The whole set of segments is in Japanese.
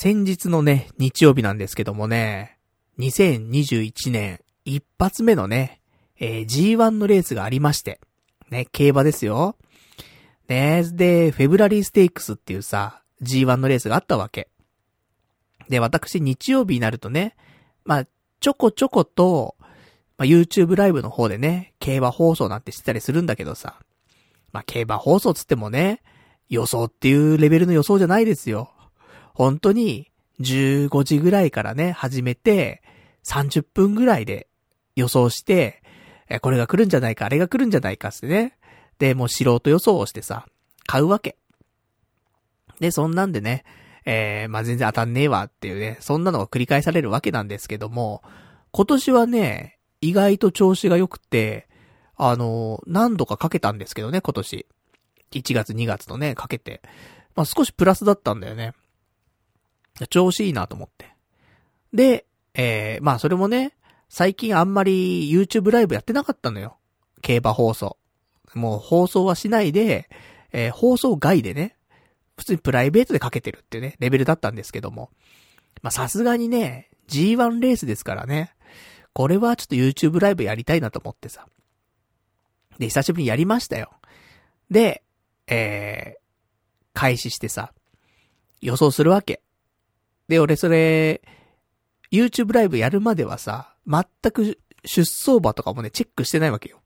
先日のね、日曜日なんですけどもね、2021年一発目のね、えー、G1 のレースがありまして、ね、競馬ですよ。ね、で、フェブラリーステークスっていうさ、G1 のレースがあったわけ。で、私日曜日になるとね、まあ、ちょこちょこと、まあ、YouTube ライブの方でね、競馬放送なんてしてたりするんだけどさ、まあ、競馬放送つってもね、予想っていうレベルの予想じゃないですよ。本当に、15時ぐらいからね、始めて、30分ぐらいで予想して、え、これが来るんじゃないか、あれが来るんじゃないかってね。で、もう素人予想をしてさ、買うわけ。で、そんなんでね、えー、まあ、全然当たんねえわっていうね、そんなのが繰り返されるわけなんですけども、今年はね、意外と調子が良くて、あの、何度かかけたんですけどね、今年。1月2月とね、かけて。まあ、少しプラスだったんだよね。調子いいなと思って。で、えー、まあそれもね、最近あんまり YouTube ライブやってなかったのよ。競馬放送。もう放送はしないで、えー、放送外でね、普通にプライベートでかけてるっていうね、レベルだったんですけども。まあさすがにね、G1 レースですからね。これはちょっと YouTube ライブやりたいなと思ってさ。で、久しぶりにやりましたよ。で、えー、開始してさ、予想するわけ。で、俺それ、YouTube ライブやるまではさ、全く出走馬とかもね、チェックしてないわけよ。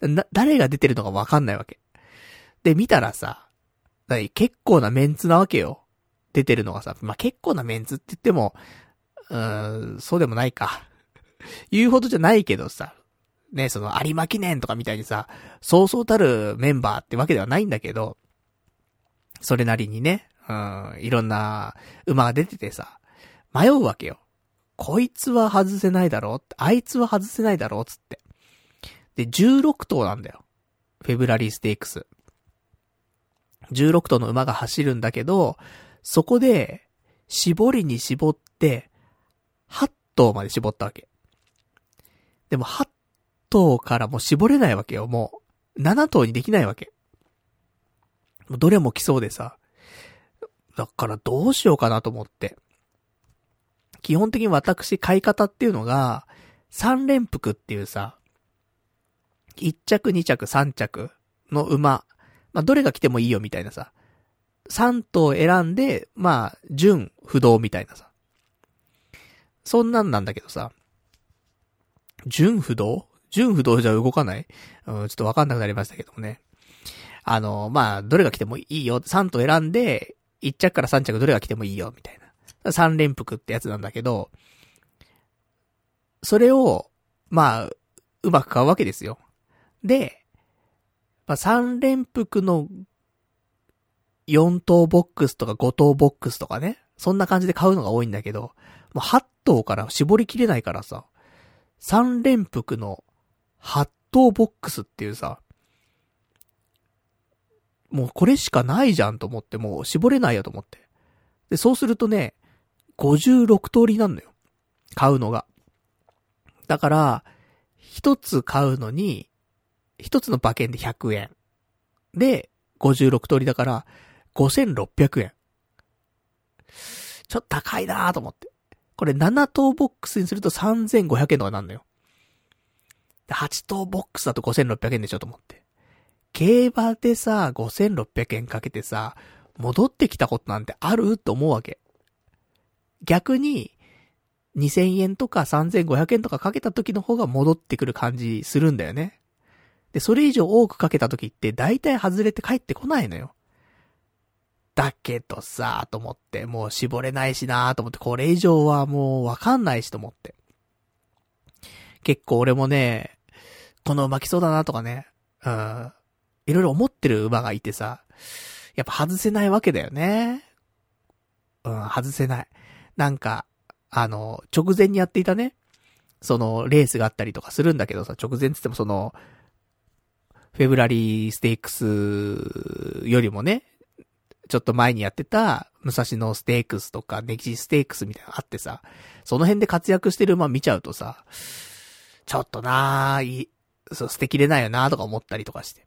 な、誰が出てるのかわかんないわけ。で、見たらさ、結構なメンツなわけよ。出てるのがさ、まあ、結構なメンツって言っても、うーん、そうでもないか。言うほどじゃないけどさ、ね、その有馬記念とかみたいにさ、そうそうたるメンバーってわけではないんだけど、それなりにね、うん、いろんな馬が出ててさ、迷うわけよ。こいつは外せないだろうあいつは外せないだろうつって。で、16頭なんだよ。フェブラリーステークス。16頭の馬が走るんだけど、そこで、絞りに絞って、8頭まで絞ったわけ。でも8頭からも絞れないわけよ、もう。7頭にできないわけ。どれも来そうでさ。だからどうしようかなと思って。基本的に私買い方っていうのが、3連服っていうさ、1着2着3着の馬まあ、どれが来てもいいよみたいなさ。3頭選んで、まあ、純不動みたいなさ。そんなんなんだけどさ。純不動？純不動じゃ動かない？うん、ちょっとわかんなくなりましたけどもね。あの、まあ、どれが来てもいいよ。3頭選んで、1着から3着どれが来てもいいよ、みたいな。3連服ってやつなんだけど、それを、まあ、うまく買うわけですよ。で、まあ、3連服の4等ボックスとか5等ボックスとかね、そんな感じで買うのが多いんだけど、もう8等から絞りきれないからさ、3連服の8等ボックスっていうさ、もうこれしかないじゃんと思って、もう絞れないよと思って。で、そうするとね、56通りなんだよ。買うのが。だから、一つ買うのに、一つの馬券で100円。で、56通りだから、5600円。ちょっと高いなーと思って。これ7等ボックスにすると3500円とかなんだよ。8等ボックスだと5600円でしょと思って。競馬でさ、5600円かけてさ、戻ってきたことなんてある？と思うわけ。逆に、2000円とか3500円とかかけた時の方が戻ってくる感じするんだよね。で、それ以上多くかけた時って大体外れて帰ってこないのよ。だけどさ、と思って、もう絞れないしなと思って、これ以上はもうわかんないしと思って。結構俺もね、この馬来そうだなとかね、うん、いろいろ思ってる馬がいてさ、やっぱ外せないわけだよね。うん、外せない。なんか、あの、直前にやっていたね、その、レースがあったりとかするんだけどさ、直前って言ってもその、フェブラリーステークスよりもね、ちょっと前にやってた、武蔵野ステークスとか、ネキシステークスみたいなのあってさ、その辺で活躍してる馬見ちゃうとさ、ちょっとなぁ、いそう、捨てきれないよなとか思ったりとかして。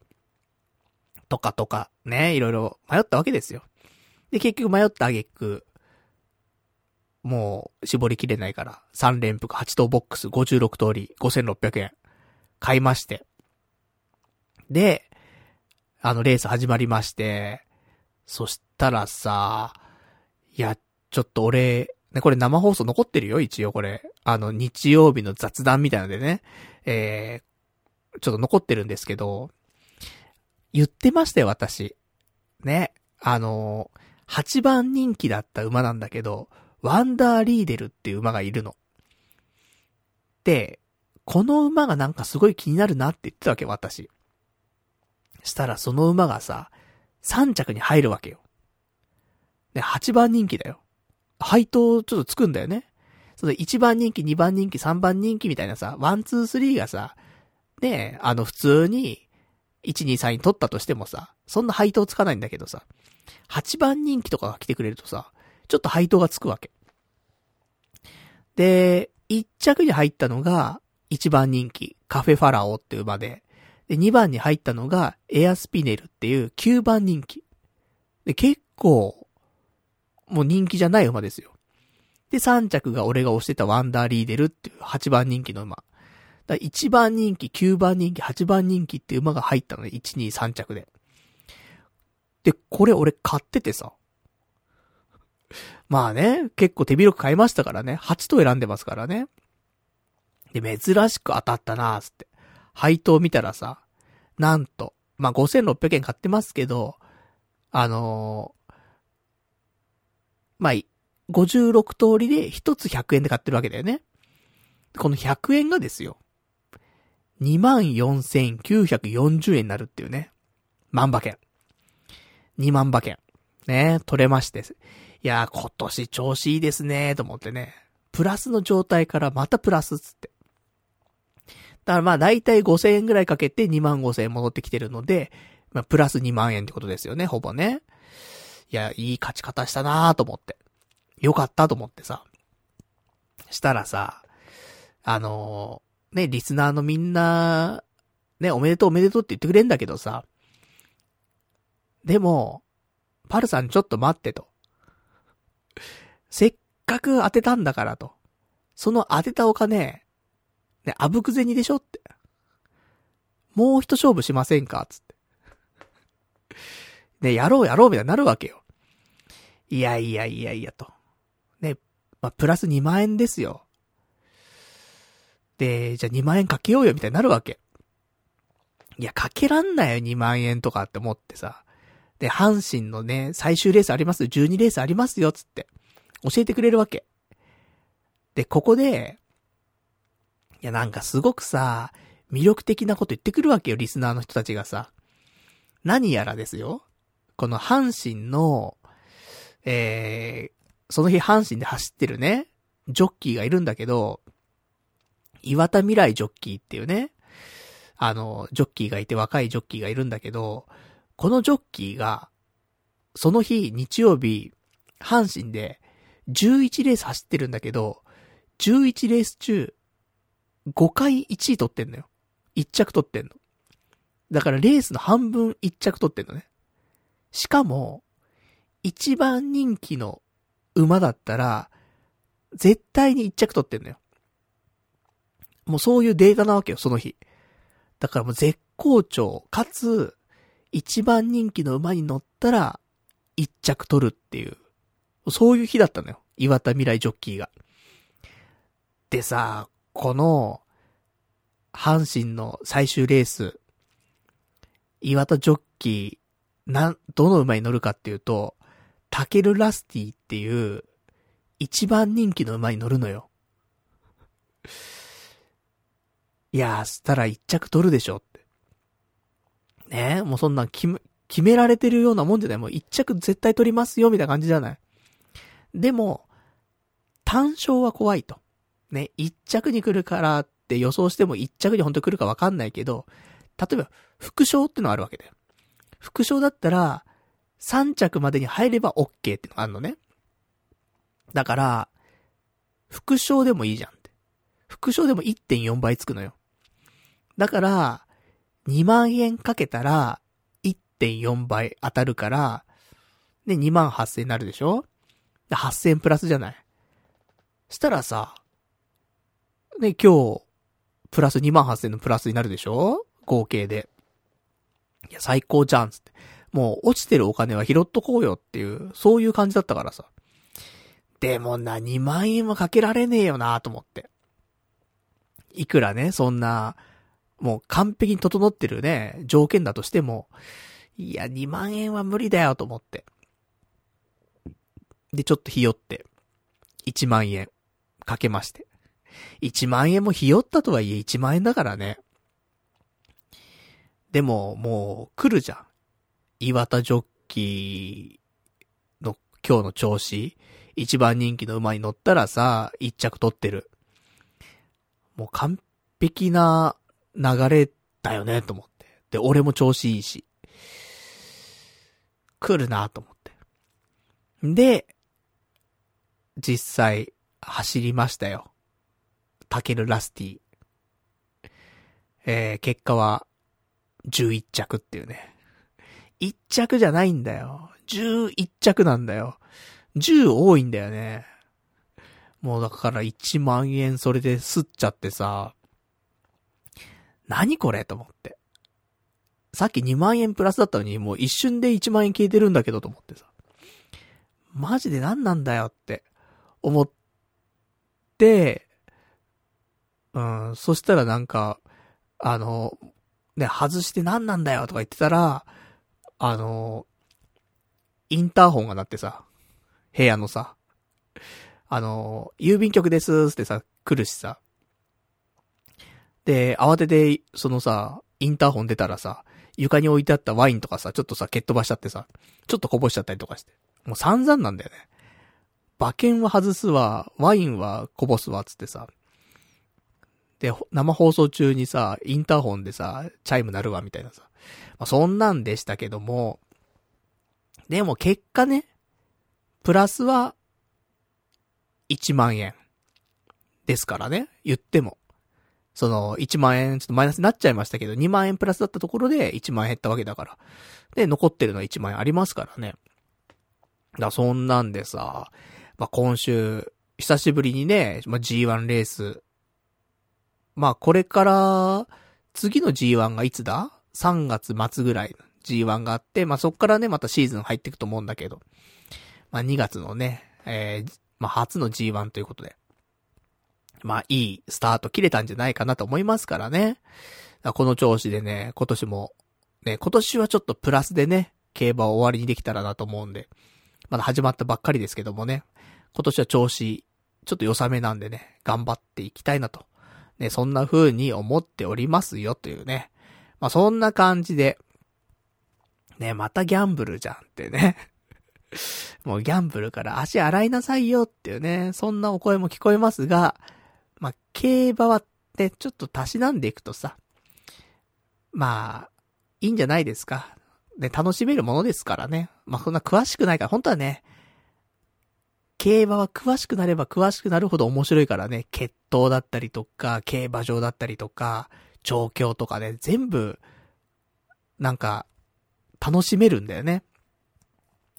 とかとか、ね、いろいろ迷ったわけですよ。で、結局迷った挙句、もう絞りきれないから、3連複8等ボックス56通り5600円買いまして。で、あのレース始まりまして、そしたらさ、いや、ちょっと俺、ね、これ生放送残ってるよ、一応これ。あの、日曜日の雑談みたいのでね、えー、ちょっと残ってるんですけど、言ってましたよ、私。ね。あの8番人気だった馬なんだけど、ワンダーリーデルっていう馬がいるの。で、この馬がなんかすごい気になるなって言ってたわけ、私。したらその馬がさ、3着に入るわけよ。で、8番人気だよ。配当ちょっとつくんだよね。その1番人気、2番人気、3番人気みたいなさ、1、2、3がさ、ねあの普通に、1、2、3に取ったとしてもさ、そんな配当つかないんだけどさ、8番人気とかが来てくれるとさ、ちょっと配当がつくわけ。で、1着に入ったのが、1番人気、カフェファラオっていう馬で、で、2番に入ったのが、エアスピネルっていう9番人気。で、結構、もう人気じゃない馬ですよ。で、3着が俺が推してたワンダーリーデルっていう8番人気の馬。だ1番人気、9番人気、8番人気って馬が入ったのね、1、2、3着で。で、これ俺買っててさ。まあね、結構手広く買いましたからね。8と選んでますからね。で、珍しく当たったなーつって。配当見たらさ、なんと、まあ、5600円買ってますけど、あのー、まあいい、56通りで1つ100円で買ってるわけだよね。この100円がですよ。24,940円になるっていうね。万馬券。2万馬券。ね、取れまして。いやー、今年調子いいですね、と思ってね。プラスの状態からまたプラスっつって。だからまあ大体5000円ぐらいかけて2万5000円戻ってきてるので、まあプラス2万円ってことですよね、ほぼね。いや、いい勝ち方したなーと思って。よかったと思ってさ。したらさ、あのー、ね、リスナーのみんな、ね、おめでとうおめでとうって言ってくれんだけどさ。でも、パルさんちょっと待ってと。せっかく当てたんだからと。その当てたお金、ね、あぶく銭でしょって。もう一勝負しませんかつって。ね、やろうやろうみたいになるわけよ。いやいやいやいやと。ね、まあ、プラス2万円ですよ。で、じゃあ2万円かけようよみたいになるわけ。いや、かけらんないよ2万円とかって思ってさ。で、阪神のね、最終レースありますよ ?12 レースありますよ、つって。教えてくれるわけ。で、ここで、いや、なんかすごくさ、魅力的なこと言ってくるわけよ、リスナーの人たちがさ。何やらですよ。この阪神の、えー、その日阪神で走ってるね、ジョッキーがいるんだけど、岩田未来ジョッキーっていうね、あの、ジョッキーがいて若いジョッキーがいるんだけど、このジョッキーが、その日、日曜日、阪神で、11レース走ってるんだけど、11レース中、5回1位取ってんのよ。1着取ってんの。だからレースの半分1着取ってんのね。しかも、一番人気の馬だったら、絶対に1着取ってんのよ。もうそういうデータなわけよ、その日。だからもう絶好調、かつ、一番人気の馬に乗ったら、1着取るっていう。そういう日だったのよ。岩田未来ジョッキーが。でさ、この、阪神の最終レース、岩田ジョッキー、なん、どの馬に乗るかっていうと、タケル・ラスティっていう、一番人気の馬に乗るのよ。いやー、したら一着取るでしょって。ねえ、もうそんなん決め、決められてるようなもんじゃない。もう一着絶対取りますよ、みたいな感じじゃない。でも、単勝は怖いと。ね、一着に来るからって予想しても一着に本当に来るかわかんないけど、例えば、副賞ってのがあるわけだよ。副賞だったら、3着までに入れば OK ってのがあるのね。だから、副賞でもいいじゃんって。副賞でも1.4倍つくのよ。だから、2万円かけたら、1.4倍当たるから、で、2万8000になるでしょ？で ?8000 プラスじゃない？したらさ、ね、今日、プラス2万8000のプラスになるでしょ？合計で。いや、最高じゃん、つって。もう、落ちてるお金は拾っとこうよっていう、そういう感じだったからさ。でもな、2万円はかけられねえよなと思って。いくらね、そんな、もう完璧に整ってるね、条件だとしても、いや、2万円は無理だよと思って。で、ちょっとひよって、1万円、かけまして。1万円もひよったとはいえ1万円だからね。でも、もう、来るじゃん。岩田ジョッキーの今日の調子。一番人気の馬に乗ったらさ、一着取ってる。もう完璧な流れだよね、と思って。で、俺も調子いいし。来るなと思って。で、実際、走りましたよ。タケルラスティ。えー、結果は、11着っていうね。1着じゃないんだよ。11着なんだよ。10多いんだよね。もうだから1万円それで吸っちゃってさ、何これと思って。さっき2万円プラスだったのに、もう一瞬で1万円消えてるんだけどと思ってさ。マジで何なんだよって思って、うん、そしたらなんか、あの、ね、外して何なんだよとか言ってたら、あの、インターホンが鳴ってさ、部屋のさ、あの、郵便局ですってさ、来るしさ。で、慌てて、そのさ、インターホン出たらさ、床に置いてあったワインとかさ、ちょっとさ、蹴っ飛ばしちゃってさ、ちょっとこぼしちゃったりとかして。もう散々なんだよね。馬券は外すわ、ワインはこぼすわ、つってさ。で、生放送中にさ、インターホンでさ、チャイム鳴るわ、みたいなさ。まあ、そんなんでしたけども、でも結果ね、プラスは、1万円。ですからね、言っても。その、1万円ちょっとマイナスになっちゃいましたけど、2万円プラスだったところで1万円減ったわけだから。で、残ってるのは1万円ありますからね。だそんなんでさ、まあ、今週、久しぶりにね、まあ、G1 レース。まあ、これから、次の G1 がいつだ ?3 月末ぐらい G1 があって、まあ、そっからね、またシーズン入っていくと思うんだけど。まあ、2月のね、えー、まあ、初の G1 ということで。まあ、いいスタート切れたんじゃないかなと思いますからね。この調子でね、今年も、ね、今年はちょっとプラスでね、競馬を終わりにできたらなと思うんで。まだ始まったばっかりですけどもね。今年は調子、ちょっと良さめなんでね、頑張っていきたいなと。ね、そんな風に思っておりますよというね。まあ、そんな感じで、ね、またギャンブルじゃんってね。もうギャンブルから足洗いなさいよっていうね、そんなお声も聞こえますが、競馬はね、ちょっとたしなんでいくとさ、まあ、いいんじゃないですか。ね、楽しめるものですからね。まあ、そんな詳しくないから、本当はね、競馬は詳しくなれば詳しくなるほど面白いからね、決闘だったりとか、競馬場だったりとか、調教とかね、全部、なんか、楽しめるんだよね。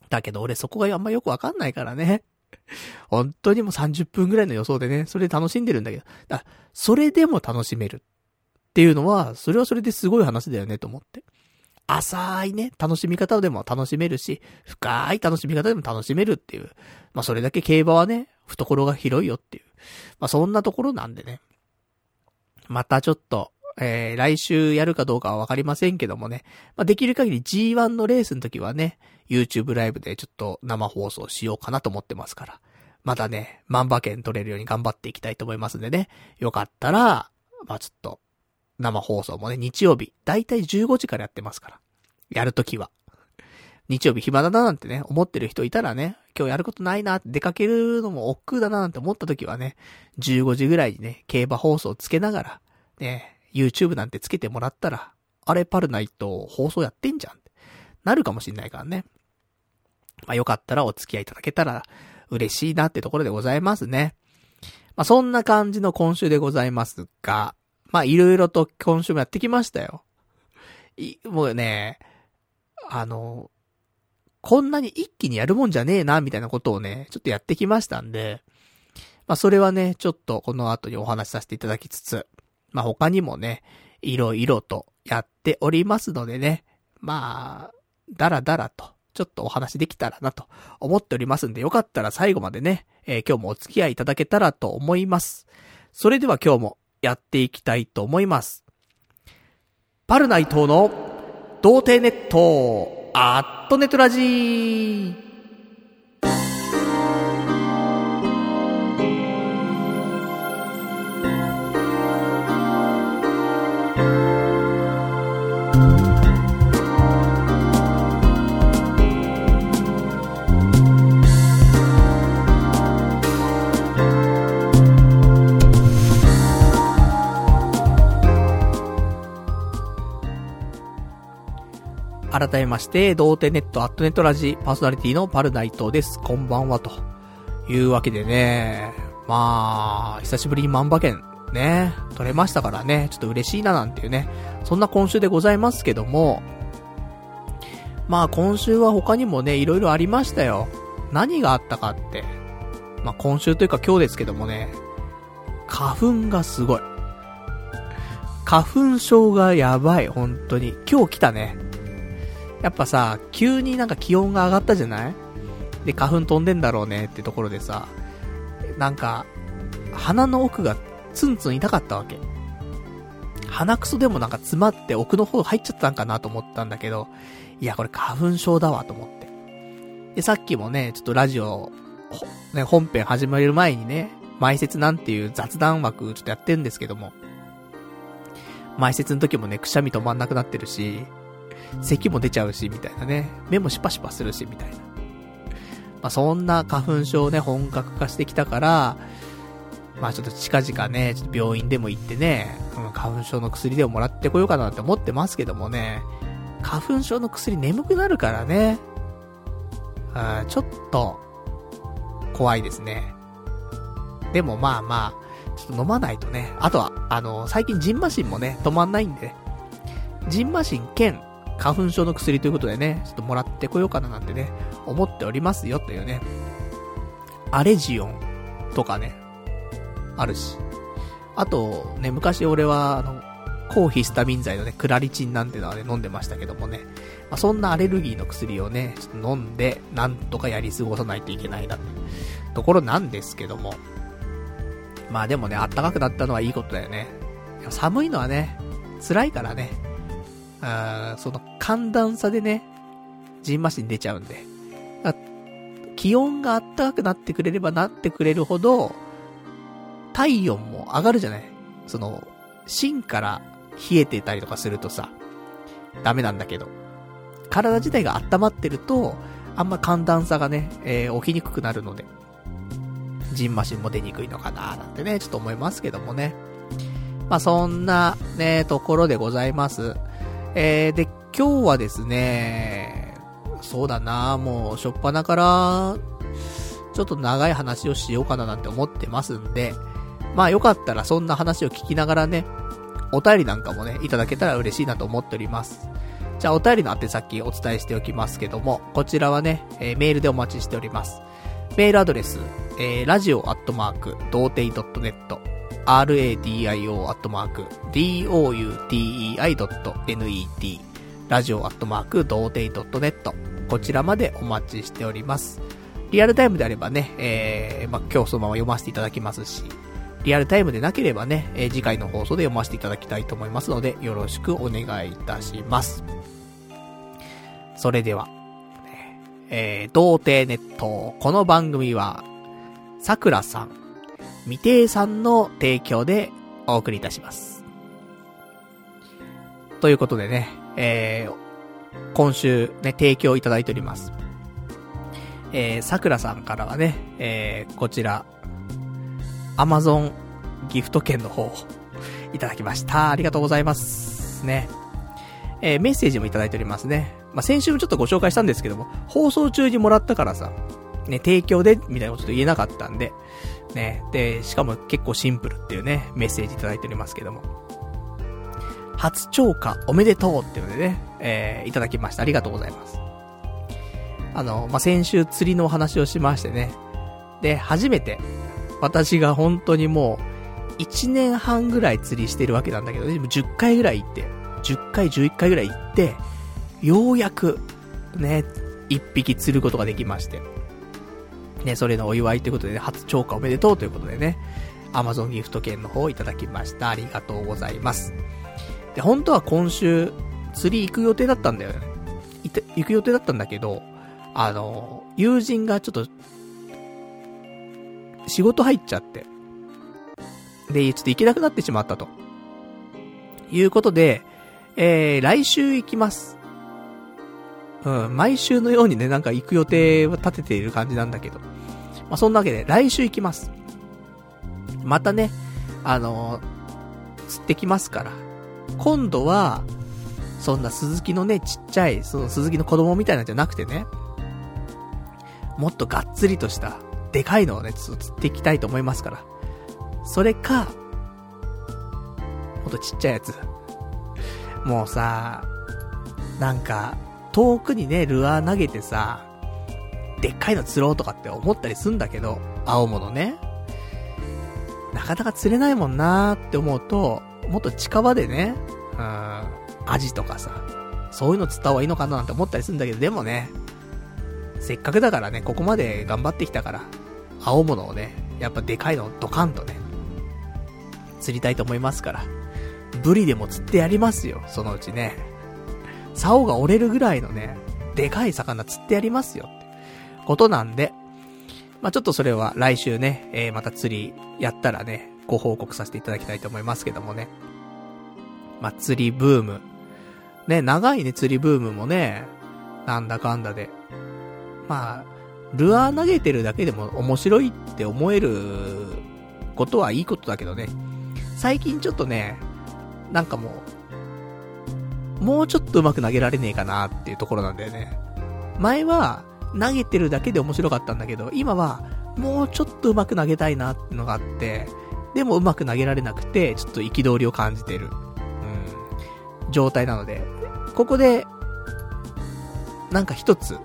だけど俺そこがあんまよくわかんないからね。本当にもう30分ぐらいの予想でね、それで楽しんでるんだけど、だそれでも楽しめるっていうのは、それはそれですごい話だよねと思って。浅いね、楽しみ方でも楽しめるし、深い楽しみ方でも楽しめるっていう。まあそれだけ競馬はね、懐が広いよっていう。まあそんなところなんでね。またちょっと、えー、来週やるかどうかはわかりませんけどもね。まあできる限り G1 のレースの時はね、YouTube ライブでちょっと生放送しようかなと思ってますから。まだね、万馬券取れるように頑張っていきたいと思いますんでね。よかったら、まあちょっと、生放送もね、日曜日、だいたい15時からやってますから。やるときは。日曜日暇だななんてね、思ってる人いたらね、今日やることないな、出かけるのも億劫だななんて思ったときはね、15時ぐらいにね、競馬放送つけながら、ね、YouTube なんてつけてもらったら、あれパルナイト放送やってんじゃんってなるかもしんないからね。まあよかったらお付き合いいただけたら嬉しいなってところでございますね。まあそんな感じの今週でございますが、まあいろいろと今週もやってきましたよ。い、もうね、あの、こんなに一気にやるもんじゃねえな、みたいなことをね、ちょっとやってきましたんで、まあ、それはね、ちょっとこの後にお話しさせていただきつつ、まあ、他にもね、いろいろとやっておりますのでね、まあ、だらだらと、ちょっとお話できたらなと思っておりますんで、よかったら最後までね、えー、今日もお付き合いいただけたらと思います。それでは今日もやっていきたいと思います。パルナイトの童貞ネット、アットネットラジー。改めまして、童貞ネットアットネットラジパーソナリティのパルナイトです。こんばんは、というわけでね、まあ、久しぶりに万馬券ね、取れましたからね、ちょっと嬉しいななんていうね、そんな今週でございますけども、まあ今週は他にもね、いろいろありましたよ。何があったかって。まあ今週というか今日ですけどもね、花粉がすごい。花粉症がやばい、本当に。今日来たね。やっぱさ、急になんか気温が上がったじゃない？で、花粉飛んでんだろうねってところでさ、なんか、鼻の奥がツンツン痛かったわけ。鼻くそでもなんか詰まって奥の方入っちゃったんかなと思ったんだけど、いや、これ花粉症だわと思って。で、さっきもね、ちょっとラジオ、ね、本編始まる前にね、前説なんていう雑談枠ちょっとやってるんですけども、前説の時もね、くしゃみ止まんなくなってるし、咳も出ちゃうし、みたいなね。目もシパシパするし、みたいな。まあ、そんな花粉症ね、本格化してきたから、まあちょっと近々ね、ちょっと病院でも行ってね、花粉症の薬でももらってこようかなって思ってますけどもね、花粉症の薬眠くなるからね、あちょっと、怖いですね。でもまあまあ、ちょっと飲まないとね。あとは、あの、最近ジンマシンもね、止まんないんで、ね、ジンマシン兼花粉症の薬ということでね、ちょっともらってこようかななんてね、思っておりますよというね。アレジオンとかね、あるし。あと、ね、昔俺は、あの、抗ヒスタミン剤のね、クラリチンなんてのはね、飲んでましたけどもね。まあ、そんなアレルギーの薬をね、ちょっと飲んで、なんとかやり過ごさないといけないなところなんですけども。まあでもね、暖かくなったのはいいことだよね。寒いのはね、辛いからね。あその寒暖差でね、ジンマシン出ちゃうんで。気温が暖かくなってくれればなってくれるほど、体温も上がるじゃないその、芯から冷えてたりとかするとさ、ダメなんだけど。体自体が温まってると、あんま寒暖差がね、えー、起きにくくなるので、ジンマシンも出にくいのかななんてね、ちょっと思いますけどもね。まあ、そんなね、ところでございます。えー、で、今日はですね、そうだなもう、しょっぱなから、ちょっと長い話をしようかななんて思ってますんで、まあよかったらそんな話を聞きながらね、お便りなんかもね、いただけたら嬉しいなと思っております。じゃあお便りの宛先お伝えしておきますけども、こちらはね、えー、メールでお待ちしております。メールアドレス、えー、ラ radio アットマーク、doutei.net、ラジオアットマーク、童貞 .net、こちらまでお待ちしております。リアルタイムであればね、えー、まあ、今日そのまま読ませていただきますし、リアルタイムでなければね、えー、次回の放送で読ませていただきたいと思いますので、よろしくお願いいたします。それでは、えー、童貞ネット、この番組は、さくらさん、未定さんの提供でお送りいたします。ということでね、えー、今週ね、提供いただいております。えー、桜さんからはね、えー、こちら、アマゾンギフト券の方いただきました。ありがとうございます。ね。えー、メッセージもいただいておりますね。まあ、先週もちょっとご紹介したんですけども、放送中にもらったからさ、ね、提供で、みたいなこと言えなかったんで、ね。で、しかも結構シンプルっていうね、メッセージいただいておりますけども。初超過おめでとうっていうのでね、えー、いただきました。ありがとうございます。あの、まあ、先週釣りのお話をしましてね。で、初めて、私が本当にもう、1年半ぐらい釣りしてるわけなんだけど、でも10回ぐらい行って、10回、11回ぐらい行って、ようやく、ね、1匹釣ることができまして。ね、それのお祝いということでね、初超過おめでとうということでね、Amazon ギフト券の方をいただきました。ありがとうございます。で、本当は今週、釣り行く予定だったんだよね。行く予定だったんだけど、あの、友人がちょっと、仕事入っちゃって。で、ちょっと行けなくなってしまったと。いうことで、えー、来週行きます。うん、毎週のようにね、なんか行く予定は立てている感じなんだけど。まあ、そんなわけで、来週行きます。またね、あのー、釣ってきますから。今度は、そんな鈴木のね、ちっちゃい、その鈴木の子供みたいなんじゃなくてね、もっとがっつりとした、でかいのをね、ちょっと釣っていきたいと思いますから。それか、もっとちっちゃいやつ。もうさ、なんか、遠くにね、ルアー投げてさ、でっかいの釣ろうとかって思ったりすんだけど、青物ね。なかなか釣れないもんなーって思うと、もっと近場でね、うん、アジとかさ、そういうの釣った方がいいのかななんて思ったりするんだけど、でもね、せっかくだからね、ここまで頑張ってきたから、青物をね、やっぱでかいのドカンとね、釣りたいと思いますから、ブリでも釣ってやりますよ、そのうちね。竿が折れるぐらいのね、でかい魚釣ってやりますよ、ってことなんで、まあ、ちょっとそれは来週ね、えー、また釣りやったらね、ご報告させていただきたいと思いますけどもね。まあ、釣りブーム。ね、長いね、釣りブームもね、なんだかんだで。まあ、ルアー投げてるだけでも面白いって思えることはいいことだけどね。最近ちょっとね、なんかもう、もうちょっと上手く投げられねえかなっていうところなんだよね。前は、投げてるだけで面白かったんだけど、今は、もうちょっと上手く投げたいなってのがあって、でも上手く投げられなくて、ちょっと憤りを感じてる、うん、状態なので、ここで、なんか一つ、う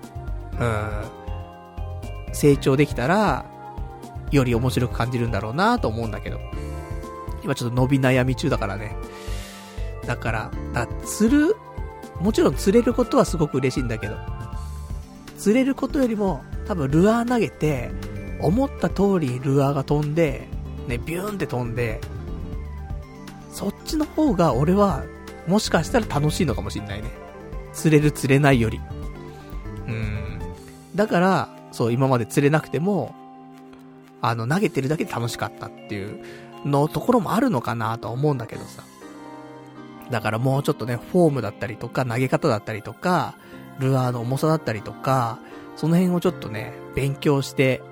ん、成長できたら、より面白く感じるんだろうなと思うんだけど。今ちょっと伸び悩み中だからね。だから、だ釣る、もちろん釣れることはすごく嬉しいんだけど、釣れることよりも、多分ルアー投げて、思った通りルアーが飛んで、ね、ビューンって飛んで、そっちの方が俺は、もしかしたら楽しいのかもしんないね。釣れる釣れないより。うん。だから、そう、今まで釣れなくても、あの、投げてるだけで楽しかったっていうのところもあるのかなとは思うんだけどさ。だからもうちょっとね、フォームだったりとか、投げ方だったりとか、ルアーの重さだったりとか、その辺をちょっとね、勉強して、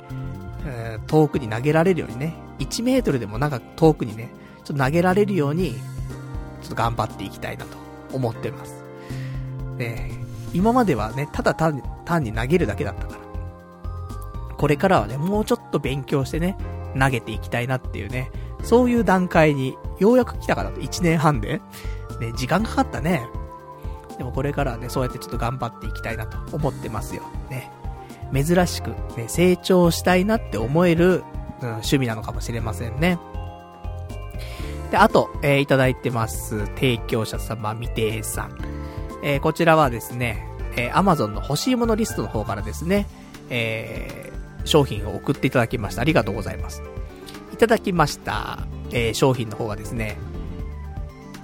えー、遠くに投げられるようにね、1メートルでもなんか遠くにね、ちょっと投げられるように、ちょっと頑張っていきたいなと思ってます。ね今まではね、ただ単に単に投げるだけだったから。これからはね、もうちょっと勉強してね、投げていきたいなっていうね、そういう段階にようやく来たかなと、1年半で。ね、時間かかったね。でもこれからはね、そうやってちょっと頑張っていきたいなと思ってますよ。ね。珍しく、ね、成長したいなって思える、うん、趣味なのかもしれませんね。で、あと、えー、いただいてます。提供者様、みてーさん。えー、こちらはですね、えー、Amazon の欲しいものリストの方からですね、えー、商品を送っていただきました。ありがとうございます。いただきました、えー、商品の方がですね、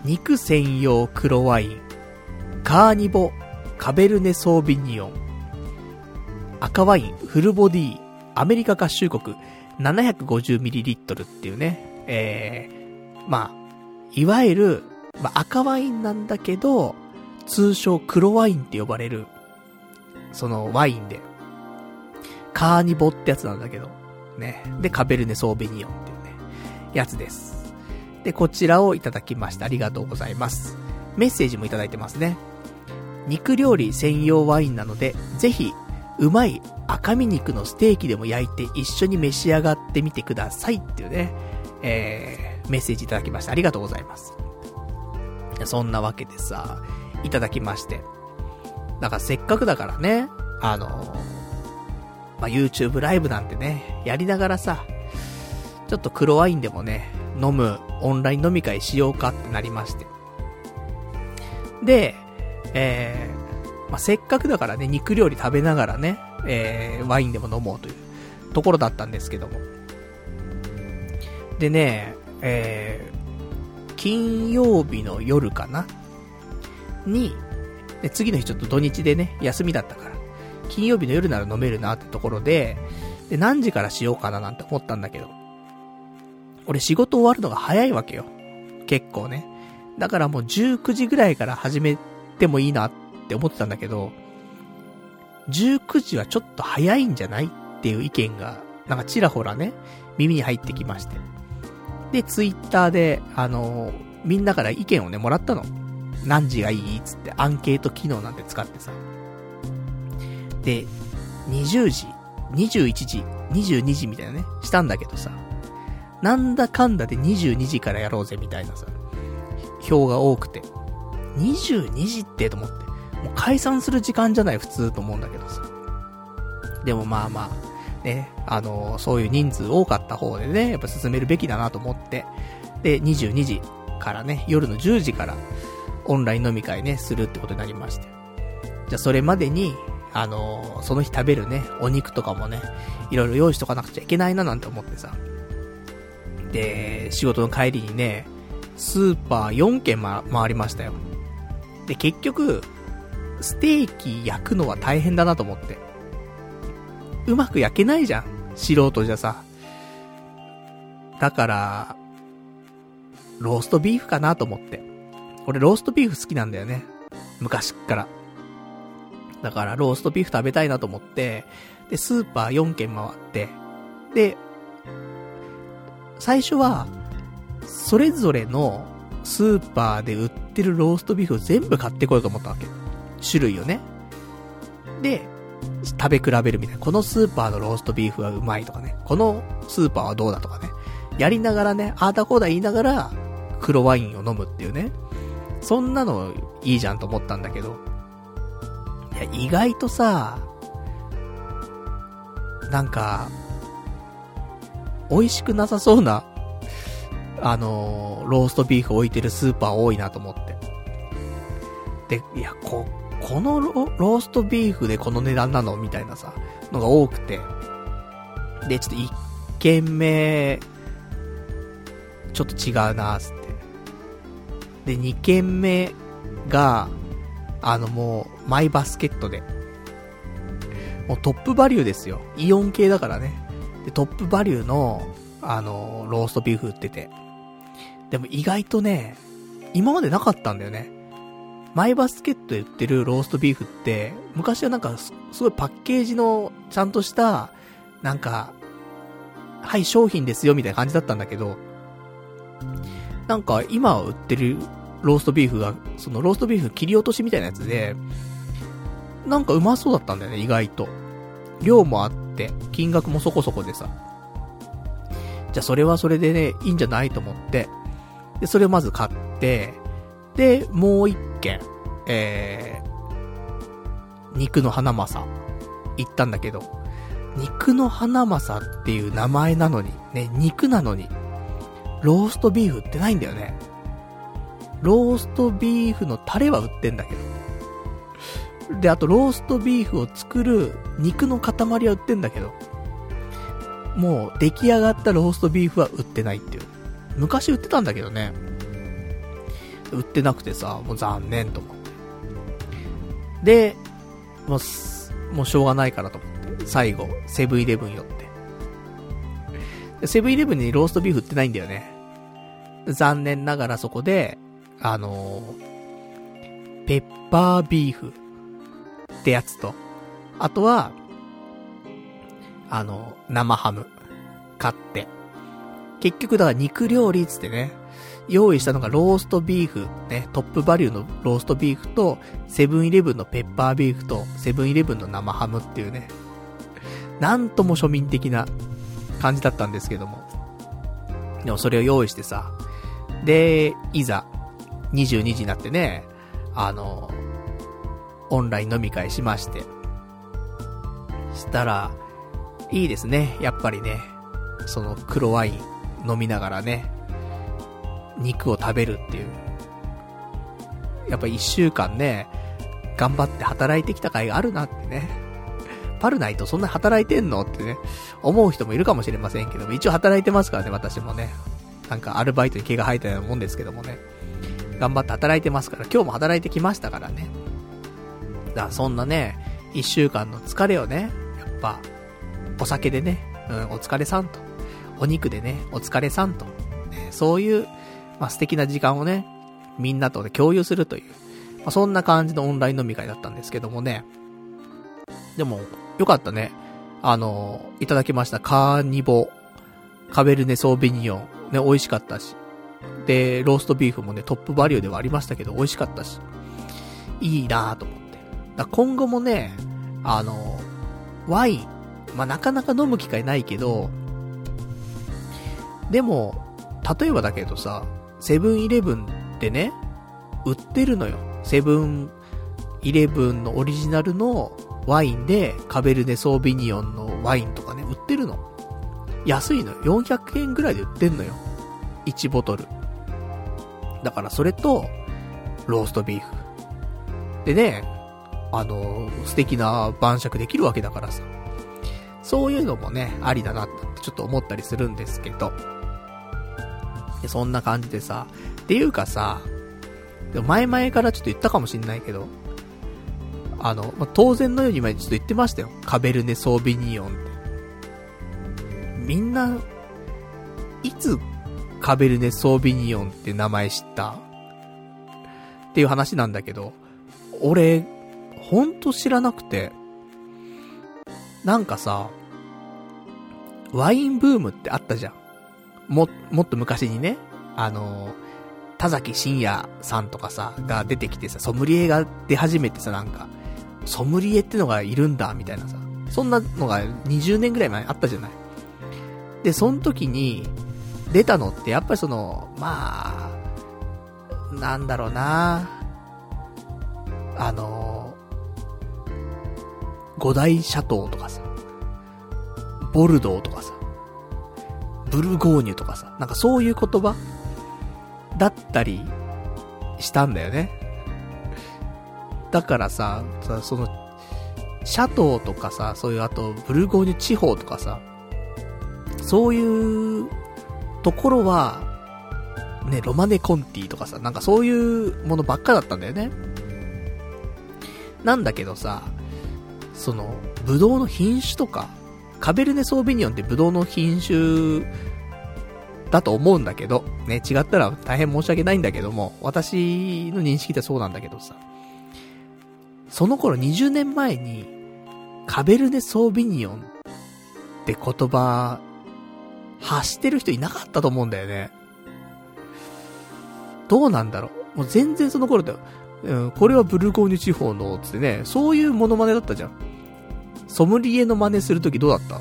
肉専用黒ワイン、カーニボ、カベルネソービニオン、赤ワイン、フルボディ、アメリカ合衆国、750ml っていうね、えー、まあ、いわゆる、まあ、赤ワインなんだけど、通称黒ワインって呼ばれる、そのワインで、カーニボってやつなんだけど、ね。で、カベルネソーベニオンっていうね、やつです。で、こちらをいただきました。ありがとうございます。メッセージもいただいてますね。肉料理専用ワインなので、ぜひ、うまい赤身肉のステーキでも焼いて一緒に召し上がってみてくださいっていうね、えー、メッセージいただきました。ありがとうございます。そんなわけでさ、いただきまして。だからせっかくだからね、あのまあ、YouTube ライブなんてね、やりながらさ、ちょっと黒ワインでもね、飲むオンライン飲み会しようかってなりまして。で、えー、まあ、せっかくだからね、肉料理食べながらね、えー、ワインでも飲もうというところだったんですけども。でね、えー、金曜日の夜かな？に、で次の日ちょっと土日でね、休みだったから、金曜日の夜なら飲めるなってところで、で、何時からしようかななんて思ったんだけど、俺仕事終わるのが早いわけよ。結構ね。だからもう19時ぐらいから始めてもいいなって思ってたんだけど、19時はちょっと早いんじゃないっていう意見が、なんかちらほらね、耳に入ってきまして。で、ツイッターで、あのー、みんなから意見をね、もらったの。何時がいいつってアンケート機能なんて使ってさ。で、20時、21時、22時みたいなね、したんだけどさ。なんだかんだで22時からやろうぜみたいなさ、票が多くて。22時ってと思って。もう解散する時間じゃない普通と思うんだけどさ。でもまあまあ、ね、あのー、そういう人数多かった方でね、やっぱ進めるべきだなと思って、で、22時からね、夜の10時からオンライン飲み会ね、するってことになりまして。じゃあそれまでに、あのー、その日食べるね、お肉とかもね、いろいろ用意しとかなくちゃいけないななんて思ってさ。で、仕事の帰りにね、スーパー4軒、ま、回りましたよ。で、結局、ステーキ焼くのは大変だなと思って。うまく焼けないじゃん。素人じゃさ。だから、ローストビーフかなと思って。俺ローストビーフ好きなんだよね。昔っから。だからローストビーフ食べたいなと思って、で、スーパー4軒回って、で、最初は、それぞれのスーパーで売ってるローストビーフを全部買ってこようと思ったわけ。種類をね。で、食べ比べるみたいな。このスーパーのローストビーフはうまいとかね。このスーパーはどうだとかね。やりながらね、あーだこーだ言いながら、黒ワインを飲むっていうね。そんなのいいじゃんと思ったんだけど。いや、意外とさ、なんか、美味しくなさそうな、あのー、ローストビーフ置いてるスーパー多いなと思って。で、いや、こ、このローストビーフでこの値段なのみたいなさ、のが多くて。で、ちょっと一軒目、ちょっと違うなーつって。で、二軒目が、あのもう、マイバスケットで。もうトップバリューですよ。イオン系だからね。で、トップバリューの、あの、ローストビーフ売ってて。でも意外とね、今までなかったんだよね。マイバスケットで売ってるローストビーフって、昔はなんかす、すごいパッケージの、ちゃんとした、なんか、はい、商品ですよ、みたいな感じだったんだけど、なんか、今売ってるローストビーフが、そのローストビーフ切り落としみたいなやつで、なんかうまそうだったんだよね、意外と。量もあって、金額もそこそこでさ。じゃあそれはそれでね、いいんじゃないと思って、で、それをまず買って、で、もう一軒、えー、肉の花正、行ったんだけど、肉の花正っていう名前なのに、ね、肉なのに、ローストビーフ売ってないんだよね。ローストビーフのタレは売ってんだけど。で、あとローストビーフを作る肉の塊は売ってんだけど、もう出来上がったローストビーフは売ってないっていう。昔売ってたんだけどね。売ってなくてさ、もう残念と思って。で、もう、もうしょうがないからと思って、最後、セブンイレブン寄って。セブンイレブンにローストビーフ売ってないんだよね。残念ながらそこで、あのー、ペッパービーフってやつと、あとは、あの、生ハム、買って。結局だから肉料理つってね、用意したのがローストビーフ、ね、トップバリューのローストビーフと、セブンイレブンのペッパービーフと、セブンイレブンの生ハムっていうね、なんとも庶民的な感じだったんですけども。でもそれを用意してさ、で、いざ、22時になってね、あの、オンライン飲み会しまして。したら、いいですね。やっぱりね、その黒ワイン飲みながらね、肉を食べるっていう。やっぱ一週間ね、頑張って働いてきた甲斐があるなってね。パルナイトそんな働いてんのってね、思う人もいるかもしれませんけども、一応働いてますからね、私もね。なんかアルバイトに毛が生えたようなもんですけどもね。頑張って働いてますから、今日も働いてきましたからね。だそんなね、一週間の疲れをね、やっぱ、お酒でね、うん、お疲れさんと。お肉でね、お疲れさんと。ね、そういう、まあ、素敵な時間をね、みんなと、ね、共有するという、まあ、そんな感じのオンライン飲み会だったんですけどもね。でも、よかったね。あの、いただきましたカーニボ、カベルネソービニオン、ね、美味しかったし。で、ローストビーフもね、トップバリューではありましたけど、美味しかったし。いいなぁと思。だ今後もね、あの、ワイン、まあ、なかなか飲む機会ないけど、でも、例えばだけどさ、セブンイレブンってね、売ってるのよ。セブンイレブンのオリジナルのワインで、カベルネソービニオンのワインとかね、売ってるの。安いの。400円ぐらいで売ってんのよ。1ボトル。だからそれと、ローストビーフ。でね、あの、素敵な晩酌できるわけだからさ。そういうのもね、ありだなってちょっと思ったりするんですけど。そんな感じでさ、っていうかさ、前々からちょっと言ったかもしんないけど、あの、まあ、当然のように前ちょっと言ってましたよ。カベルネ・ソービニオンって。みんな、いつカベルネ・ソービニオンって名前知った？っていう話なんだけど、俺、ほんと知らなくて、なんかさ、ワインブームってあったじゃん。も、もっと昔にね、あの、田崎真也さんとかさ、が出てきてさ、ソムリエが出始めてさ、なんか、ソムリエってのがいるんだ、みたいなさ、そんなのが20年ぐらい前あったじゃない。で、その時に、出たのって、やっぱりその、まあ、なんだろうなあの、五大シャトーとかさ、ボルドーとかさ、ブルゴーニュとかさ、なんかそういう言葉だったりしたんだよね。だからさ、その、シャトーとかさ、そういうあと、ブルゴーニュ地方とかさ、そういうところは、ね、ロマネコンティとかさ、なんかそういうものばっかだったんだよね。なんだけどさ、その、ブドウの品種とか、カベルネ・ソービニオンってブドウの品種だと思うんだけど、ね、違ったら大変申し訳ないんだけども、私の認識ってそうなんだけどさ、その頃20年前に、カベルネ・ソービニオンって言葉、発してる人いなかったと思うんだよね。どうなんだろう。もう全然その頃だよ。うん、これはブルゴーニュ地方の、つってね、そういうモノマネだったじゃん。ソムリエの真似するときどうだった？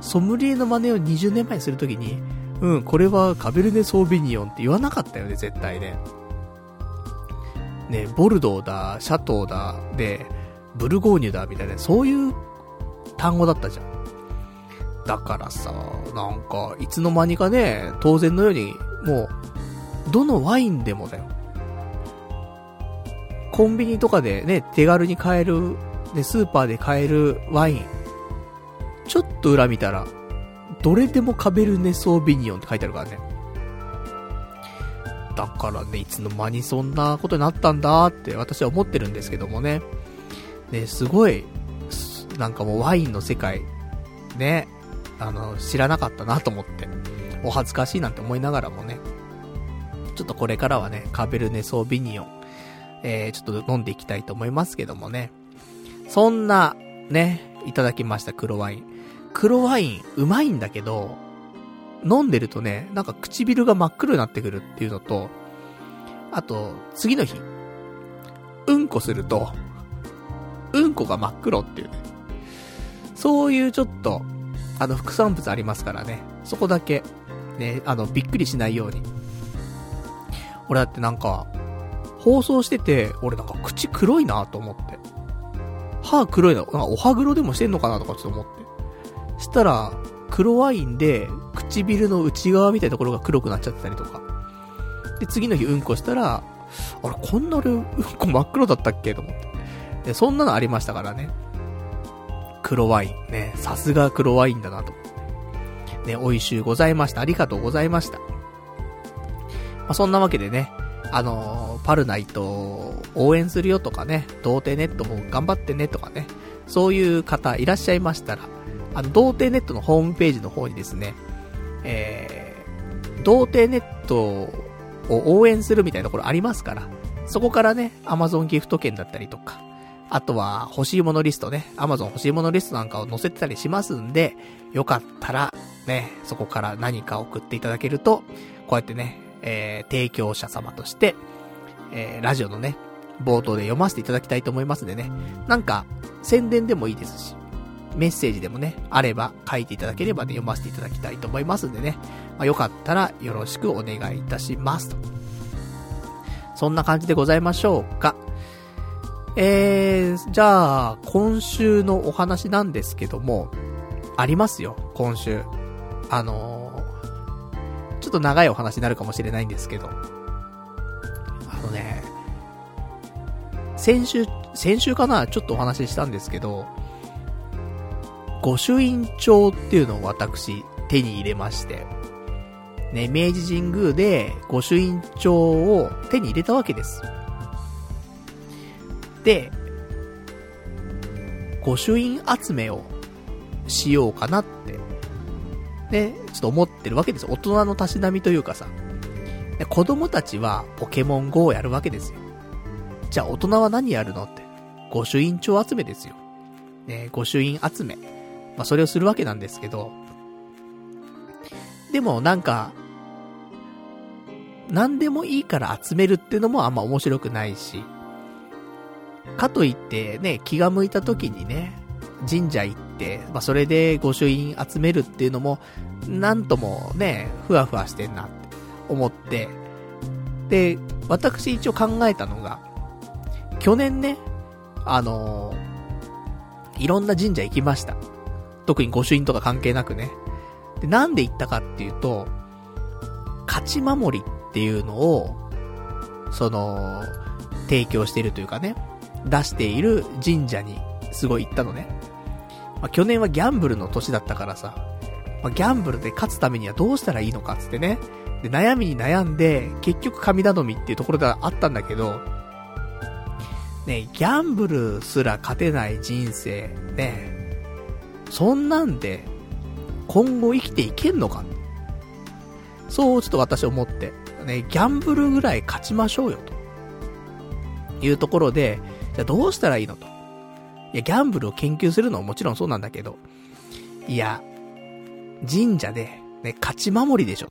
ソムリエの真似を20年前にするときに、うん、これはカベルネ・ソービニオンって言わなかったよね、絶対ね。ね、ボルドーだ、シャトーだ、で、ブルゴーニュだ、みたいな、そういう単語だったじゃん。だからさ、なんか、いつの間にかね、当然のように、もう、どのワインでもだよ。コンビニとかでね、手軽に買える、ね、スーパーで買えるワイン。ちょっと裏見たら、どれでもカベルネソービニオンって書いてあるからね。だからね、いつの間にそんなことになったんだって私は思ってるんですけどもね。ね、すごい、なんかもうワインの世界、ね、あの、知らなかったなと思って、お恥ずかしいなんて思いながらもね、ちょっとこれからはね、カベルネソービニオン、えー、ちょっと飲んでいきたいと思いますけどもね。そんな、ね、いただきました黒ワイン。黒ワイン、うまいんだけど、飲んでるとね、なんか唇が真っ黒になってくるっていうのと、あと、次の日、うんこすると、うんこが真っ黒っていうね。そういうちょっと、あの、副産物ありますからね。そこだけ、ね、あの、びっくりしないように。俺だってなんか、放送してて、俺なんか口黒いなと思って。歯黒いな、なんかお歯黒でもしてんのかなとかちょっと思って。したら、黒ワインで唇の内側みたいなところが黒くなっちゃってたりとか。で、次の日うんこしたら、あれ、こんな俺、うんこ真っ黒だったっけと思って。で、そんなのありましたからね。黒ワイン。ね、さすが黒ワインだなと。ね、美味しゅうございました。ありがとうございました。まあ、そんなわけでね、あの、パルナイト応援するよとかね、童貞ネットも頑張ってねとかね、そういう方いらっしゃいましたら、あの、童貞ネットのホームページの方にですね、えー、童貞ネットを応援するみたいなところありますから、そこからね、アマゾンギフト券だったりとか、あとは欲しいものリストね、アマゾン欲しいものリストなんかを載せてたりしますんで、よかったら、ね、そこから何か送っていただけると、こうやってね、えー、提供者様として、えー、ラジオのね、冒頭で読ませていただきたいと思いますんでね、なんか、宣伝でもいいですし、メッセージでもね、あれば書いていただければね、読ませていただきたいと思いますんでね、まあ、よかったらよろしくお願いいたしますと。そんな感じでございましょうか。えー、じゃあ、今週のお話なんですけども、ありますよ、今週。あのー、ちょっと長いお話になるかもしれないんですけど、あのね、先週、先週かなちょっとお話ししたんですけど、御朱印帳っていうのを私、手に入れまして、ね、明治神宮で御朱印帳を手に入れたわけです。で、御朱印集めをしようかなって、ね、ちょっと思ってるわけですよ。大人のたしなみというかさ。子供たちはポケモン GO をやるわけですよ。じゃあ大人は何やるのって。御朱印帳集めですよ。ね、御朱印集め。まあ、それをするわけなんですけど、でもなんか、何でもいいから集めるっていうのもあんま面白くないし、かといってね、気が向いた時にね、神社行って、まあ、それで御朱印集めるっていうのも、なんともね、ふわふわしてんなって思って、で、私一応考えたのが、去年ね、あのー、いろんな神社行きました。特に御朱印とか関係なくね。で、なんで行ったかっていうと、勝ち守りっていうのを、その、提供してるというかね、出している神社にすごい行ったのね。まあ、去年はギャンブルの年だったからさ、まあ、ギャンブルで勝つためにはどうしたらいいのかつってね。で、悩みに悩んで、結局神頼みっていうところではあったんだけど、ね、ギャンブルすら勝てない人生、ね、そんなんで、今後生きていけんのか？そうちょっと私思って、ね、ギャンブルぐらい勝ちましょうよ、と。いうところで、じゃあどうしたらいいのと。いや、ギャンブルを研究するのはもちろんそうなんだけど、いや、神社で、ね、勝ち守りでしょ、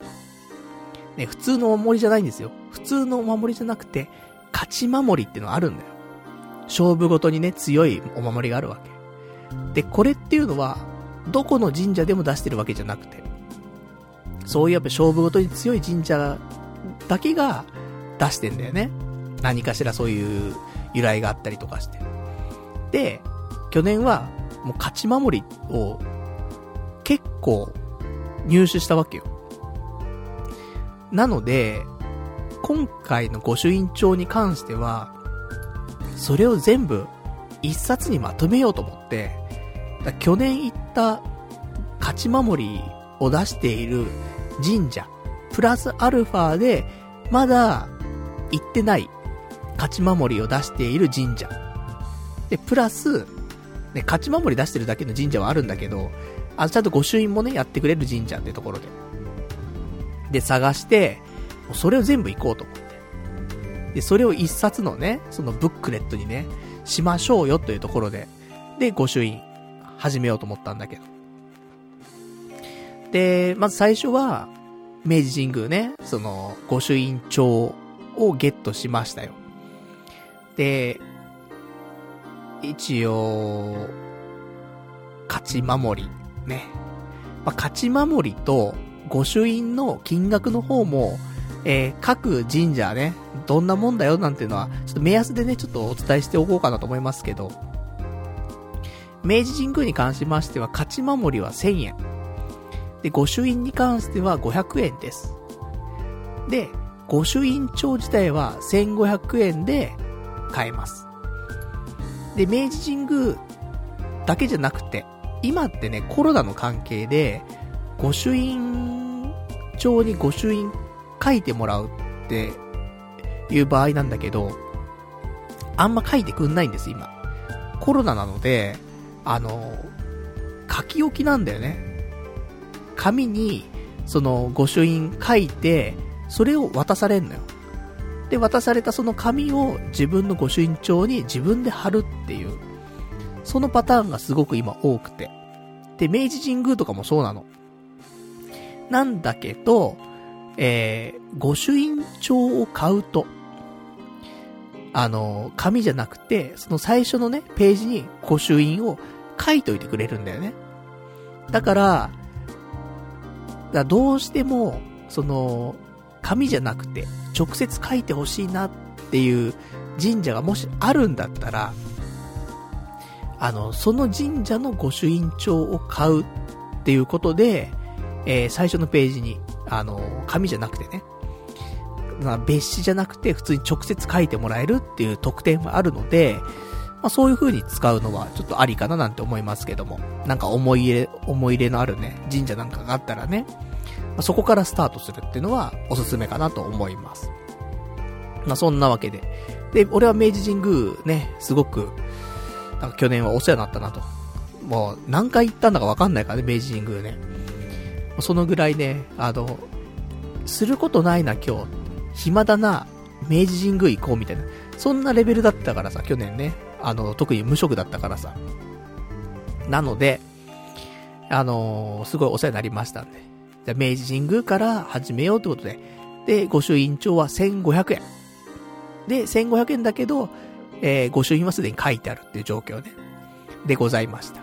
ね、普通のお守りじゃないんですよ。普通のお守りじゃなくて、勝ち守りってのがあるんだよ。勝負ごとにね、強いお守りがあるわけ。で、これっていうのは、どこの神社でも出してるわけじゃなくて、そういうやっぱ勝負ごとに強い神社だけが出してんだよね。何かしらそういう由来があったりとかして。で、去年はもう勝ち守りを結構入手したわけよ。なので、今回の御朱印帳に関しては、それを全部一冊にまとめようと思って、だ去年行った勝ち守りを出している神社、プラスアルファで、まだ行ってない勝ち守りを出している神社。で、プラス、ね、勝ち守り出してるだけの神社はあるんだけど、あちゃんと御朱印もね、やってくれる神社ってところで。で、探して、それを全部行こうと思って。で、それを一冊のね、そのブックレットにね、しましょうよというところで、で、御朱印、始めようと思ったんだけど。で、まず最初は、明治神宮ね、その、御朱印帳をゲットしましたよ。で、一応、勝ち守り、ね。まあ、勝ち守りと、御朱印の金額の方も、えー、各神社ね、どんなもんだよなんていうのは、ちょっと目安でね、ちょっとお伝えしておこうかなと思いますけど、明治神宮に関しましては、勝ち守りは1000円。で、御朱印に関しては500円です。で、御朱印帳自体は1500円で買えます。で、明治神宮だけじゃなくて、今ってね、コロナの関係で、御朱印帳に御朱印書いてもらうっていう場合なんだけど、あんま書いてくんないんです、今。コロナなので、あの、書き置きなんだよね。紙に、その、御朱印書いて、それを渡されんのよ。で、渡されたその紙を自分の御朱印帳に自分で貼るっていう、そのパターンがすごく今多くて。で、明治神宮とかもそうなの。なんだけど、えー、御朱印帳を買うと、あの、紙じゃなくて、その最初のね、ページに御朱印を書いといてくれるんだよね。だから、だどうしても、その、紙じゃなくて、直接書いてほしいなっていう神社がもしあるんだったら、あの、その神社の御朱印帳を買うっていうことで、えー、最初のページに、あの、紙じゃなくてね、まあ、別紙じゃなくて普通に直接書いてもらえるっていう特典もあるので、まあ、そういう風に使うのはちょっとありかななんて思いますけども、なんか思い入れ、思い入れのあるね、神社なんかがあったらね、ま、そこからスタートするっていうのはおすすめかなと思います。まあ、そんなわけで。で、俺は明治神宮ね、すごく、なんか去年はお世話になったなと。もう何回行ったんだかわかんないからね、明治神宮ね。そのぐらいね、あの、することないな今日。暇だな、明治神宮行こうみたいな。そんなレベルだったからさ、去年ね。あの、特に無職だったからさ。なので、あのー、すごいお世話になりましたんで。じゃ明治神宮から始めようってことで。で、御朱印帳は1500円。で、1500円だけど、えー、御朱印はすでに書いてあるっていう状況ね。でございました。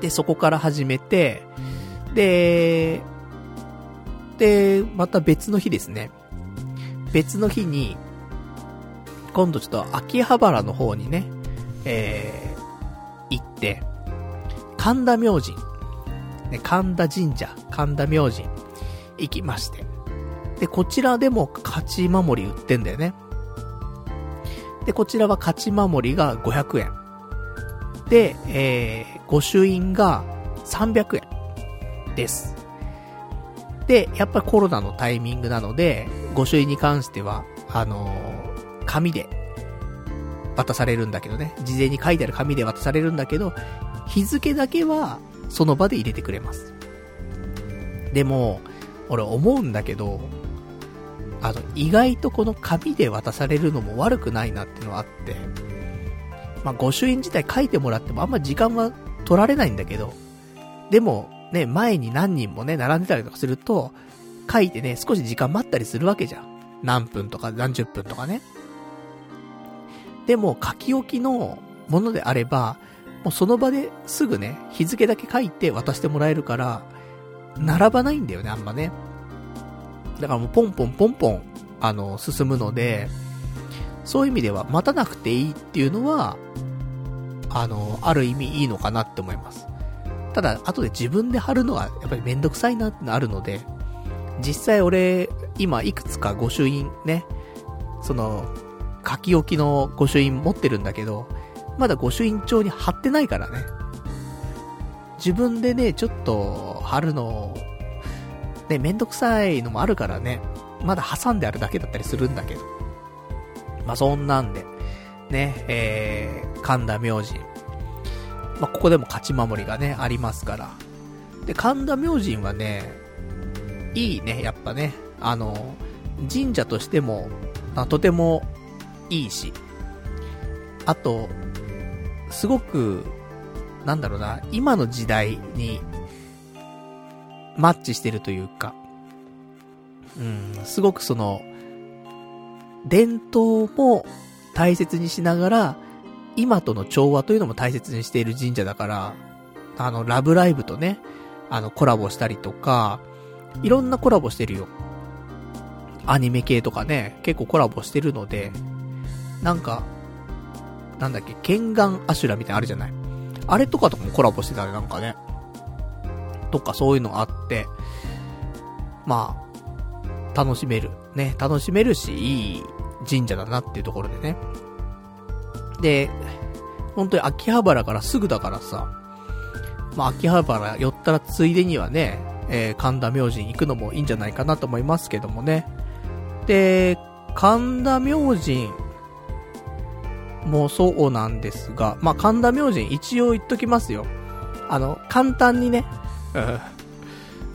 で、そこから始めて、で、で、また別の日ですね。別の日に、今度ちょっと秋葉原の方にね、えー、行って、神田明神、ね、神田神社、神田明神、行きまして。で、こちらでも勝ち守り売ってんだよね。で、こちらは勝ち守りが500円。で、えー、御朱印が300円です。で、やっぱりコロナのタイミングなので、御朱印に関しては、あのー、紙で渡されるんだけどね。事前に書いてある紙で渡されるんだけど、日付だけはその場で入れてくれます。でも、俺思うんだけど、あの、意外とこの紙で渡されるのも悪くないなっていうのはあって、まあ、御朱印自体書いてもらってもあんま時間は取られないんだけど、でも、ね、前に何人もね、並んでたりとかすると、書いてね、少し時間待ったりするわけじゃん。何分とか何十分とかね。でも、書き置きのものであれば、もうその場ですぐね、日付だけ書いて渡してもらえるから、並ばないんだよね、あんまね。だからもうポンポンポンポン、あの、進むので、そういう意味では待たなくていいっていうのは、あの、ある意味いいのかなって思います。ただ、後で自分で貼るのはやっぱりめんどくさいなってのあるので、実際俺、今いくつか御朱印ね、その、書き置きの御朱印持ってるんだけど、まだ御朱印帳に貼ってないからね。自分でね、ちょっと貼るの、ね、めんどくさいのもあるからね、まだ挟んであるだけだったりするんだけど。まあ、そんなんで、ね、えー、神田明神。まあ、ここでも勝ち守りがね、ありますから。で、神田明神はね、いいね、やっぱね。あの、神社としても、とてもいいし。あと、すごく、なんだろうな、今の時代に、マッチしてるというか、うん、すごくその、伝統も大切にしながら、今との調和というのも大切にしている神社だから、あの、ラブライブとね、あの、コラボしたりとか、いろんなコラボしてるよ。アニメ系とかね、結構コラボしてるので、なんか、なんだっけ、ケンガンアシュラみたいなのあるじゃない。あれとかとかもコラボしてたね、なんかね。とかそういうのがあって、まあ、楽しめる。ね、楽しめるし、いい神社だなっていうところでね。で、本当に秋葉原からすぐだからさ、まあ、秋葉原寄ったらついでにはね、えー、神田明神行くのもいいんじゃないかなと思いますけどもね。で、神田明神もそうなんですが、まあ、神田明神一応言っときますよ。あの、簡単にね、うん、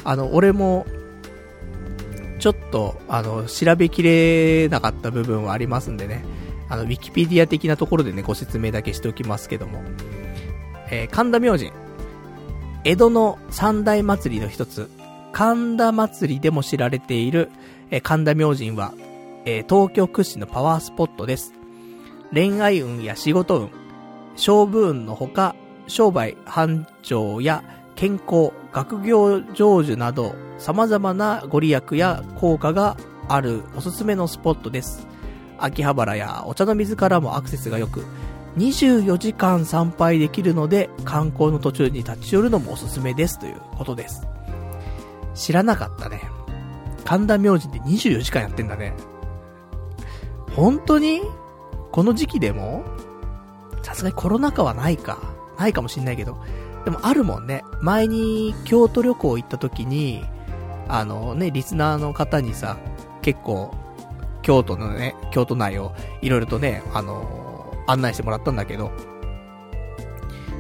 あの、俺も、ちょっと、あの、調べきれなかった部分はありますんでね。あの、ウィキペディア的なところでね、ご説明だけしておきますけども。えー、神田明神。江戸の三大祭りの一つ、神田祭りでも知られている、えー、神田明神は、えー、東京屈指のパワースポットです。恋愛運や仕事運、勝負運のほか、商売、繁盛や健康、学業成就など、様々なご利益や効果があるおすすめのスポットです。秋葉原やお茶の水からもアクセスが良く、24時間参拝できるので、観光の途中に立ち寄るのもおすすめですということです。知らなかったね。神田明神で24時間やってんだね。本当に？この時期でもさすがにコロナ禍はないか。ないかもしんないけど。でもあるもんね。前に京都旅行行った時に、あのね、リスナーの方にさ、結構、京都のね、京都内をいろいろとね、あのー、案内してもらったんだけど、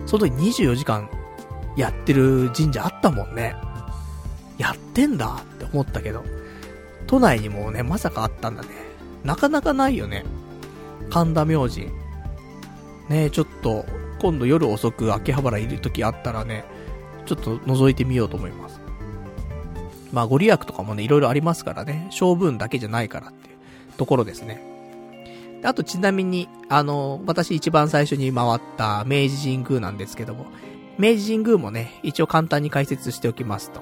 その時24時間やってる神社あったもんね。やってんだって思ったけど、都内にもね、まさかあったんだね。なかなかないよね。神田明神。ねちょっと、今度夜遅く秋葉原いる時あったらね、ちょっと覗いてみようと思います。まあ、ご利益とかもね、いろいろありますからね。勝負だけじゃないからっていうところですね。あとちなみに、あの、私一番最初に回った明治神宮なんですけども、明治神宮もね、一応簡単に解説しておきますと、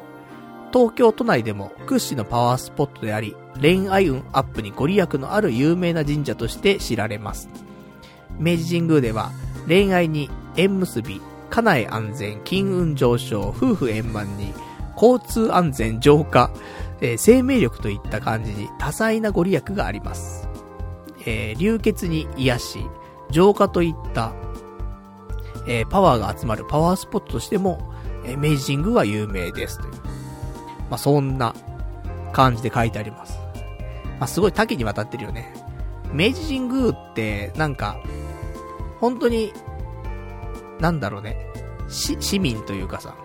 東京都内でも屈指のパワースポットであり、恋愛運アップにご利益のある有名な神社として知られます。明治神宮では、恋愛に縁結び、家内安全、金運上昇、夫婦円満に、交通安全浄化、えー、生命力といった感じに多彩なご利益があります。えー、流血に癒し、浄化といった、えー、パワーが集まるパワースポットとしても、えー、明治神宮は有名ですという。まあ、そんな感じで書いてあります。まあ、すごい多岐にわたってるよね。明治神宮って、なんか、本当に、なんだろうね、し、市民というかさ、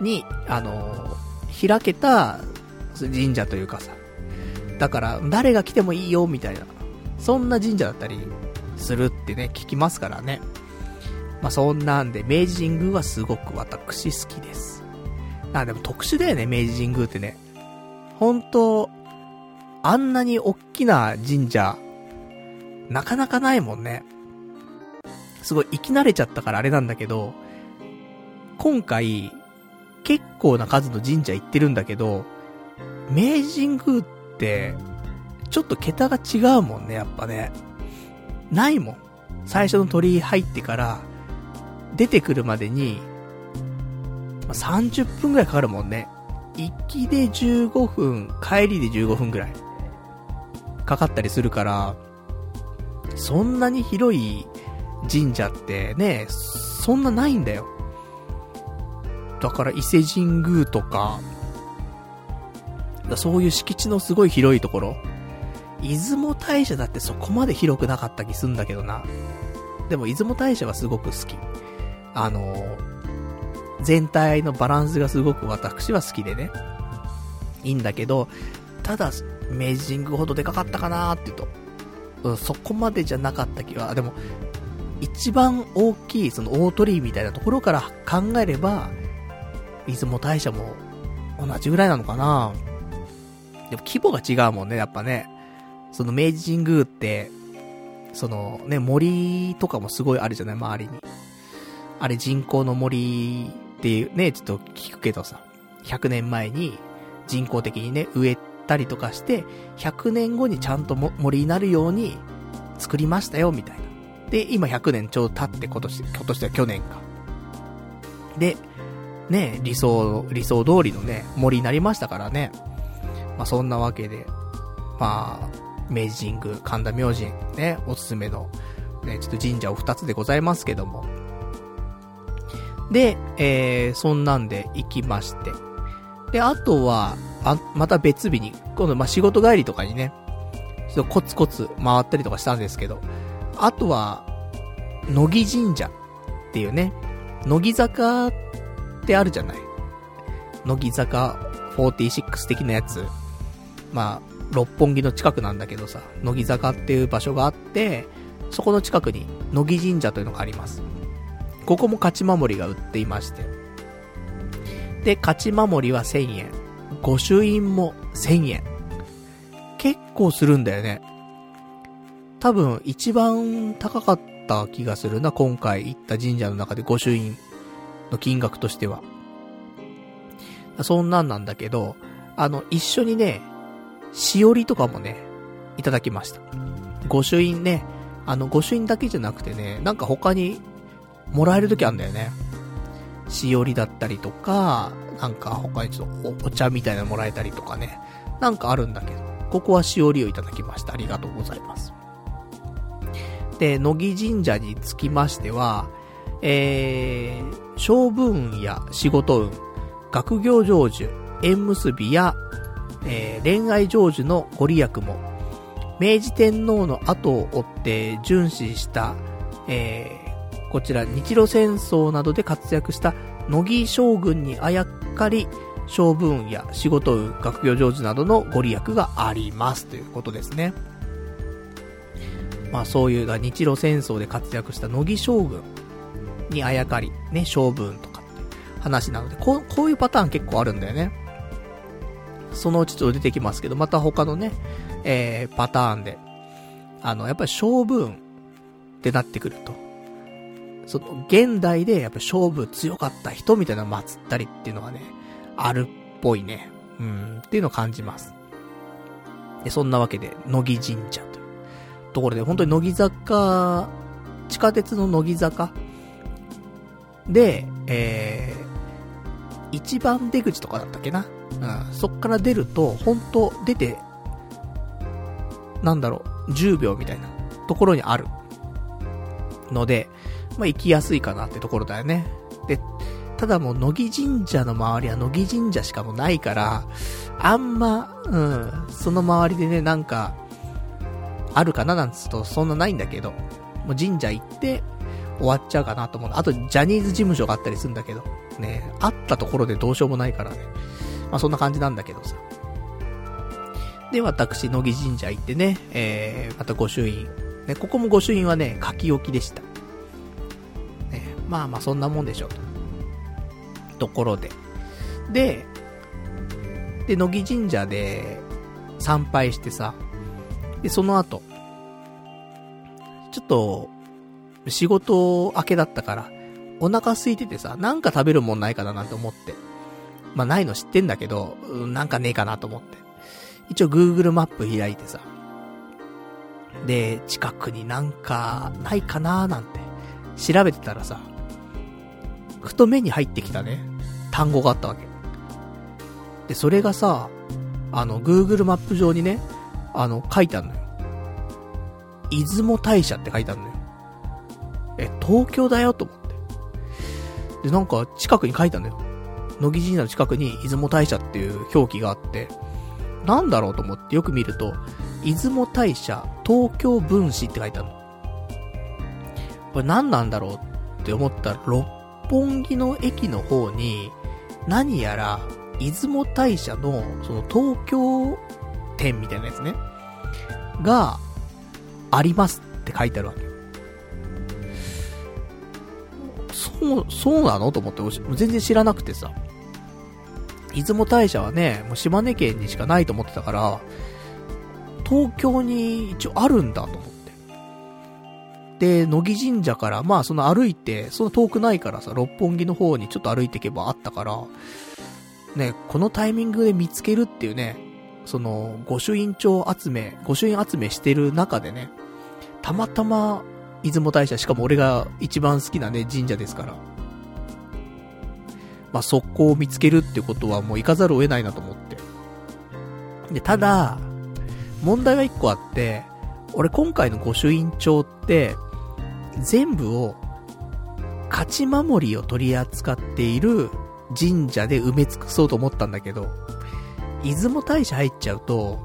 に、あのー、開けた神社というかさ、だから、誰が来てもいいよ、みたいな、そんな神社だったりするってね、聞きますからね。まあ、そんなんで、明治神宮はすごく私好きです。あ、でも特殊だよね、明治神宮ってね。本当あんなに大きな神社、なかなかないもんね。すごい、生き慣れちゃったからあれなんだけど、今回、結構な数の神社行ってるんだけど、明治神宮って、ちょっと桁が違うもんね、やっぱね。ないもん。最初の鳥居入ってから、出てくるまでに、まあ、30分くらいかかるもんね。行きで15分、帰りで15分くらい。かかったりするから、そんなに広い神社ってね、そんなないんだよ。だから伊勢神宮とか、そういう敷地のすごい広いところ。出雲大社だってそこまで広くなかった気すんだけどな。でも出雲大社はすごく好き。あの全体のバランスがすごく私は好きでね。いいんだけど、ただ、明治神宮ほどでかかったかなーって言うと、うん、そこまでじゃなかった気は、でも、一番大きい、その大鳥居みたいなところから考えれば、出雲大社も同じぐらいなのかなでも規模が違うもんね、やっぱね。その明治神宮って、そのね、森とかもすごいあるじゃない、周りに。あれ人工の森っていうね、ちょっと聞くけどさ、100年前に人工的にね、植えたりとかして、100年後にちゃんと森になるように作りましたよ、みたいな。で、今100年ちょうど経って今年、今年は去年か。で、ね、理想、理想通りのね、森になりましたからね。まあそんなわけで、まあ、明治神宮、神田明神、ね、おすすめの、ね、ちょっと神社を二つでございますけども。で、えー、そんなんで行きまして。で、あとは、あ、また別日に、今度ま仕事帰りとかにね、ちょっとコツコツ回ったりとかしたんですけど、あとは、乃木神社っていうね、乃木坂ってあるじゃない。乃木坂46的なやつ。まあ、六本木の近くなんだけどさ、乃木坂っていう場所があって、そこの近くに乃木神社というのがあります。ここも勝ち守りが売っていまして。で、勝ち守りは1000円。御朱印も1000円。結構するんだよね。多分一番高かった気がするな、今回行った神社の中で御朱印の金額としては。そんなんなんだけど、あの、一緒にね、しおりとかもね、いただきました。御朱印ね、あの、御朱印だけじゃなくてね、なんか他にもらえる時あるんだよね。しおりだったりとか、なんか他にちょっとお茶みたいなのもらえたりとかね。なんかあるんだけど、ここはしおりをいただきました。ありがとうございます。で、乃木神社につきましては、えー、勝負運や仕事運、学業成就、縁結びや、えー、恋愛成就のご利益も、明治天皇の後を追って巡視した、えー、こちら日露戦争などで活躍した乃木将軍にあやかり、勝負運や仕事運、学業成就などのご利益がありますということですね。まあそういう日露戦争で活躍した乃木将軍にあやかり、ね、勝負運とかって話なので、こう、こういうパターン結構あるんだよね。そのうちちょっと出てきますけど、また他のね、えー、パターンで、あの、やっぱり勝負運ってなってくると、その、現代でやっぱ勝負強かった人みたいなのを祀ったりっていうのがね、あるっぽいね。うん、っていうのを感じます。で、そんなわけで、乃木神社というところで、本当に乃木坂、地下鉄の乃木坂で、えー、一番出口とかだったっけな？うん、そっから出ると、本当出て、なんだろう、10秒みたいなところにある。ので、まあ、行きやすいかなってところだよね。で、ただもう、乃木神社の周りは乃木神社しかもないから、あんま、うん、その周りでね、なんか、あるかななんつうと、そんなないんだけど、もう神社行って、終わっちゃうかなと思う。あと、ジャニーズ事務所があったりするんだけど、ね、あったところでどうしようもないからね。まあ、そんな感じなんだけどさ。で、私、乃木神社行ってね、えー、また御朱印。ね、ここも御朱印はね、書き置きでした。まあまあ、そんなもんでしょうと。ところで。で、で、乃木神社で参拝してさ、で、その後、ちょっと、仕事明けだったから、お腹空いててさ、なんか食べるもんないかななんて思って。まあ、ないの知ってんだけど、なんかねえかなと思って。一応 Google マップ開いてさ。で、近くになんかないかなーなんて調べてたらさ、ふと目に入ってきたね、単語があったわけ。で、それがさ、あの、Google マップ上にね、あの、書いてあるのよ。出雲大社って書いてあるのよ。え、東京だよと思って。で、なんか近くに書いてあるのよ。乃木神社の近くに出雲大社っていう表記があって、なんだろうと思ってよく見ると、出雲大社東京分子って書いてあるの。これ何なんだろうって思ったら、六本木の駅の方に、何やら、出雲大社の、その東京店みたいなやつね、が、ありますって書いてあるわけ。そう、そうなのと思って、全然知らなくてさ。出雲大社はね、もう島根県にしかないと思ってたから、東京に一応あるんだと思。で、乃木神社から、まあその歩いて、その遠くないからさ、六本木の方にちょっと歩いていけばあったから、ね、このタイミングで見つけるっていうね、その、御朱印帳集め、御朱印集めしてる中でね、たまたま、出雲大社、しかも俺が一番好きなね、神社ですから。まあ、速攻を見つけるってことはもう行かざるを得ないなと思って。で、ただ、問題が一個あって、俺今回の御朱印帳って、全部を、勝ち守りを取り扱っている神社で埋め尽くそうと思ったんだけど、出雲大社入っちゃうと、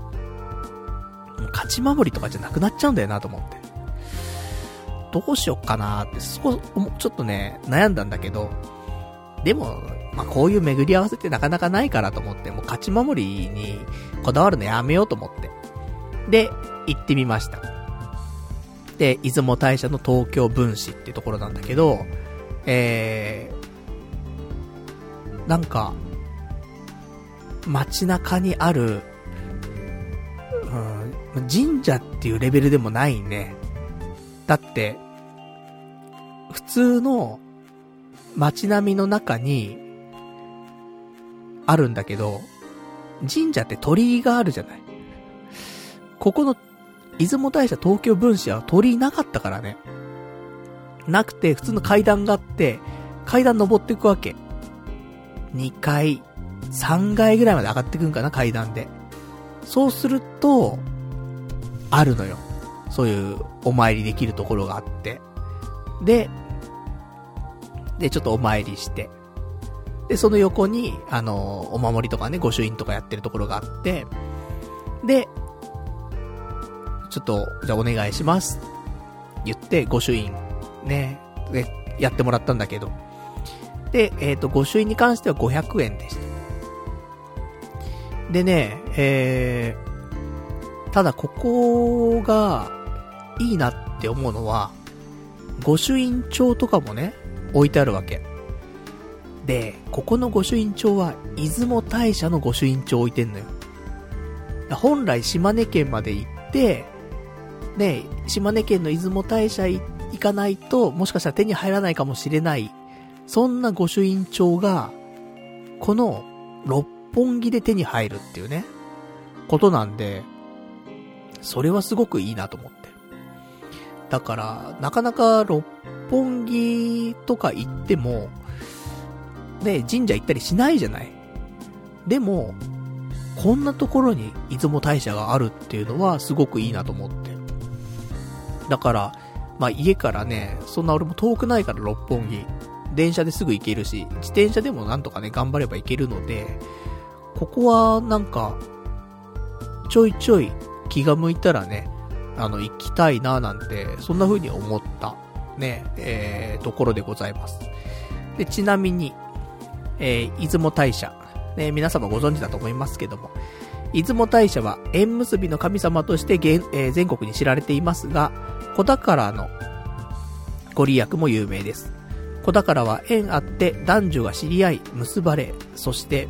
勝ち守りとかじゃなくなっちゃうんだよなと思って。どうしよっかなって、そこ、ちょっとね、悩んだんだけど、でも、まあ、こういう巡り合わせってなかなかないからと思って、もう勝ち守りにこだわるのやめようと思って。で、行ってみました。で、出雲大社の東京分子っていうところなんだけど、えー、なんか、街中にある、うん、神社っていうレベルでもないね。だって、普通の街並みの中に、あるんだけど、神社って鳥居があるじゃない。ここの、出雲大社東京分社は鳥居なかったからね。なくて、普通の階段があって、階段登っていくわけ。2階、3階ぐらいまで上がってくんかな、階段で。そうすると、あるのよ。そういうお参りできるところがあって。で、で、ちょっとお参りして。で、その横に、あの、お守りとかね、御朱印とかやってるところがあって、で、ちょっと、じゃあお願いします。言って、御朱印、ね、やってもらったんだけど。で、えっ、ー、と、御朱印に関しては500円でした。でね、えー、ただここが、いいなって思うのは、御朱印帳とかもね、置いてあるわけ。で、ここの御朱印帳は、出雲大社の御朱印帳置いてんのよ。本来島根県まで行って、ね、島根県の出雲大社行かないと、もしかしたら手に入らないかもしれない、そんな御朱印帳が、この六本木で手に入るっていうね、ことなんで、それはすごくいいなと思って。だから、なかなか六本木とか行っても、ね、神社行ったりしないじゃない。でも、こんなところに出雲大社があるっていうのはすごくいいなと思って。だから、まあ家からね、そんな俺も遠くないから六本木。電車ですぐ行けるし、自転車でもなんとかね、頑張れば行けるので、ここはなんか、ちょいちょい気が向いたらね、あの、行きたいななんて、そんな風に思った、ね、えー、ところでございます。で、ちなみに、えー、出雲大社。ね、皆様ご存知だと思いますけども、出雲大社は縁結びの神様として、えー、全国に知られていますが、子宝のご利益も有名です。子宝は縁あって男女が知り合い、結ばれ、そして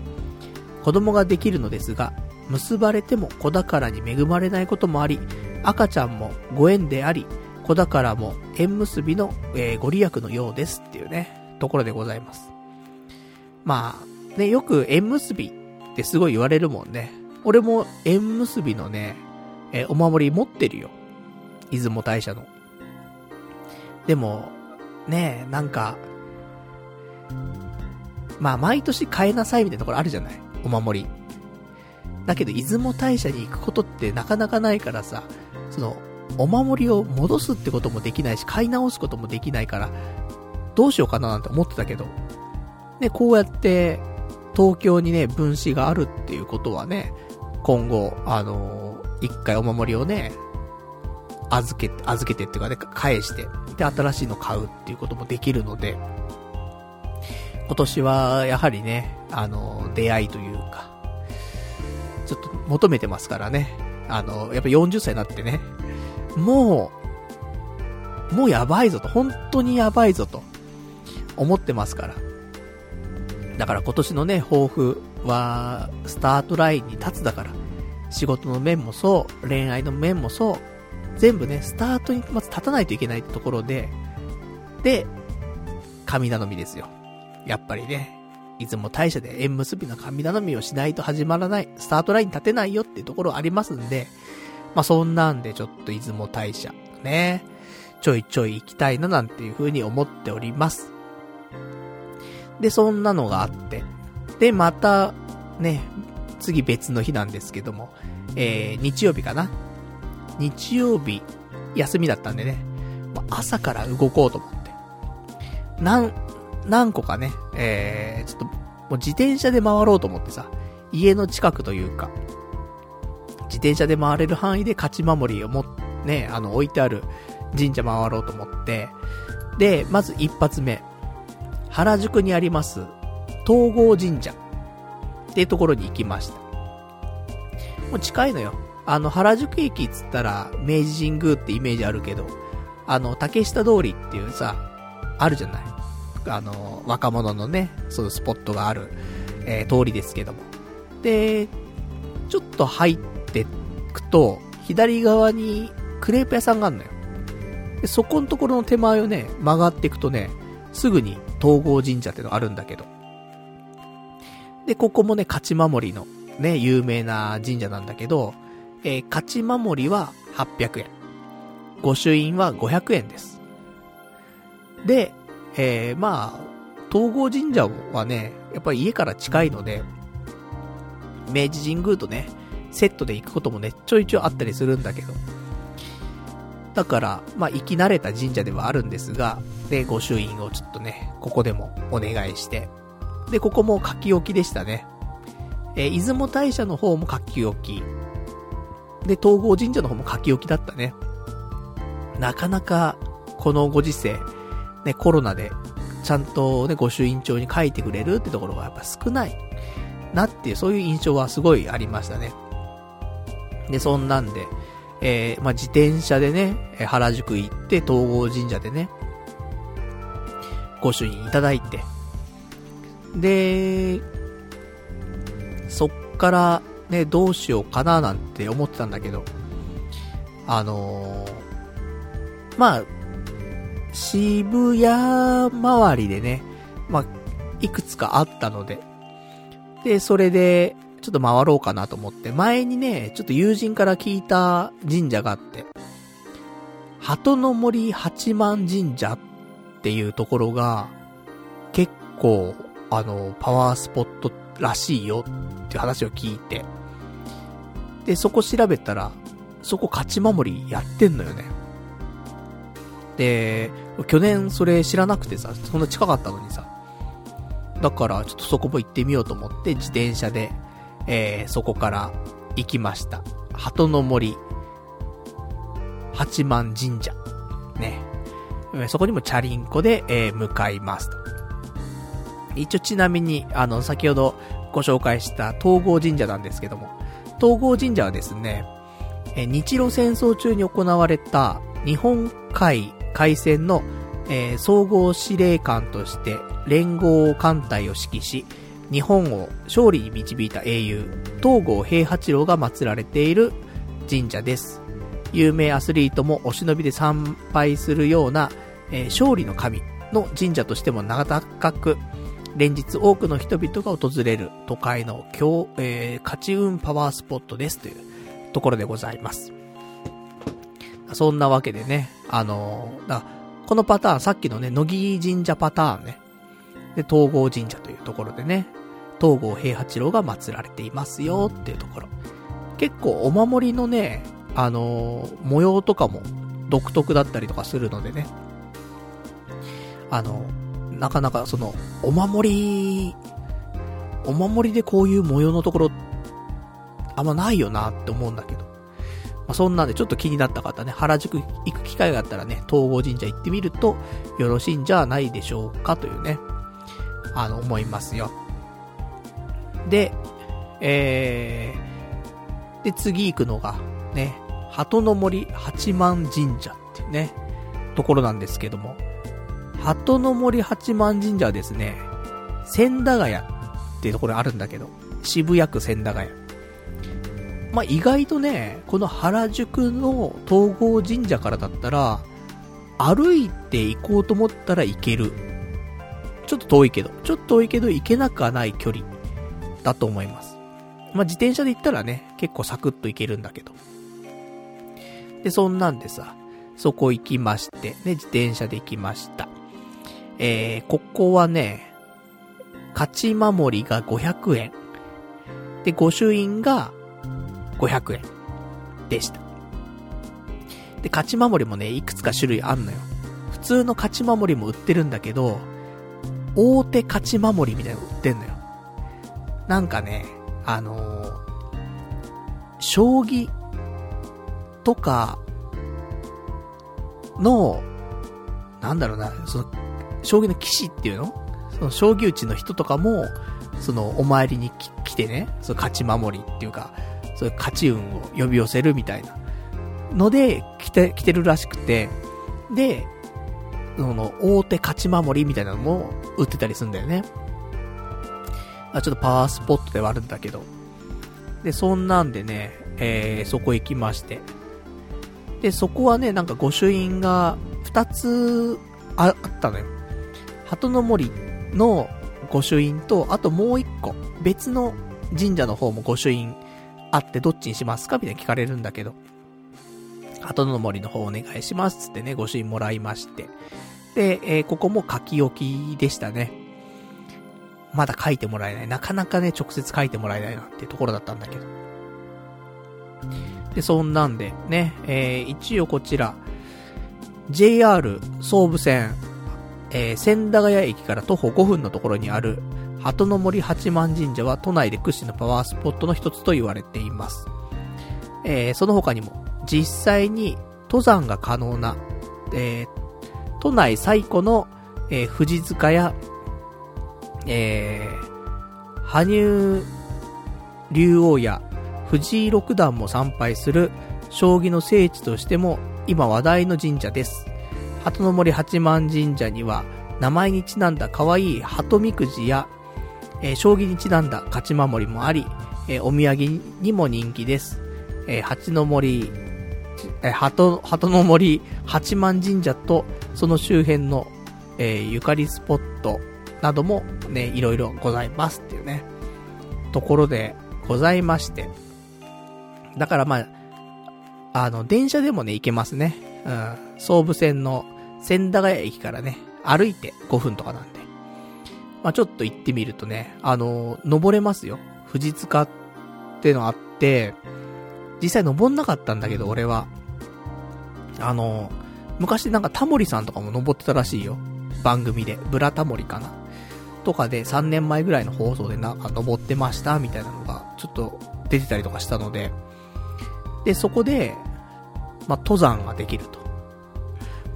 子供ができるのですが、結ばれても子宝に恵まれないこともあり、赤ちゃんもご縁であり、子宝も縁結びの、えー、ご利益のようですっていうね、ところでございます。まあ、ね、よく縁結びってすごい言われるもんね。俺も縁結びのね、えー、お守り持ってるよ。出雲大社の。でも、ねえ、なんか、まあ、毎年変えなさいみたいなところあるじゃない？お守り。だけど、出雲大社に行くことってなかなかないからさ、その、お守りを戻すってこともできないし、買い直すこともできないから、どうしようかななんて思ってたけど、ね、こうやって、東京にね、分子があるっていうことはね、今後、あのー、一回お守りをね、預けて、預けてっていうかね、返して、で、新しいの買うっていうこともできるので、今年は、やはりね、あの、出会いというか、ちょっと求めてますからね。あの、やっぱ40歳になってね、もう、もうやばいぞと、本当にやばいぞと、思ってますから。だから今年のね、抱負は、スタートラインに立つだから、仕事の面もそう、恋愛の面もそう、全部ね、スタートにまず立たないといけないところで、で、神頼みですよ。やっぱりね、いつも大社で縁結びの神頼みをしないと始まらない、スタートライン立てないよっていうところありますんで、まあ、そんなんでちょっと出雲大社、ね、ちょいちょい行きたいななんていう風に思っております。で、そんなのがあって。で、また、ね、次別の日なんですけども、えー、日曜日かな日曜日、休みだったんでね、朝から動こうと思って。なん、何個かね、えー、ちょっと、もう自転車で回ろうと思ってさ、家の近くというか、自転車で回れる範囲で勝ち守りをも、ね、あの、置いてある神社回ろうと思って、で、まず一発目、原宿にあります、東郷神社っていうところに行きました。もう近いのよ。あの、原宿駅っつったら、明治神宮ってイメージあるけど、あの、竹下通りっていうさ、あるじゃない。あの、若者のね、そういうスポットがある、えー、通りですけども。で、ちょっと入ってくと、左側にクレープ屋さんがあるのよ。で、そこのところの手前をね、曲がっていくとね、すぐに東郷神社ってのがあるんだけど。で、ここもね、勝守りのね、有名な神社なんだけど、えー、勝ち守りは800円。御朱印は500円です。で、えー、まあ、東郷神社はね、やっぱり家から近いので、明治神宮とね、セットで行くこともね、ちょいちょいあったりするんだけど。だから、まあ、行き慣れた神社ではあるんですが、で、御朱印をちょっとね、ここでもお願いして。で、ここも書き置きでしたね。えー、出雲大社の方も書き置き。で、東郷神社の方も書き置きだったね。なかなか、このご時世、ね、コロナで、ちゃんとね、御朱印帳に書いてくれるってところがやっぱ少ないなっていう、そういう印象はすごいありましたね。で、そんなんで、えー、まあ、自転車でね、原宿行って、東郷神社でね、御朱印いただいて、で、そっからね、どうしようかななんて思ってたんだけど、あのー、まあ、渋谷周りでね、まあ、いくつかあったので、で、それで、ちょっと回ろうかなと思って、前にね、ちょっと友人から聞いた神社があって、鳩の森八幡神社っていうところが、結構、あの、パワースポットらしいよっていう話を聞いて、で、そこ調べたら、そこ勝ち守りやってんのよね。で、去年それ知らなくてさ、そんな近かったのにさ。だからちょっとそこも行ってみようと思って自転車で、えー、そこから行きました。鳩の森、八幡神社。ね。そこにもチャリンコで、えー、向かいますと。一応ちなみに、あの、先ほどご紹介した東郷神社なんですけども、東郷神社はですね、え日露戦争中に行われた日本海海戦の、えー、総合司令官として連合艦隊を指揮し、日本を勝利に導いた英雄、東郷平八郎が祀られている神社です。有名アスリートもお忍びで参拝するような、えー、勝利の神の神社としても名高く、連日多くの人々が訪れる都会の今日、えー、勝ち運パワースポットですというところでございます。そんなわけでね、あのー、だこのパターン、さっきのね、乃木神社パターンね、で、東郷神社というところでね、東郷平八郎が祀られていますよっていうところ。結構お守りのね、あのー、模様とかも独特だったりとかするのでね、あのーなかなかその、お守り、お守りでこういう模様のところ、あんまないよなって思うんだけど。まあ、そんなんでちょっと気になった方ね、原宿行く機会があったらね、東郷神社行ってみるとよろしいんじゃないでしょうかというね、あの、思いますよ。で、えー、で、次行くのが、ね、鳩の森八幡神社っていうね、ところなんですけども、鳩の森八幡神社はですね、千駄ヶ谷っていうところあるんだけど、渋谷区千駄ヶ谷。まあ、意外とね、この原宿の東郷神社からだったら、歩いて行こうと思ったら行ける。ちょっと遠いけど、ちょっと遠いけど行けなくはない距離だと思います。まあ、自転車で行ったらね、結構サクッと行けるんだけど。で、そんなんでさ、そこ行きまして、ね、自転車で行きました。えー、ここはね、勝ち守りが500円。で、御朱印が500円でした。で、勝ち守りもね、いくつか種類あんのよ。普通の勝ち守りも売ってるんだけど、大手勝ち守りみたいなの売ってんのよ。なんかね、あのー、将棋とかの、なんだろうな、その、将棋の騎士っていうの？その将棋打ちの人とかも、その、お参りに来てね、その勝ち守りっていうか、そういう勝ち運を呼び寄せるみたいなので、来て、来てるらしくて、で、その、大手勝ち守りみたいなのも売ってたりするんだよね。あ、ちょっとパワースポットではあるんだけど。で、そんなんでね、えー、そこ行きまして。で、そこはね、なんか御朱印が2つあったのよ。鳩の森の御朱印と、あともう1個、別の神社の方も御朱印あってどっちにしますか？みたいに聞かれるんだけど。鳩の森の方お願いしますつってね、御朱印もらいまして。で、えー、ここも書き置きでしたね。まだ書いてもらえない。なかなかね、直接書いてもらえないなっていうところだったんだけど。で、そんなんで、ね、えー、一応こちら、JR 総武線、えー、千駄ヶ谷駅から徒歩5分のところにある、鳩の森八幡神社は都内で屈指のパワースポットの一つと言われています。えー、その他にも、実際に登山が可能な、えー、都内最古の、えー、富士塚や、えー、羽生竜王や藤井六段も参拝する将棋の聖地としても今話題の神社です。鳩の森八幡神社には名前にちなんだ可愛い鳩みくじや、えー、将棋にちなんだ勝ち守りもあり、えー、お土産にも人気です。えー、八の森、えー、鳩、鳩の森八幡神社とその周辺の、えー、ゆかりスポットなどもね、いろいろございますっていうね、ところでございまして。だからまあ、あの、電車でもね、行けますね。うん。総武線の千駄ヶ谷駅からね、歩いて5分とかなんで。まあちょっと行ってみるとね、あの、登れますよ。富士塚ってのあって、実際登んなかったんだけど、俺は。あの、昔なんかタモリさんとかも登ってたらしいよ。番組で。ブラタモリかな。とかで3年前ぐらいの放送でなんか登ってました、みたいなのが、ちょっと出てたりとかしたので、で、そこで、まあ、登山ができると。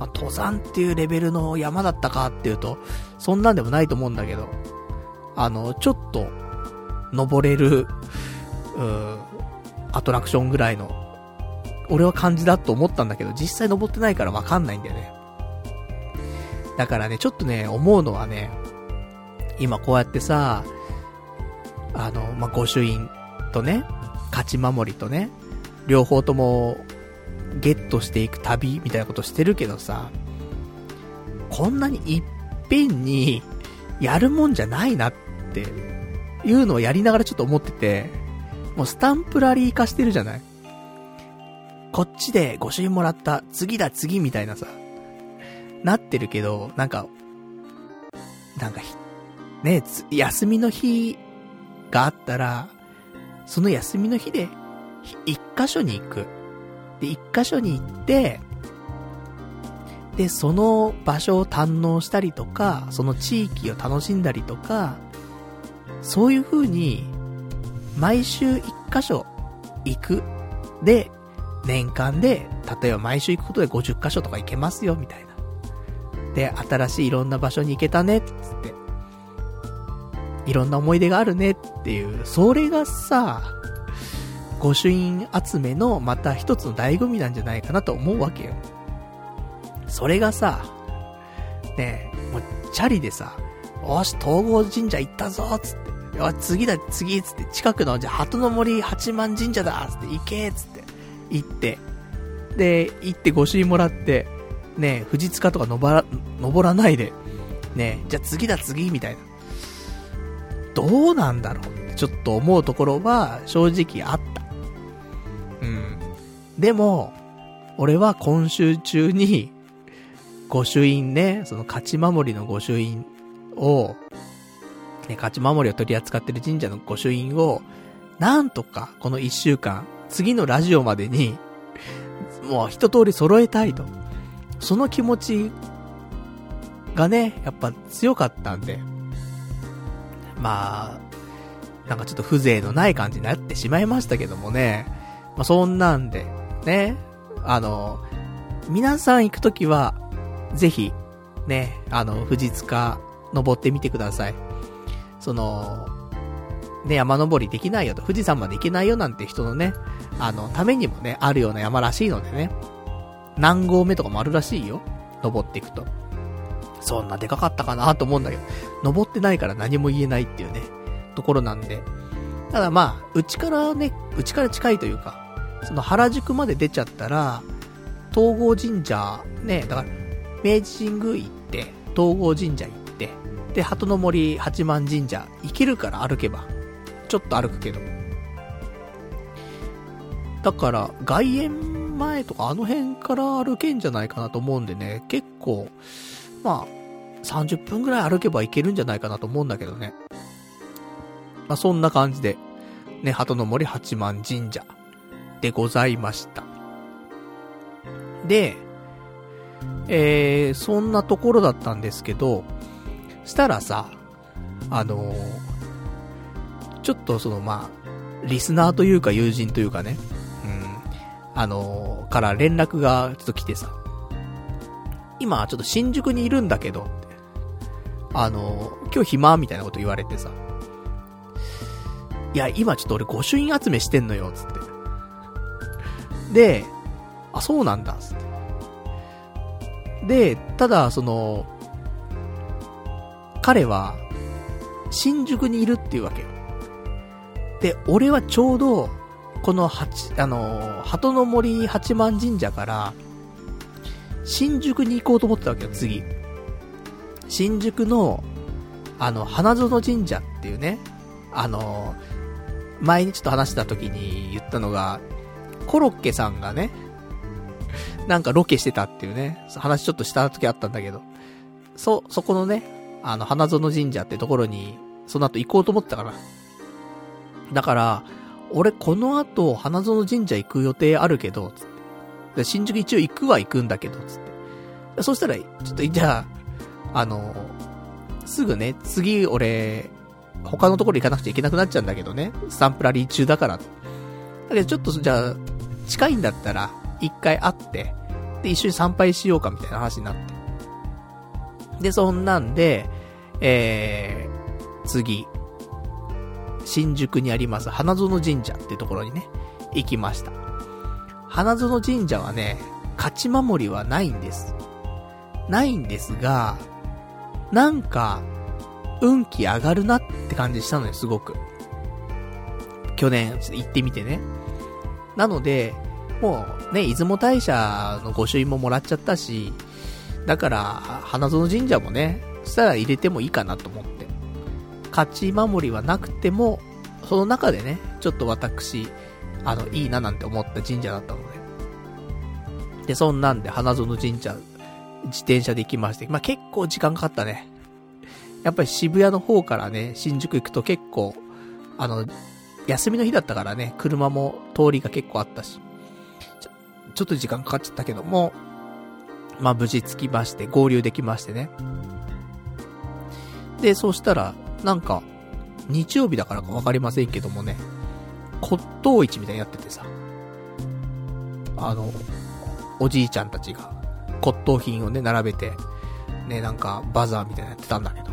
まあ、登山っていうレベルの山だったかっていうと、そんなんでもないと思うんだけど、あの、ちょっと、登れる、アトラクションぐらいの、俺は感じだと思ったんだけど、実際登ってないからわかんないんだよね。だからね、ちょっとね、思うのはね、今こうやってさ、あの、まあ、御朱印とね、勝ち守りとね、両方ともゲットしていく旅みたいなことしてるけどさ、こんなにいっぺんにやるもんじゃないなっていうのをやりながらちょっと思ってて、もうスタンプラリー化してるじゃない？こっちで御朱印もらった、次だ次みたいなさ、なってるけど、なんか、なんかね、休みの日があったら、その休みの日で一箇所に行く。で、一箇所に行って、で、その場所を堪能したりとか、その地域を楽しんだりとか、そういう風に、毎週一箇所行く。で、年間で、例えば毎週行くことで50箇所とか行けますよ、みたいな。で、新しいいろんな場所に行けたね、つって。いろんな思い出があるねっていう、それがさ、御朱印集めのまた一つの醍醐味なんじゃないかなと思うわけよ。それがさ、ねえ、もう、チャリでさ、よし、東郷神社行ったぞつって。よ次だ、次つって、近くの、じゃ鳩の森八幡神社だつって、行けつって、行って、で、行って御朱印もらって、ねえ、富士塚とか登ら、登らないで、ねえ、じゃあ次だ次みたいな。どうなんだろうってちょっと思うところは正直あった。うん。でも、俺は今週中に、御朱印ね、その勝ち守りの御朱印を、ね、勝ち守りを取り扱ってる神社の御朱印を、なんとか、この一週間、次のラジオまでに、もう一通り揃えたいと。その気持ちがね、やっぱ強かったんで、まあ、なんかちょっと風情のない感じになってしまいましたけどもね、まあそんなんで、ね、あの、皆さん行くときは、ぜひ、ね、あの、富士塚登ってみてください。その、ね、山登りできないよと、富士山まで行けないよなんて人のね、あの、ためにもね、あるような山らしいのでね、何合目とかもあるらしいよ。登っていくと。そんなでかかったかなと思うんだけど、登ってないから何も言えないっていうね、ところなんで。ただまあ、うちからね、うちから近いというか、その原宿まで出ちゃったら、東郷神社、ね、だから、明治神宮行って、東郷神社行って、で、鳩の森八幡神社行けるから歩けば。ちょっと歩くけど。だから、外苑前とかあの辺から歩けんじゃないかなと思うんでね、結構、まあ、30分ぐらい歩けば行けるんじゃないかなと思うんだけどね。まあ、そんな感じで、ね、鳩の森八幡神社でございました。で、えー、そんなところだったんですけど、したらさ、あのー、ちょっとそのまあ、リスナーというか友人というかね、うん、あのー、から連絡がちょっと来てさ、今ちょっと新宿にいるんだけど、あの、今日暇みたいなこと言われてさ、いや、今ちょっと俺御朱印集めしてんのよ、つって。で、あ、そうなんだ、つって。で、ただ、その、彼は、新宿にいるっていうわけよ。で、俺はちょうど、この八、あの、鳩の森八幡神社から、新宿に行こうと思ってたわけよ、次。新宿の、あの、花園神社っていうね、あの、前にちょっと話した時に言ったのが、コロッケさんがね、なんかロケしてたっていうね、話ちょっとした時あったんだけど、そ、そこのね、あの、花園神社ってところに、その後行こうと思ったから。だから、俺この後、花園神社行く予定あるけど、つって。新宿一応行くは行くんだけど、つって。そしたら、ちょっと、じゃあ、あの、すぐね、次俺、他のところ行かなくちゃいけなくなっちゃうんだけどね。スタンプラリー中だから。だけどちょっと、じゃあ、近いんだったら、一回会って、で、一緒に参拝しようかみたいな話になって。で、そんなんで、えー、次、新宿にあります花園神社っていうところにね、行きました。花園神社はね、勝ち守りはないんです。ないんですが、なんか、運気上がるなって感じしたのよ、すごく。去年、行ってみてね。なので、もうね、出雲大社の御朱印ももらっちゃったし、だから、花園神社もね、したら入れてもいいかなと思って。勝ち守りはなくても、その中でね、ちょっと私、あの、いいななんて思った神社だったので。で、そんなんで花園神社、自転車で行きまして、まあ、結構時間かかったね。やっぱり渋谷の方からね、新宿行くと結構、あの、休みの日だったからね、車も通りが結構あったし、ちょ、っと時間かかっちゃったけども、まあ無事着きまして、合流できましてね。で、そうしたら、なんか、日曜日だからかわかりませんけどもね、骨董市みたいにやっててさ、あの、おじいちゃんたちが骨董品をね、並べて、ね、なんかバザーみたいなやってたんだけど、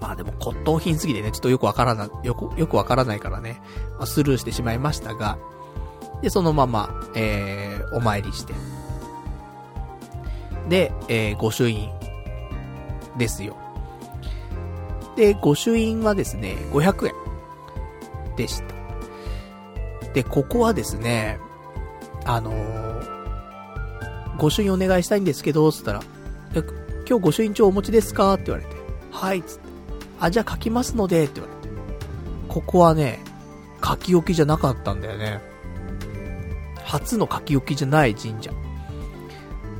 まあでも骨董品すぎてね、ちょっとよくわからな、よく、よくわからないからね、まあ、スルーしてしまいましたが、で、そのまま、えー、お参りして。で、えー、御朱印ですよ。で、御朱印はですね、500円でした。で、ここはですね、あのー、御朱印お願いしたいんですけど、つったら、今日御朱印帳お持ちですか？って言われて、はい、つって。あ、じゃあ書きますので、って言われて。ここはね、書き置きじゃなかったんだよね。初の書き置きじゃない神社。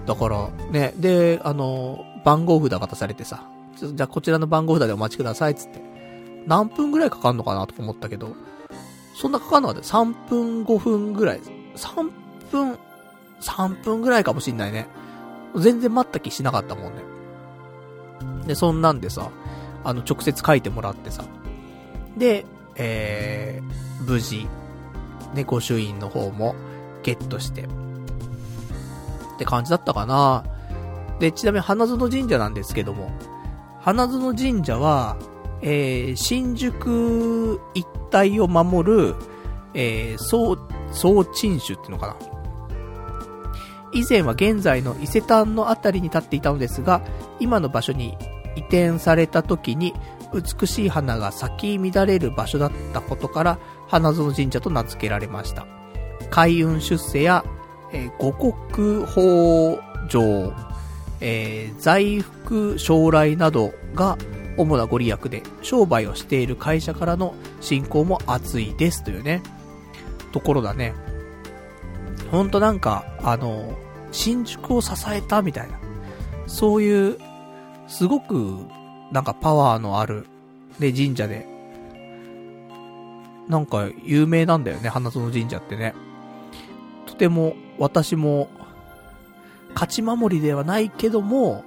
だから、ね、で、あの、番号札渡されてさ、じゃあこちらの番号札でお待ちください、つって。何分ぐらいかかんのかなとか思ったけど、そんなかかんなかった。3分、5分ぐらい。3分、3分ぐらいかもしんないね。全然待った気しなかったもんね。で、そんなんでさ、あの、直接書いてもらってさ。で、えー、無事、ね、御朱印の方もゲットして。って感じだったかな。で、ちなみに花園神社なんですけども、花園神社は、えー、新宿一帯を守る、えー、総、総鎮守っていうのかな。以前は現在の伊勢丹のあたりに立っていたのですが、今の場所に移転された時に、美しい花が咲き乱れる場所だったことから、花園神社と名付けられました。開運出世や、えー、五穀豊穣、えー、財福将来などが主なご利益で、商売をしている会社からの信仰も熱いですというね、ところだね。ほんとなんか、あの、新宿を支えたみたいな、そういう、すごく、なんかパワーのある、で、神社で、なんか有名なんだよね、花園神社ってね。とても、私も、勝ち守りではないけども、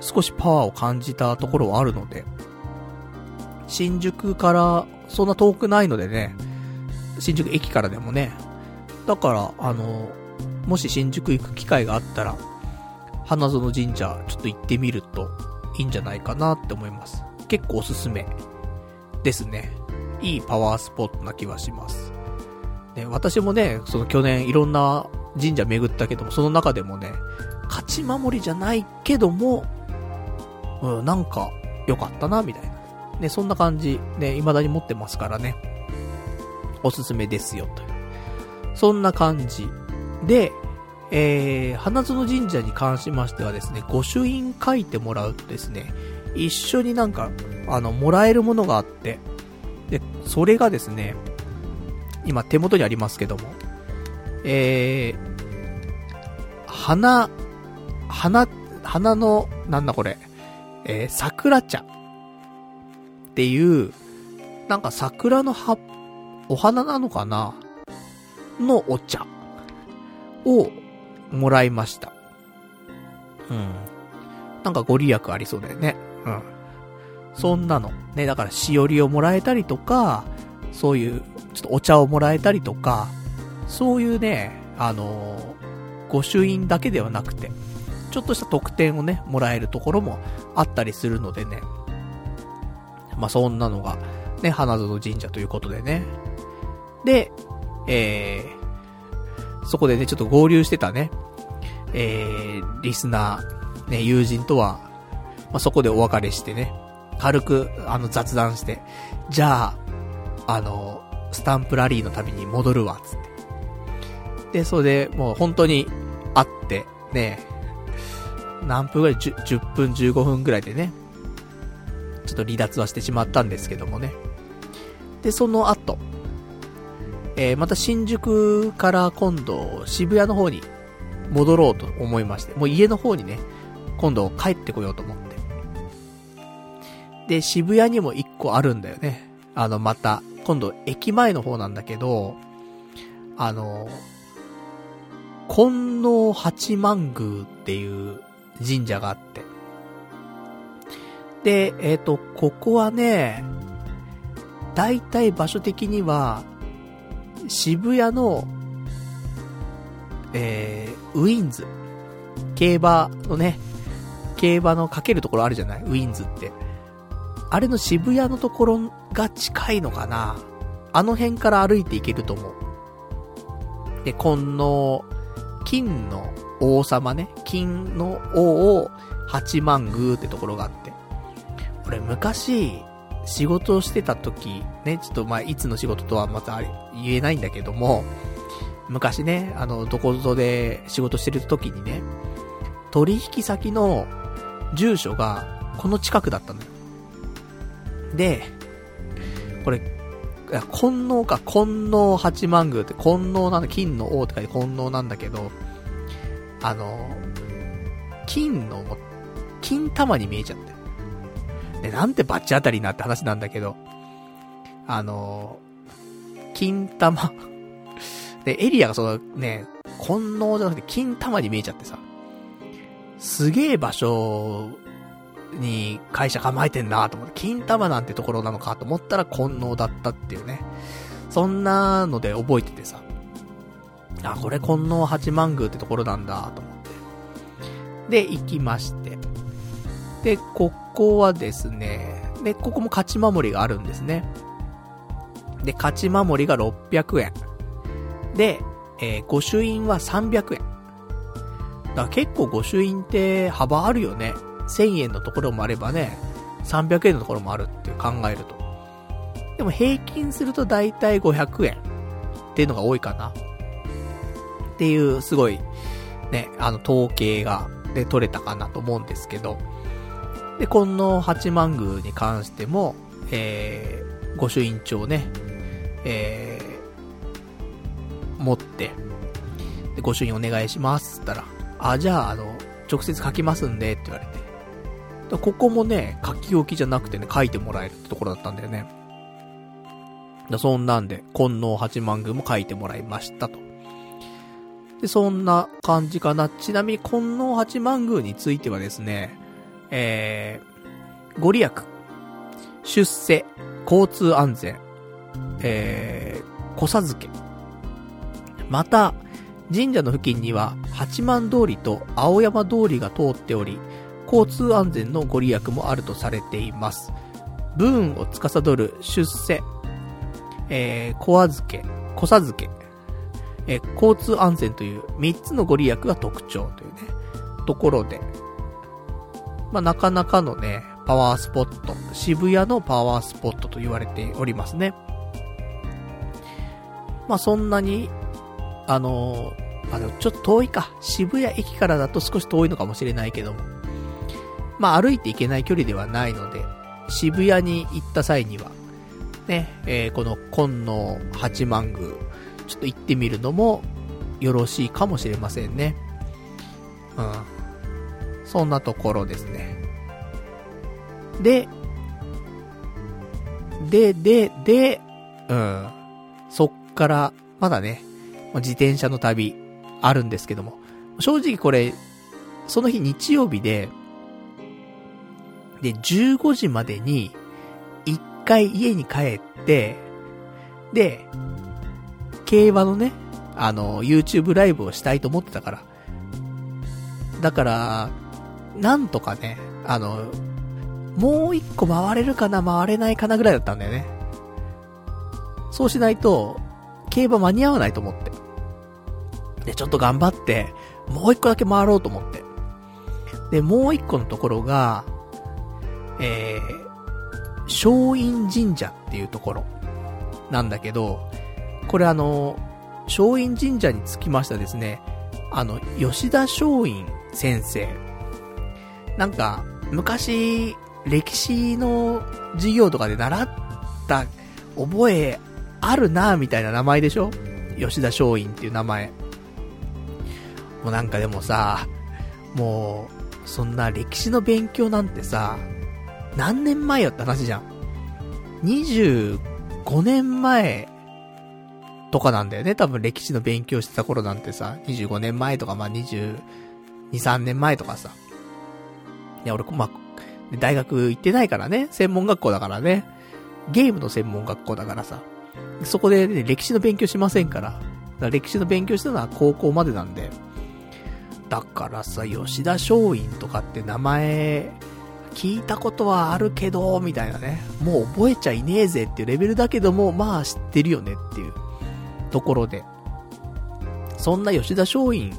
少しパワーを感じたところはあるので、新宿からそんな遠くないのでね、新宿駅からでもね、だから、あの、もし新宿行く機会があったら、花園神社ちょっと行ってみるといいんじゃないかなって思います。結構おすすめですね。いいパワースポットな気はします。ね、私もね、その去年いろんな神社巡ったけども、その中でもね、勝ち守りじゃないけども、うん、なんか、良かったな、みたいな。ね、そんな感じ、ね、未だに持ってますからね。おすすめですよ、という。そんな感じ。で、えー、花園神社に関しましてはですね、御朱印書いてもらうとですね、一緒になんか、あの、もらえるものがあって、で、それがですね、今手元にありますけども、えー、花、花、花の、なんだこれ、えー、桜茶っていう、なんか桜の葉、お花なのかなのお茶をもらいました。うん。なんかご利益ありそうだよね。うん。そんなの。ね、だからしおりをもらえたりとか、そういう、ちょっとお茶をもらえたりとか、そういうね、あのー、御朱印だけではなくて、ちょっとした特典をね、もらえるところもあったりするのでね。まあ、そんなのが、ね、花園神社ということでね。で、えー、そこでね、ちょっと合流してたね、えー、リスナー、ね、友人とは、まあ、そこでお別れしてね、軽く、あの、雑談して、じゃあ、あの、スタンプラリーの旅に戻るわ、つって。で、それで、もう本当に、会って、ね、何分ぐらい 10, 10分15分ぐらいでね、ちょっと離脱はしてしまったんですけどもね。で、その後、えー、また新宿から今度渋谷の方に戻ろうと思いまして、もう家の方にね、今度帰ってこようと思って。で、渋谷にも1個あるんだよね。あの、また、今度駅前の方なんだけど、あの、金能八幡宮っていう神社があって。で、えっ、ー、と、ここはね、だいたい場所的には、渋谷の、えー、ウィンズ。競馬のね、競馬のかけるところあるじゃない？ウィンズって。あれの渋谷のところが近いのかな？あの辺から歩いていけると思う。で、この、金の王様ね、金の王を八幡宮ってところがあって。俺昔、仕事をしてた時、ね、ちょっとまあ、いつの仕事とはまた言えないんだけども、昔ね、あの、どこぞで仕事してる時にね、取引先の住所がこの近くだったのよ。で、これ、金能か、金能八幡宮って、金能なんだ、金の王って書いて金能なんだけど、あの、金の、金玉に見えちゃって。で、なんてバッチ当たりなって話なんだけど、あの金玉で、エリアがそのね、金能じゃなくて金玉に見えちゃってさ、すげえ場所に会社構えてんなと思って、金玉なんてところなのかと思ったら金能だったっていうね。そんなので覚えててさ、あ、これ金能八幡宮ってところなんだと思って。で、行きまして。で、ここはですね、で、ここも勝ち守りがあるんですね。で、勝ち守りが600円。で、えー、御朱印は300円。だから結構御朱印って幅あるよね。1000円のところもあればね、300円のところもあるって考えると。でも平均すると大体500円っていうのが多いかな。っていう、すごい、ね、あの、統計が、で、取れたかなと思うんですけど。で、この八幡宮に関しても、えー、御朱印帳ね、えー、持って、で、御朱印お願いしますって言ったら、あ、じゃあ、あの、直接書きますんで、って言われて。ここもね、書き置きじゃなくてね、書いてもらえるってところだったんだよね。だそんなんで、金能八幡宮も書いてもらいましたと。で、そんな感じかな。ちなみに、金能八幡宮についてはですね、えー、ご利益、出世、交通安全、えー、小授け。また、神社の付近には八幡通りと青山通りが通っており、交通安全のご利益もあるとされています。ブーンを司る出世、えー、小預け、小授け、えー、交通安全という3つのご利益が特徴というね、ところで、まあ、なかなかのね、パワースポット、渋谷のパワースポットと言われておりますね。まあ、そんなに、あのー、あの、ちょっと遠いか。渋谷駅からだと少し遠いのかもしれないけども。まあ、歩いていけない距離ではないので、渋谷に行った際には、ね、えー、この金の八幡宮、ちょっと行ってみるのもよろしいかもしれませんね。うん。そんなところですね。で、で、で、で、うん。そっから、まだね、自転車の旅、あるんですけども。正直これ、その日日曜日で、で、15時までに、一回家に帰って、で、競馬のね、あの、YouTube ライブをしたいと思ってたから。だから、なんとかね、あの、もう一個回れるかな、回れないかなぐらいだったんだよね。そうしないと、競馬間に合わないと思って。で、ちょっと頑張って、もう一個だけ回ろうと思って。で、もう一個のところが、えー、松陰神社っていうところなんだけど、これあの、松陰神社につきましたですね、あの、吉田松陰先生。なんか、昔、歴史の授業とかで習った覚えあるなみたいな名前でしょ？吉田松陰っていう名前。もうなんかでもさ、もう、そんな歴史の勉強なんてさ、何年前よって話じゃん。25年前とかなんだよね。多分歴史の勉強してた頃なんてさ、25年前とか、まあ、22、3年前とかさ。いや、俺、まあ、大学行ってないからね。専門学校だからね。ゲームの専門学校だからさ。そこで、ね、歴史の勉強しませんから。から歴史の勉強したのは高校までなんで。だからさ、吉田松陰とかって名前、聞いたことはあるけど、みたいなね。もう覚えちゃいねえぜっていうレベルだけども、まあ知ってるよねっていうところで。そんな吉田松陰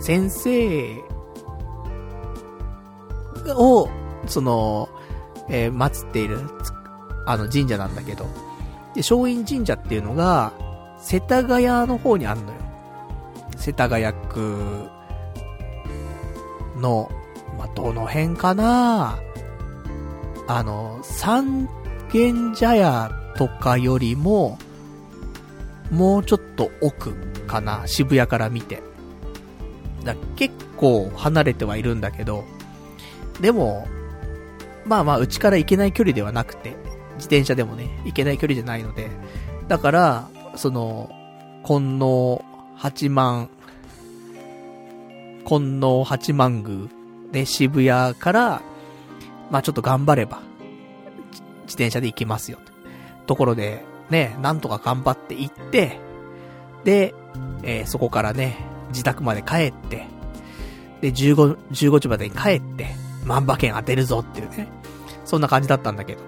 先生を、その、えー、祀っている、あの神社なんだけど。で、松陰神社っていうのが、世田谷の方にあんのよ。世田谷区の、まあ、どの辺かな？あの、三軒茶屋とかよりも、もうちょっと奥かな、渋谷から見て。だ結構離れてはいるんだけど、でも、まあまあ、うちから行けない距離ではなくて、自転車でもね、行けない距離じゃないので、だから、その、金能八幡、金能八幡宮で渋谷から、まあちょっと頑張れば、自転車で行きますよ。ところで、ね、なんとか頑張って行って、で、えー、そこからね、自宅まで帰って、で、15、15時までに帰って、万馬券当てるぞっていうね。そんな感じだったんだけど。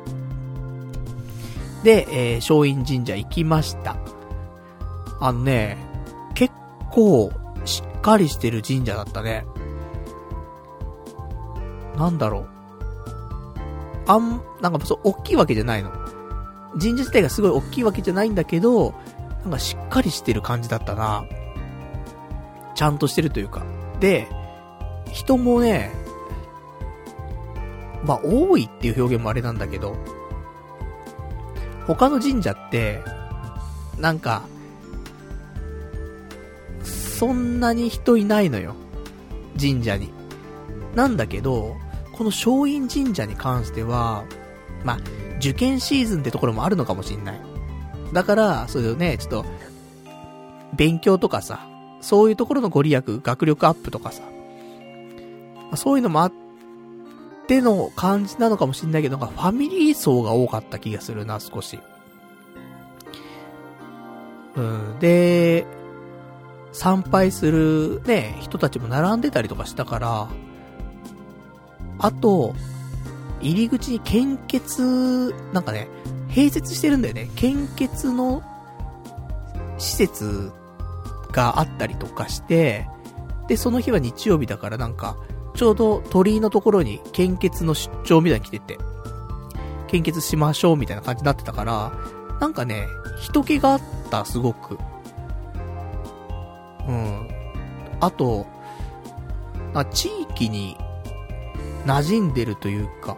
で、えー、松陰神社行きました。あのね、結構、しっかりしてる神社だったね。なんだろう。あん、なんかそう、大きいわけじゃないの。神社自体がすごい大きいわけじゃないんだけど、なんかしっかりしてる感じだったな。ちゃんとしてるというか。で、人もね、まあ、多いっていう表現もあれなんだけど、他の神社って、なんか、そんなに人いないのよ。神社に。なんだけど、この松陰神社に関しては、まあ、受験シーズンってところもあるのかもしんない。だから、そういうね、ちょっと、勉強とかさ、そういうところのご利益、学力アップとかさ、そういうのもあっての感じなのかもしんないけど、なんかファミリー層が多かった気がするな、少し。うん、で、参拝するね、人たちも並んでたりとかしたから、あと、入り口に献血、なんかね、併設してるんだよね。献血の施設があったりとかして、で、その日は日曜日だからなんか、ちょうど鳥居のところに献血の出張みたいに来てて、献血しましょうみたいな感じになってたから、なんかね、人気があった、すごく。うん。あと、あ地域に馴染んでるというか、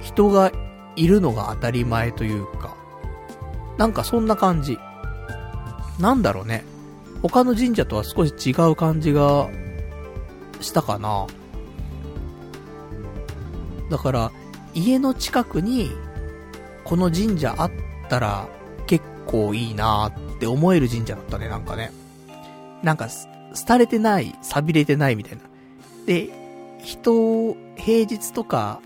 人がいるのが当たり前というか、なんかそんな感じ。なんだろうね。他の神社とは少し違う感じがしたかな。だから、家の近くに、この神社あったら結構いいなーって思える神社だったね、なんかね。なんか、廃れてない、錆びれてないみたいな。で、人、平日とか、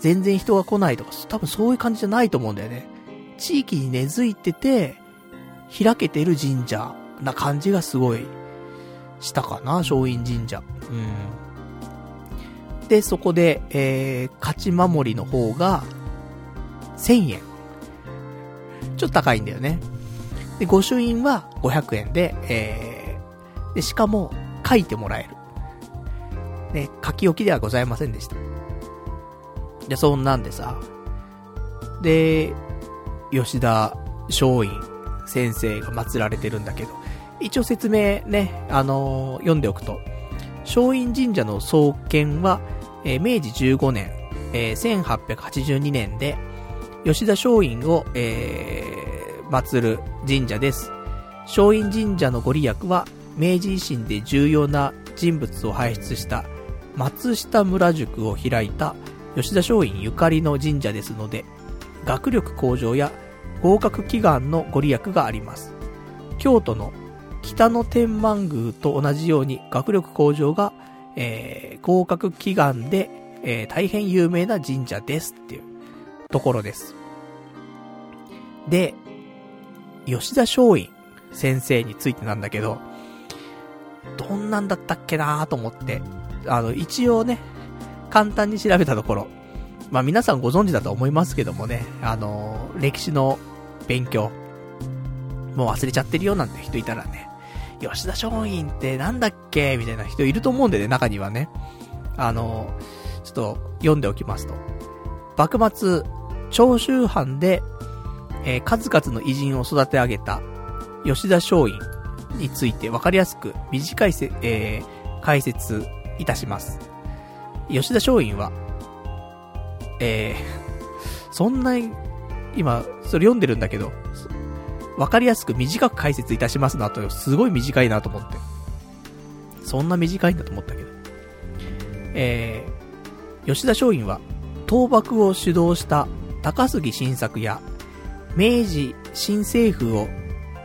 全然人が来ないとか、多分そういう感じじゃないと思うんだよね。地域に根付いてて、開けてる神社な感じがすごいしたかな、松陰神社。うん。で、そこで、えー、勝ち守りの方が、1000円。ちょっと高いんだよね。で、御朱印は500円で、えー、で、しかも、書いてもらえる。ね、書き置きではございませんでした。で、そんなんでさ、で、吉田松陰先生が祀られてるんだけど、一応説明ね、あのー、読んでおくと、松陰神社の創建は、えー、明治15年、えー、1882年で、吉田松陰を、えー、祀る神社です。松陰神社のご利益は、明治維新で重要な人物を輩出した松下村塾を開いた吉田松陰ゆかりの神社ですので、学力向上や合格祈願のご利益があります。京都の北の天満宮と同じように学力向上が、えー、合格祈願で、えー、大変有名な神社ですっていうところです。で、吉田松陰先生についてなんだけど、どんなんだったっけなーと思って、あの、一応ね、簡単に調べたところ、まあ皆さんご存知だと思いますけどもね、あの、歴史の勉強、もう忘れちゃってるよなんて人いたらね、吉田松陰ってなんだっけ？みたいな人いると思うんでね、中にはね。あの、ちょっと読んでおきますと。幕末、長州藩で、えー、数々の偉人を育て上げた吉田松陰について分かりやすく短いせ、えー、解説いたします。吉田松陰は、えー、そんな、今、それ読んでるんだけど、わかりやすく短く解説いたしますなと、すごい短いなと思って。そんな短いんだと思ったけど。えー、吉田松陰は、倒幕を主導した高杉晋作や、明治新政府を、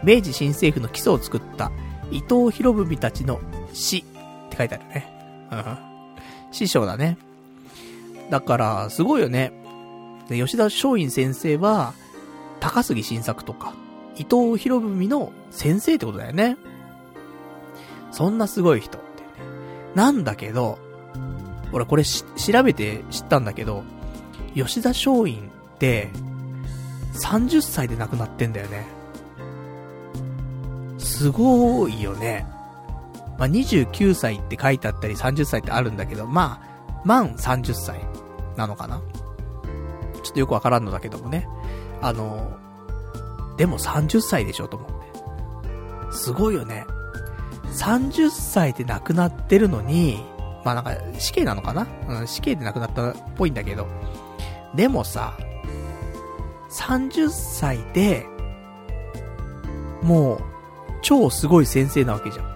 明治新政府の基礎を作った伊藤博文たちの死って書いてあるね。師匠だね。だから、すごいよね。で、吉田松陰先生は、高杉晋作とか、伊藤博文の先生ってことだよね。そんなすごい人ってね。なんだけど、俺これ、調べて知ったんだけど、吉田松陰って、30歳で亡くなってんだよね。すごいよね。まあ、29歳って書いてあったり30歳ってあるんだけど、まあ、満30歳なのかな？ちょっとよくわからんのだけどもね。あの、でも30歳でしょと思って。すごいよね。30歳で亡くなってるのに、まあなんか死刑なのかな？うん、死刑で亡くなったっぽいんだけど。でもさ、30歳で、もう、超すごい先生なわけじゃん。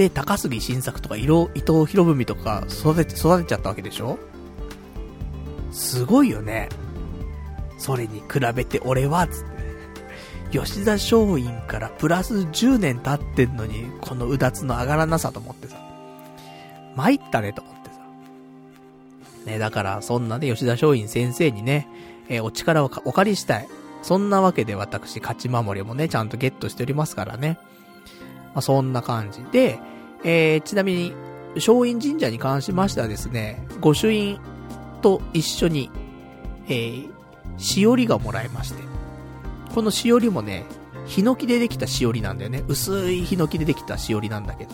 で、高杉晋作とか、伊藤博文とか育て、育てちゃったわけでしょ？すごいよね。それに比べて俺は、つって。吉田松陰からプラス10年経ってんのに、このうだつの上がらなさと思ってさ。参ったねと思ってさ。ね、だからそんなね、吉田松陰先生にね、えー、お力をお借りしたい。そんなわけで私、勝ち守りもね、ちゃんとゲットしておりますからね。まあ、そんな感じで、えー、ちなみに、松陰神社に関しましてはですね、御朱印と一緒に、えー、しおりがもらえまして。このしおりもね、ヒノキでできたしおりなんだよね。薄いヒノキでできたしおりなんだけど。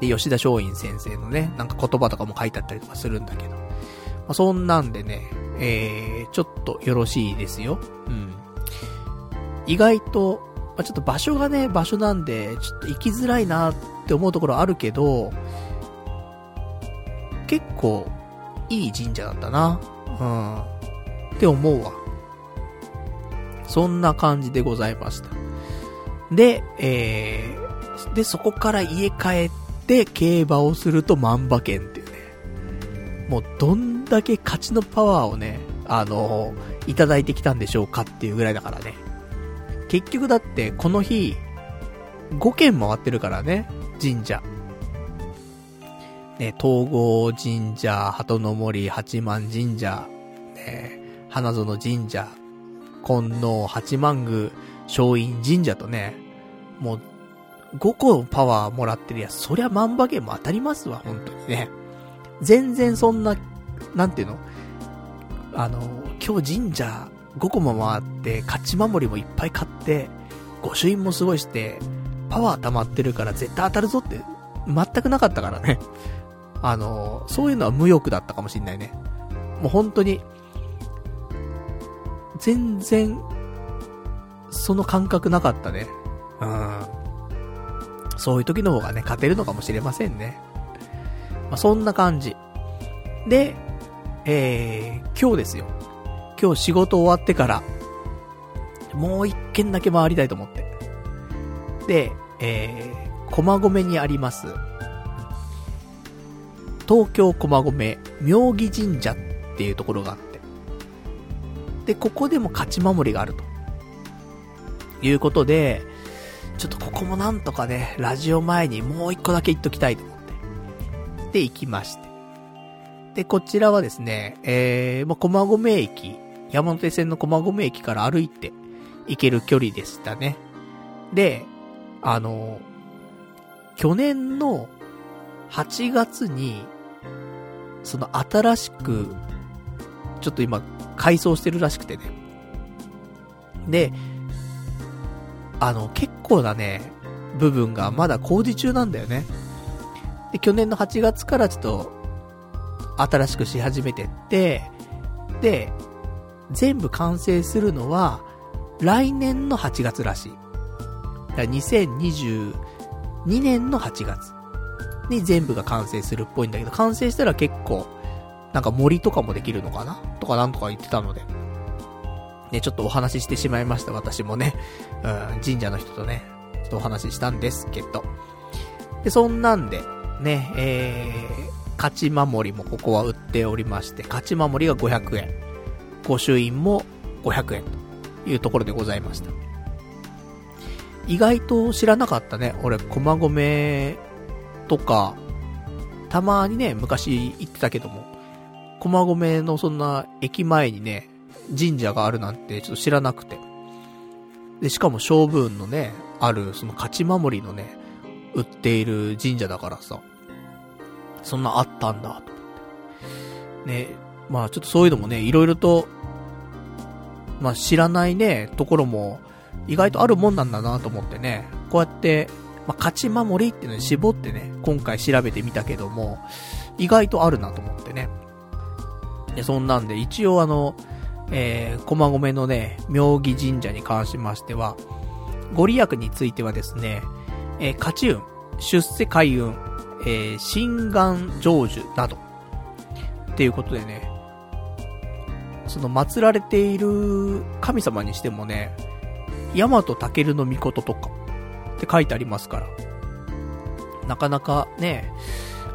で、吉田松陰先生のね、なんか言葉とかも書いてあったりとかするんだけど。まあ、そんなんでね、えー、ちょっとよろしいですよ。うん。意外と、まあ、ちょっと場所がね、場所なんで、ちょっと行きづらいなって思うところあるけど、結構、いい神社だったな。うん。って思うわ。そんな感じでございました。で、えー、で、そこから家帰って競馬をすると万馬券っていうね。もうどんだけ勝ちのパワーをね、あの、いただいてきたんでしょうかっていうぐらいだからね。結局だってこの日、5軒回ってるからね、神社。ね、東郷神社、鳩の森、八幡神社、ね、花園神社、金能、八幡宮、松陰神社とね、もう、5個パワーもらってるやそりゃ万馬券も当たりますわ、本当にね。全然そんな、なんていうの？あの、今日神社5個も回って、勝ち守りもいっぱい買って、御朱印もすごいして、パワー溜まってるから絶対当たるぞって、全くなかったからね。あの、そういうのは無欲だったかもしんないね。もう本当に、全然、その感覚なかったね。うん。そういう時の方がね、勝てるのかもしれませんね。まあ、そんな感じ。で、えー、今日ですよ。今日仕事終わってから、もう一軒だけ回りたいと思って。で、えー、駒込にあります、東京駒込妙義神社っていうところがあって。で、ここでも勝ち守りがあると。いうことで、ちょっとここもなんとかね、ラジオ前にもう一個だけ言っときたいと思って。で、行きまして。で、こちらはですね、えー、まあ、駒込駅山手線の駒込駅から歩いて行ける距離でしたね。で、あの、去年の8月に、その新しく、ちょっと今、改装してるらしくてね。で、あの、結構なね、部分がまだ工事中なんだよね。で、去年の8月からちょっと、新しくし始めてって、で、全部完成するのは、来年の8月らしい。だから2022年の8月に全部が完成するっぽいんだけど、完成したら結構、なんか森とかもできるのかな？とかなんとか言ってたので。ね、ちょっとお話ししてしまいました、私もね。うん、神社の人とね、ちょっとお話ししたんですけど。で、そんなんで、ね、えー、勝ち守りもここは売っておりまして、勝ち守りが500円。御朱印も500円というところでございました。意外と知らなかったね。俺、駒込とか、たまにね、昔行ってたけども、駒込のそんな駅前にね、神社があるなんてちょっと知らなくて。で、しかも勝負運のね、ある、その勝ち守りのね、売っている神社だからさ、そんなあったんだ、と思って。ね、まあちょっとそういうのもね、いろいろと、まあ知らないね、ところも、意外とあるもんなんだなと思ってね、こうやって、まあ勝ち守りっていうのに絞ってね、今回調べてみたけども、意外とあるなと思ってね。で、そんなんで、一応あの、えー、駒込のね、妙義神社に関しましては、ご利益についてはですね、えー、勝ち運、出世開運、えー、心願成就など、っていうことでね、その祀られている神様にしてもね、大和武の御事とかって書いてありますから、なかなかね、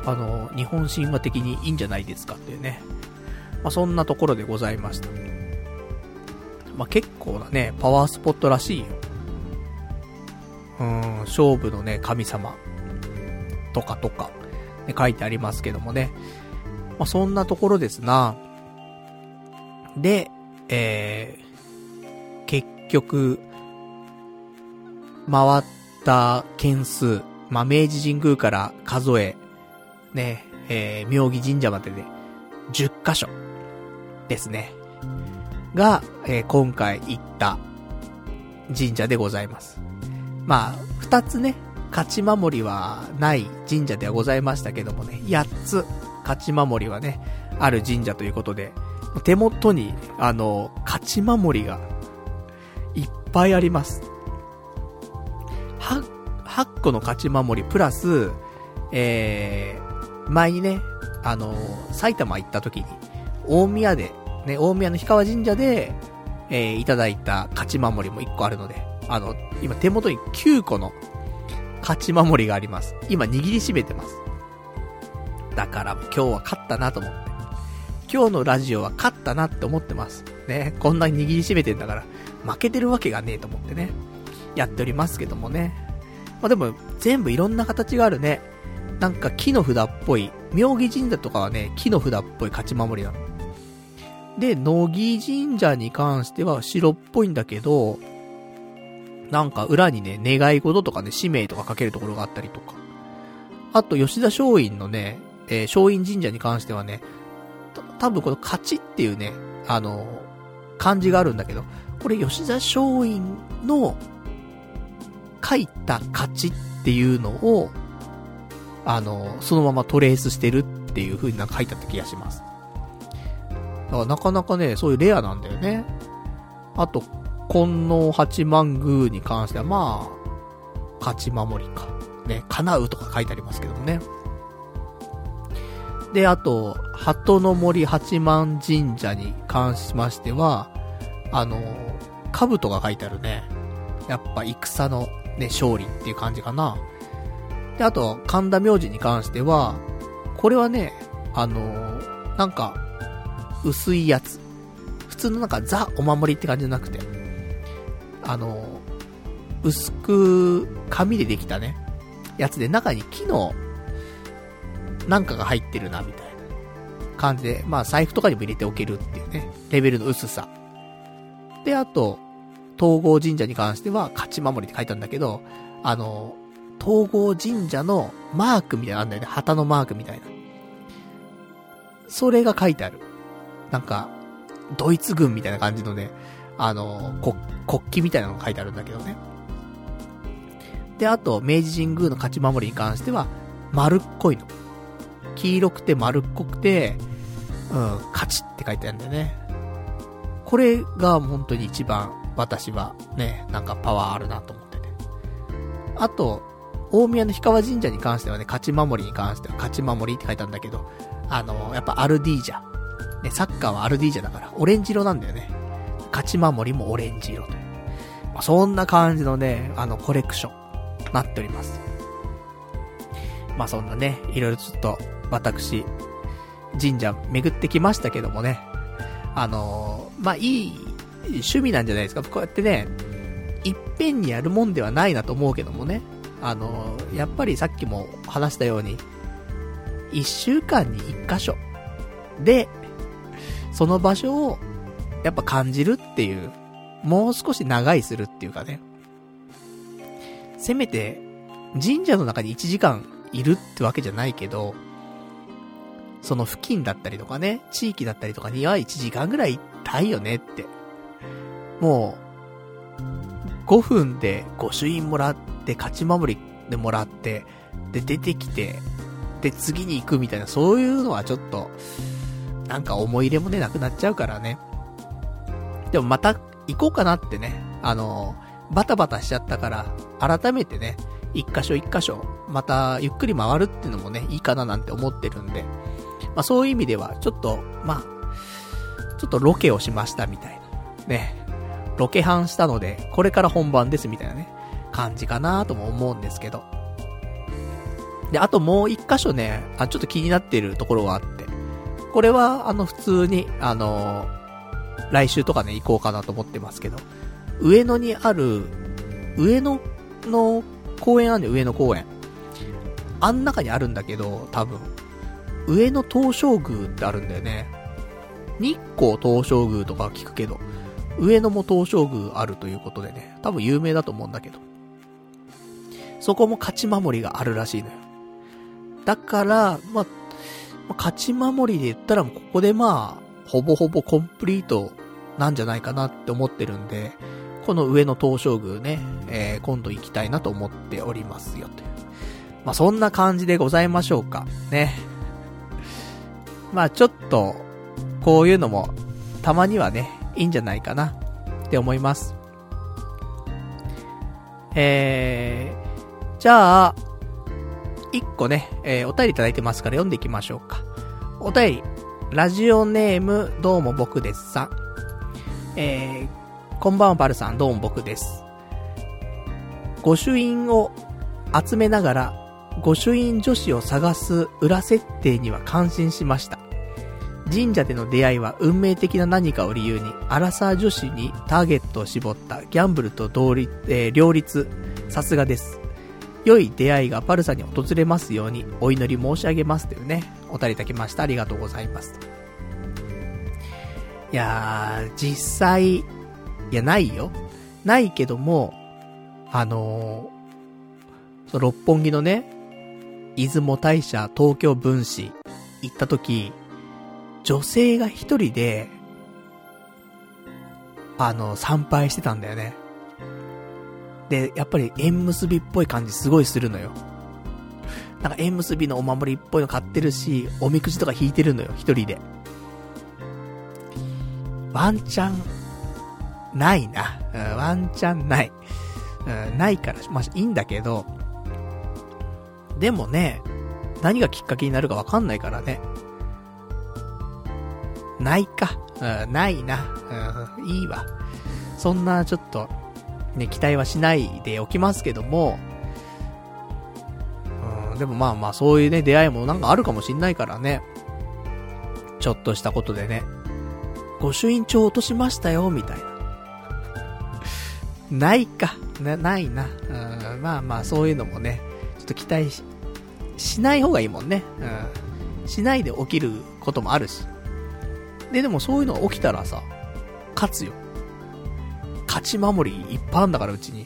あの、日本神話的にいいんじゃないですかっていうね。まあ、そんなところでございました。まあ、結構なね、パワースポットらしいよ。うん、勝負のね、神様とかとか、ね、書いてありますけどもね。まあ、そんなところですな。で、えー、結局、回った件数、まあ、明治神宮から数え、ね、えー、妙義神社までで、10箇所、ですね。が、えー、今回行った神社でございます。まあ、二つね、勝ち守りはない神社ではございましたけどもね、八つ勝ち守りはね、ある神社ということで、手元に、あの、勝ち守りが、いっぱいあります。は、8個の勝ち守りプラス、えー、前にね、あの、埼玉行った時に、大宮で、ね、大宮の氷川神社で、えー、いただいた勝ち守りも1個あるので、あの、今手元に9個の勝ち守りがあります。今握りしめてます。だから今日は勝ったなと思って。今日のラジオは勝ったなって思ってます。ね、こんなに握りしめてんだから、負けてるわけがねえと思ってね、やっておりますけどもね。まあでも、全部いろんな形があるね。なんか木の札っぽい、妙義神社とかはね、木の札っぽい勝ち守りなの。で、乃木神社に関しては白っぽいんだけど、なんか裏にね、願い事とかね、使命とか書けるところがあったりとか。あと、吉田松陰のね、えー、松陰神社に関してはね、多分この勝ちっていうね、あの、漢字があるんだけど、これ吉田松陰の書いた勝ちっていうのを、あの、そのままトレースしてるっていう風になんか書いてあった気がします。だからなかなかね、そういうレアなんだよね。あと、金王八幡宮に関しては、まあ、勝ち守りか。ね、叶うとか書いてありますけどもね。で、あと、鳩の森八幡神社に関しましては、あの、兜が書いてあるね。やっぱ戦のね、勝利っていう感じかな。で、あと、神田明神に関しては、これはね、あの、なんか、薄いやつ。普通のなんかザお守りって感じじゃなくて、あの、薄く紙でできたね、やつで中に木のなんかが入ってるな、みたいな感じで、まあ財布とかにも入れておけるっていうね、レベルの薄さ。で、あと、東郷神社に関しては、勝ち守りって書いたんだけど、あの、東郷神社のマークみたいなのあんだよね。旗のマークみたいな。それが書いてある。なんか、ドイツ軍みたいな感じのね、あの、国、国旗みたいなのが書いてあるんだけどね。で、あと、明治神宮の勝ち守りに関しては、丸っこいの。黄色くて丸っこくて、うん、勝ちって書いてあるんだよね。これが本当に一番私はね、なんかパワーあるなと思ってて。あと、大宮の氷川神社に関してはね、勝ち守りに関しては勝ち守りって書いてあるんだけど、あの、やっぱアルディージャ。ね、サッカーはアルディージャだから、オレンジ色なんだよね。勝ち守りもオレンジ色と。まあ、そんな感じのね、あの、コレクション、なっております。まあそんなね、いろいろちょっと、私、神社巡ってきましたけどもね。あのー、まあ、いい趣味なんじゃないですか。こうやってね、いっぺんにやるもんではないなと思うけどもね。あのー、やっぱりさっきも話したように、一週間に一箇所。で、その場所を、やっぱ感じるっていう、もう少し長いするっていうかね。せめて、神社の中に1時間いるってわけじゃないけど、その付近だったりとかね、地域だったりとかには1時間ぐらい行ったいよねって。もう、5分で御朱印もらって、勝ち守りでもらって、で、出てきて、で、次に行くみたいな、そういうのはちょっと、なんか思い入れもね、なくなっちゃうからね。でもまた行こうかなってね、あの、バタバタしちゃったから、改めてね、一箇所一箇所、またゆっくり回るっていうのもね、いいかななんて思ってるんで、まあそういう意味では、ちょっと、まあ、ちょっとロケをしましたみたいな。ね。ロケハンしたので、これから本番ですみたいなね、感じかなとも思うんですけど。で、あともう一箇所ね、あ、ちょっと気になってるところがあって。これは、あの、普通に、あのー、来週とかね、行こうかなと思ってますけど。上野にある、上野の公園あるんで、上野公園。あん中にあるんだけど、多分。上野東照宮ってあるんだよね。日光東照宮とか聞くけど、上野も東照宮あるということでね、多分有名だと思うんだけど。そこも勝ち守りがあるらしいのよ。だから、まあ、勝ち守りで言ったら、ここでまあ、ほぼほぼコンプリートなんじゃないかなって思ってるんで、この上の東照宮ね、えー、今度行きたいなと思っておりますよ、という。まあ、そんな感じでございましょうか。ね。まあ、ちょっと、こういうのも、たまにはね、いいんじゃないかな、って思います。えー、じゃあ、一個ね、えー、お便りいただいてますから読んでいきましょうか。お便り、ラジオネーム、どうも僕ですさん。えー、こんばんはパルさん、どうも僕です。御朱印を集めながら、御朱印女子を探す裏設定には感心しました。神社での出会いは運命的な何かを理由に、アラサー女子にターゲットを絞ったギャンブルと同率、えー、両立、さすがです。良い出会いがパルサに訪れますようにお祈り申し上げますというね、お便りいただきました。ありがとうございます。いやー、実際、いや、ないよ。ないけども、あのー、その六本木のね、出雲大社東京分子行った時、女性が一人で、あの、参拝してたんだよね。で、やっぱり縁結びっぽい感じすごいするのよ。なんか縁結びのお守りっぽいの買ってるし、おみくじとか引いてるのよ、一人で。ワンチャン、ないな。ワンチャンない。ないから、まあ、いいんだけど、でもね、何がきっかけになるかわかんないからね。ないか。うん、ないな。うん、いいわ。そんな、ちょっと、ね、期待はしないでおきますけども、うん、でもまあまあそういうね、出会いもなんかあるかもしんないからね。ちょっとしたことでね。御朱印帳落としましたよ、みたいな。ないか。な、ないな。うん、まあまあそういうのもね、と期待し、しない方がいいもんね。うん。しないで起きることもあるし。で、でもそういうのが起きたらさ、勝つよ。勝ち守りいっぱいあんだから、うちに。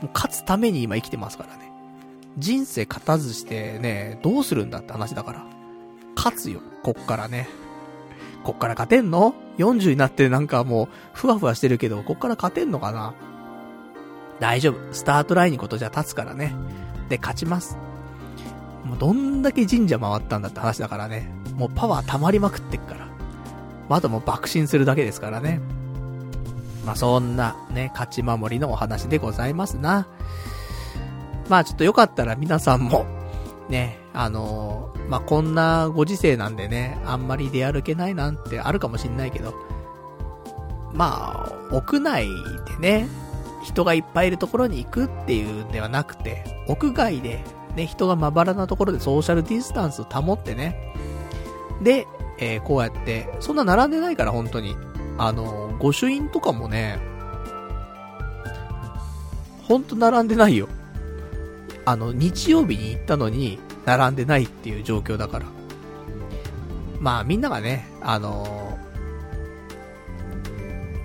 もう勝つために今生きてますからね。人生勝たずしてね、どうするんだって話だから。勝つよ、こっからね。こっから勝てんの ?40 になってなんかもう、ふわふわしてるけど、こっから勝てんのかな？大丈夫。スタートラインにことじゃ立つからね。で、勝ちます。もうどんだけ神社回ったんだって話だからね。もうパワー溜まりまくってっから。まだもう爆心するだけですからね。まあ、そんなね、勝ち守りのお話でございますな。まあ、ちょっとよかったら皆さんも、ね、あのー、まあ、こんなご時世なんでね、あんまり出歩けないなんてあるかもしんないけど、まあ、屋内でね、人がいっぱいいるところに行くっていうんではなくて、屋外で、ね、人がまばらなところでソーシャルディスタンスを保ってね。で、えー、こうやって、そんな並んでないから、本当に。あの、御朱印とかもね、ほんと並んでないよ。あの、日曜日に行ったのに、並んでないっていう状況だから。まあ、みんながね、あの、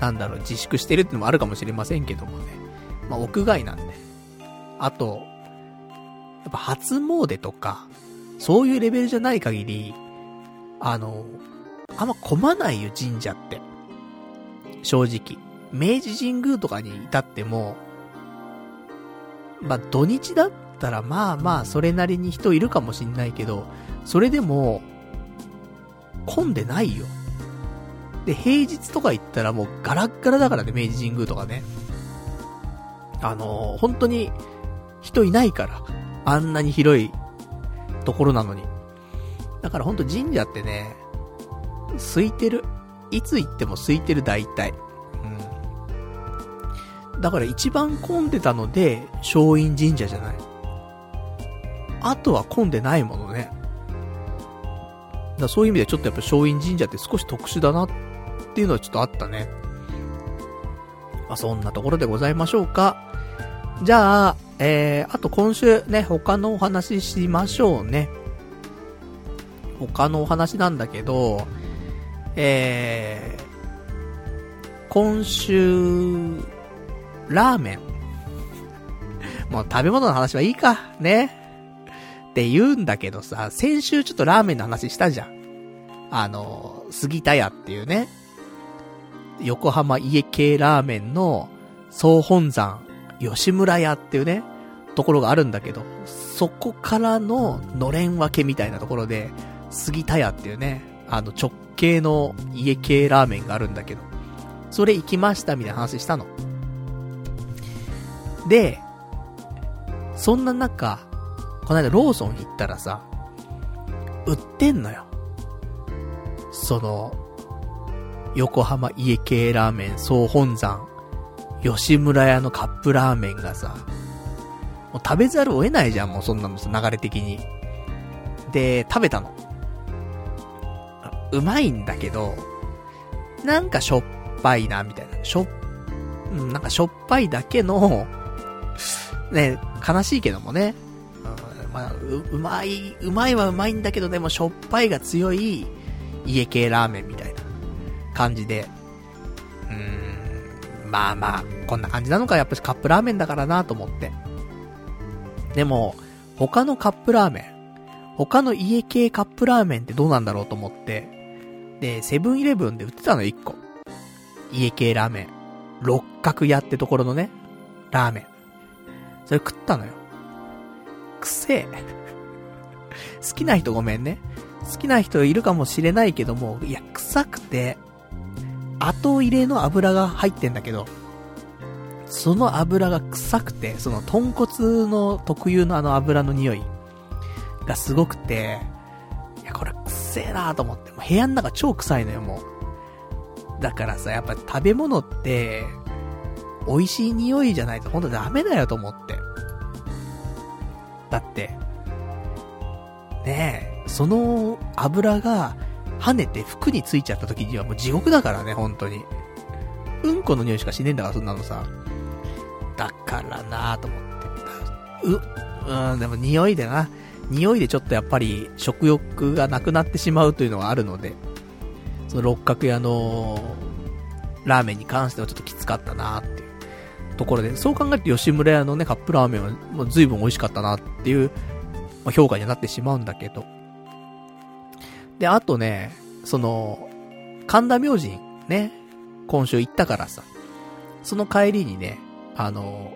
なんだろう、自粛してるってのもあるかもしれませんけどもね。まあ、屋外なんで。あと、やっぱ初詣とか、そういうレベルじゃない限り、あの、あんま混まないよ、神社って。正直。明治神宮とかに至っても、まあ、土日だったらまあまあ、それなりに人いるかもしんないけど、それでも、混んでないよ。で、平日とか行ったらもうガラッガラだからね、明治神宮とかね。あのー、本当に人いないから。あんなに広いところなのに。だからほんと神社ってね、空いてる。いつ行っても空いてる大体。うん。だから一番混んでたので、松陰神社じゃない。あとは混んでないものね。だそういう意味でちょっとやっぱ松陰神社って少し特殊だなっていうのはちょっとあったね。まあ、そんなところでございましょうか。じゃあ、えー、あと今週ね、他のお話ししましょうね。他のお話なんだけど、えー、今週、ラーメン。もう食べ物の話はいいか、ね。って言うんだけどさ、先週ちょっとラーメンの話したじゃん。あの、杉田屋っていうね、横浜家系ラーメンの総本山吉村屋っていうね、ところがあるんだけど、そこからののれん分けみたいなところで、杉田屋っていうね、あの直系の家系ラーメンがあるんだけど、それ行きましたみたいな話したの。で、そんな中、この間ローソン行ったらさ、売ってんのよ。その、横浜家系ラーメン総本山、吉村屋のカップラーメンがさ、もう食べざるを得ないじゃん、もうそんなのさ、流れ的に。で、食べたの。うまいんだけど、なんかしょっぱいな、みたいな。しょ、うん、なんかしょっぱいだけの、ね、悲しいけどもね。うん、まあ、う、うまい、うまいはうまいんだけど、でもしょっぱいが強い家系ラーメンみたいな感じで。うーん、まあまあ、こんな感じなのか、やっぱりカップラーメンだからなと思って。でも、他のカップラーメン、他の家系カップラーメンってどうなんだろうと思って、で、セブンイレブンで売ってたの1個。家系ラーメン。六角屋ってところのね、ラーメン。それ食ったのよ。くせえ。好きな人ごめんね。好きな人いるかもしれないけども、いや、臭くて、後入れの油が入ってんだけど、その油が臭くて、その豚骨の特有のあの油の匂いがすごくて、いや、これくせえなーと思って、もう部屋の中超臭いのよ、もう。だからさ、やっぱ食べ物って、美味しい匂いじゃないとほんとダメだよと思って。だって、ねえ、その油が跳ねて服についちゃった時にはもう地獄だからね、本当に。うんこの匂いしかしねえんだから、そんなのさ。だからなぁと思って。う、うん、でも匂いでな。匂いでちょっとやっぱり食欲がなくなってしまうというのはあるので、その六角屋のラーメンに関してはちょっときつかったなっていうところで、そう考えると吉村屋のね、カップラーメンはもう随分美味しかったなっていう、ま、評価にはなってしまうんだけど。で、あとね、その、神田明神ね、今週行ったからさ、その帰りにね、あの、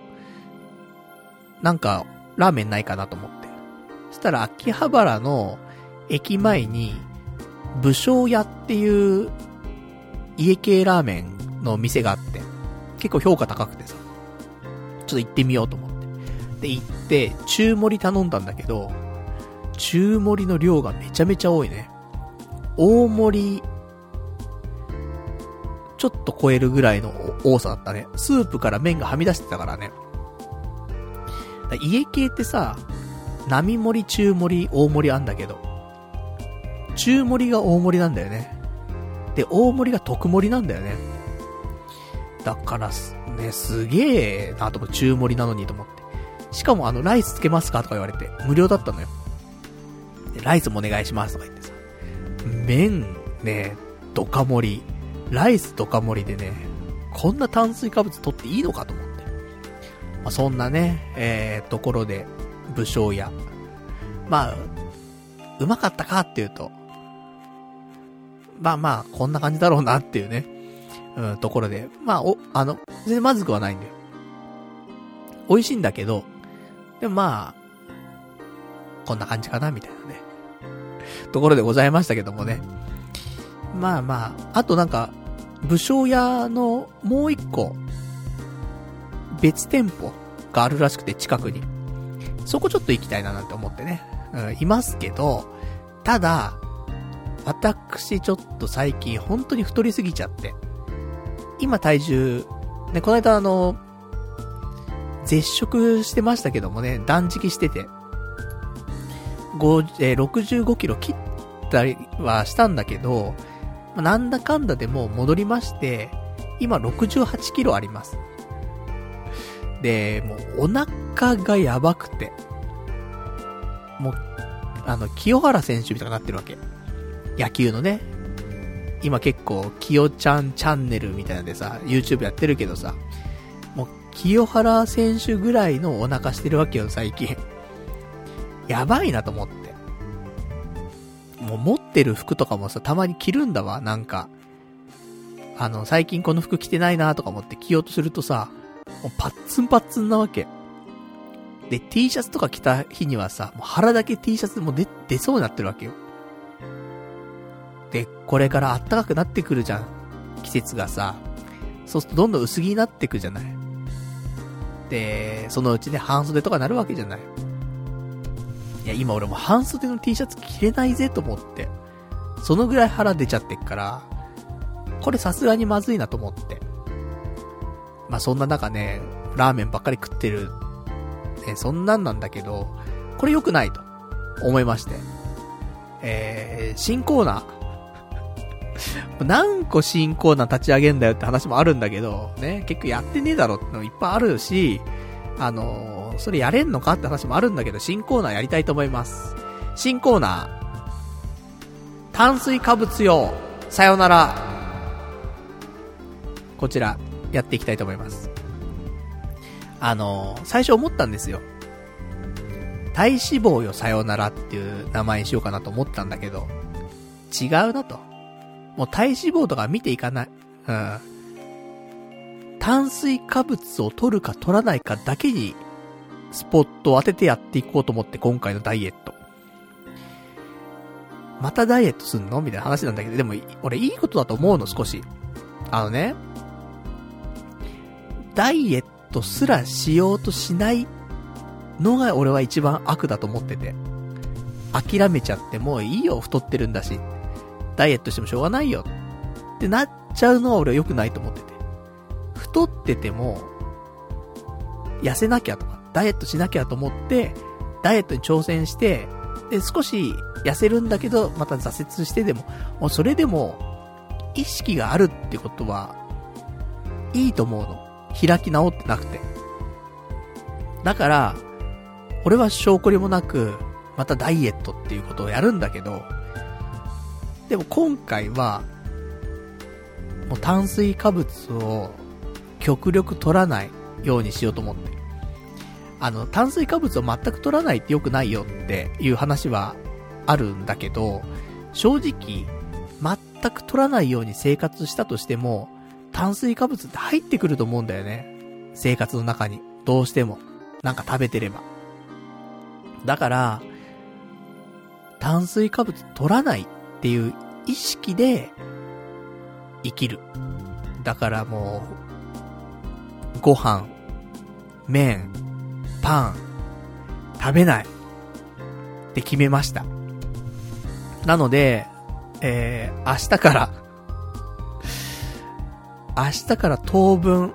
なんか、ラーメンないかなと思って。そしたら、秋葉原の駅前に、武将屋っていう家系ラーメンの店があって、結構評価高くてさ、ちょっと行ってみようと思って。で、行って、中盛り頼んだんだけど、中盛りの量がめちゃめちゃ多いね。大盛りちょっと超えるぐらいの多さだったね。スープから麺がはみ出してたからね。ら家系ってさ、並盛り、中盛り、大盛りあんだけど、中盛りが大盛りなんだよね。で、大盛りが特盛りなんだよね。だからね、すげえなと思って、中盛りなのにと思って。しかもあの、ライスつけますかとか言われて、無料だったのよ。で、ライスもお願いしますとか言って。麺、ね、ドカ盛り。ライスドカ盛りでね、こんな炭水化物取っていいのかと思って。まあ、そんなね、えー、ところで、武将屋。まあ、うまかったかっていうと、まあまあ、こんな感じだろうなっていうね、うん、ところで。まあ、お、あの、全然まずくはないんだよ。美味しいんだけど、でもまあ、こんな感じかな、みたいなね。ところでございましたけどもね。まあまあ、あとなんか、武将屋のもう一個、別店舗があるらしくて、近くに。そこちょっと行きたいななんて思ってね。うん、いますけど、ただ、私ちょっと最近本当に太りすぎちゃって。今体重、ね、この間あの、絶食してましたけどもね、断食してて、5えー、65キロ切ったりはしたんだけど、なんだかんだでもう戻りまして、今68キロあります。で、もうお腹がやばくて、もう、あの、清原選手みたいになってるわけ。野球のね。今結構、清ちゃんチャンネルみたいなんでさ、YouTube やってるけどさ、もう、清原選手ぐらいのお腹してるわけよ、最近。やばいなと思って。もう持ってる服とかもさ、たまに着るんだわ、なんか。あの、最近この服着てないなとか思って着ようとするとさ、もうパッツンパッツンなわけ。で、T シャツとか着た日にはさ、もう腹だけ T シャツも出、出そうになってるわけよ。で、これから暖かくなってくるじゃん。季節がさ。そうするとどんどん薄着になってくじゃない。で、そのうちね、半袖とかなるわけじゃない。いや、今俺も半袖の T シャツ着れないぜと思って。そのぐらい腹出ちゃってっから、これさすがにまずいなと思って。まあ、そんな中ね、ラーメンばっかり食ってる、ね、そんなんなんだけど、これ良くないと思いまして。えー、新コーナー。何個新コーナー立ち上げんだよって話もあるんだけど、ね、結局やってねえだろってのいっぱいあるし、あのそれやれんのかって話もあるんだけど、新コーナーやりたいと思います。新コーナー、炭水化物よ、さよなら。こちら、やっていきたいと思います。あの、最初思ったんですよ。体脂肪よさよならっていう名前にしようかなと思ったんだけど、違うなと。もう体脂肪とか見ていかない。うん。炭水化物を取るか取らないかだけにスポットを当ててやっていこうと思って今回のダイエット。またダイエットすんの？みたいな話なんだけど、でも、俺いいことだと思うの、少し。あのね、ダイエットすらしようとしないのが俺は一番悪だと思ってて。諦めちゃってもういいよ、太ってるんだし。ダイエットしてもしょうがないよ。ってなっちゃうのは俺は良くないと思ってて。太ってても、痩せなきゃとか、ダイエットしなきゃと思って、ダイエットに挑戦して、で、少し痩せるんだけど、また挫折してでも、もうそれでも、意識があるってことは、いいと思うの。開き直ってなくて。だから、俺は証拠りもなく、またダイエットっていうことをやるんだけど、でも今回は、もう炭水化物を極力取らないようにしようと思って。あの、炭水化物を全く取らないって良くないよっていう話はあるんだけど、正直、全く取らないように生活したとしても、炭水化物って入ってくると思うんだよね。生活の中に。どうしても。なんか食べてれば。だから、炭水化物取らないっていう意識で生きる。だからもう、ご飯、麺、パン、食べない。って決めました。なので、えー、明日から 明日から当分、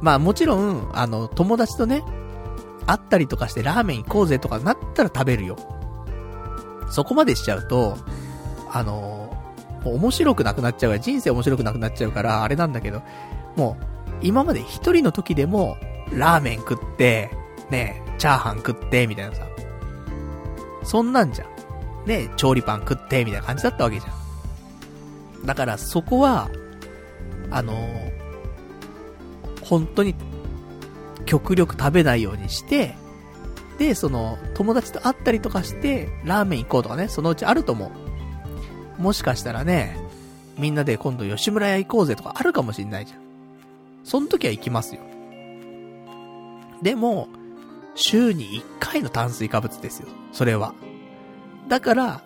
まあもちろん、あの、友達とね、あったりとかしてラーメン行こうぜとかなったら食べるよ。そこまでしちゃうと、あの、もう面白くなくなっちゃうから、人生面白くなくなっちゃうから、あれなんだけど、もう、今まで一人の時でも、ラーメン食って、ね、チャーハン食って、みたいなさ。そんなんじゃん。ね、調理パン食って、みたいな感じだったわけじゃん。だからそこは、あのー、本当に、極力食べないようにして、で、その、友達と会ったりとかして、ラーメン行こうとかね、そのうちあると思う。もしかしたらね、みんなで今度吉村屋行こうぜとかあるかもしんないじゃん。その時は行きますよ。でも、週に1回の炭水化物ですよ。それは。だから、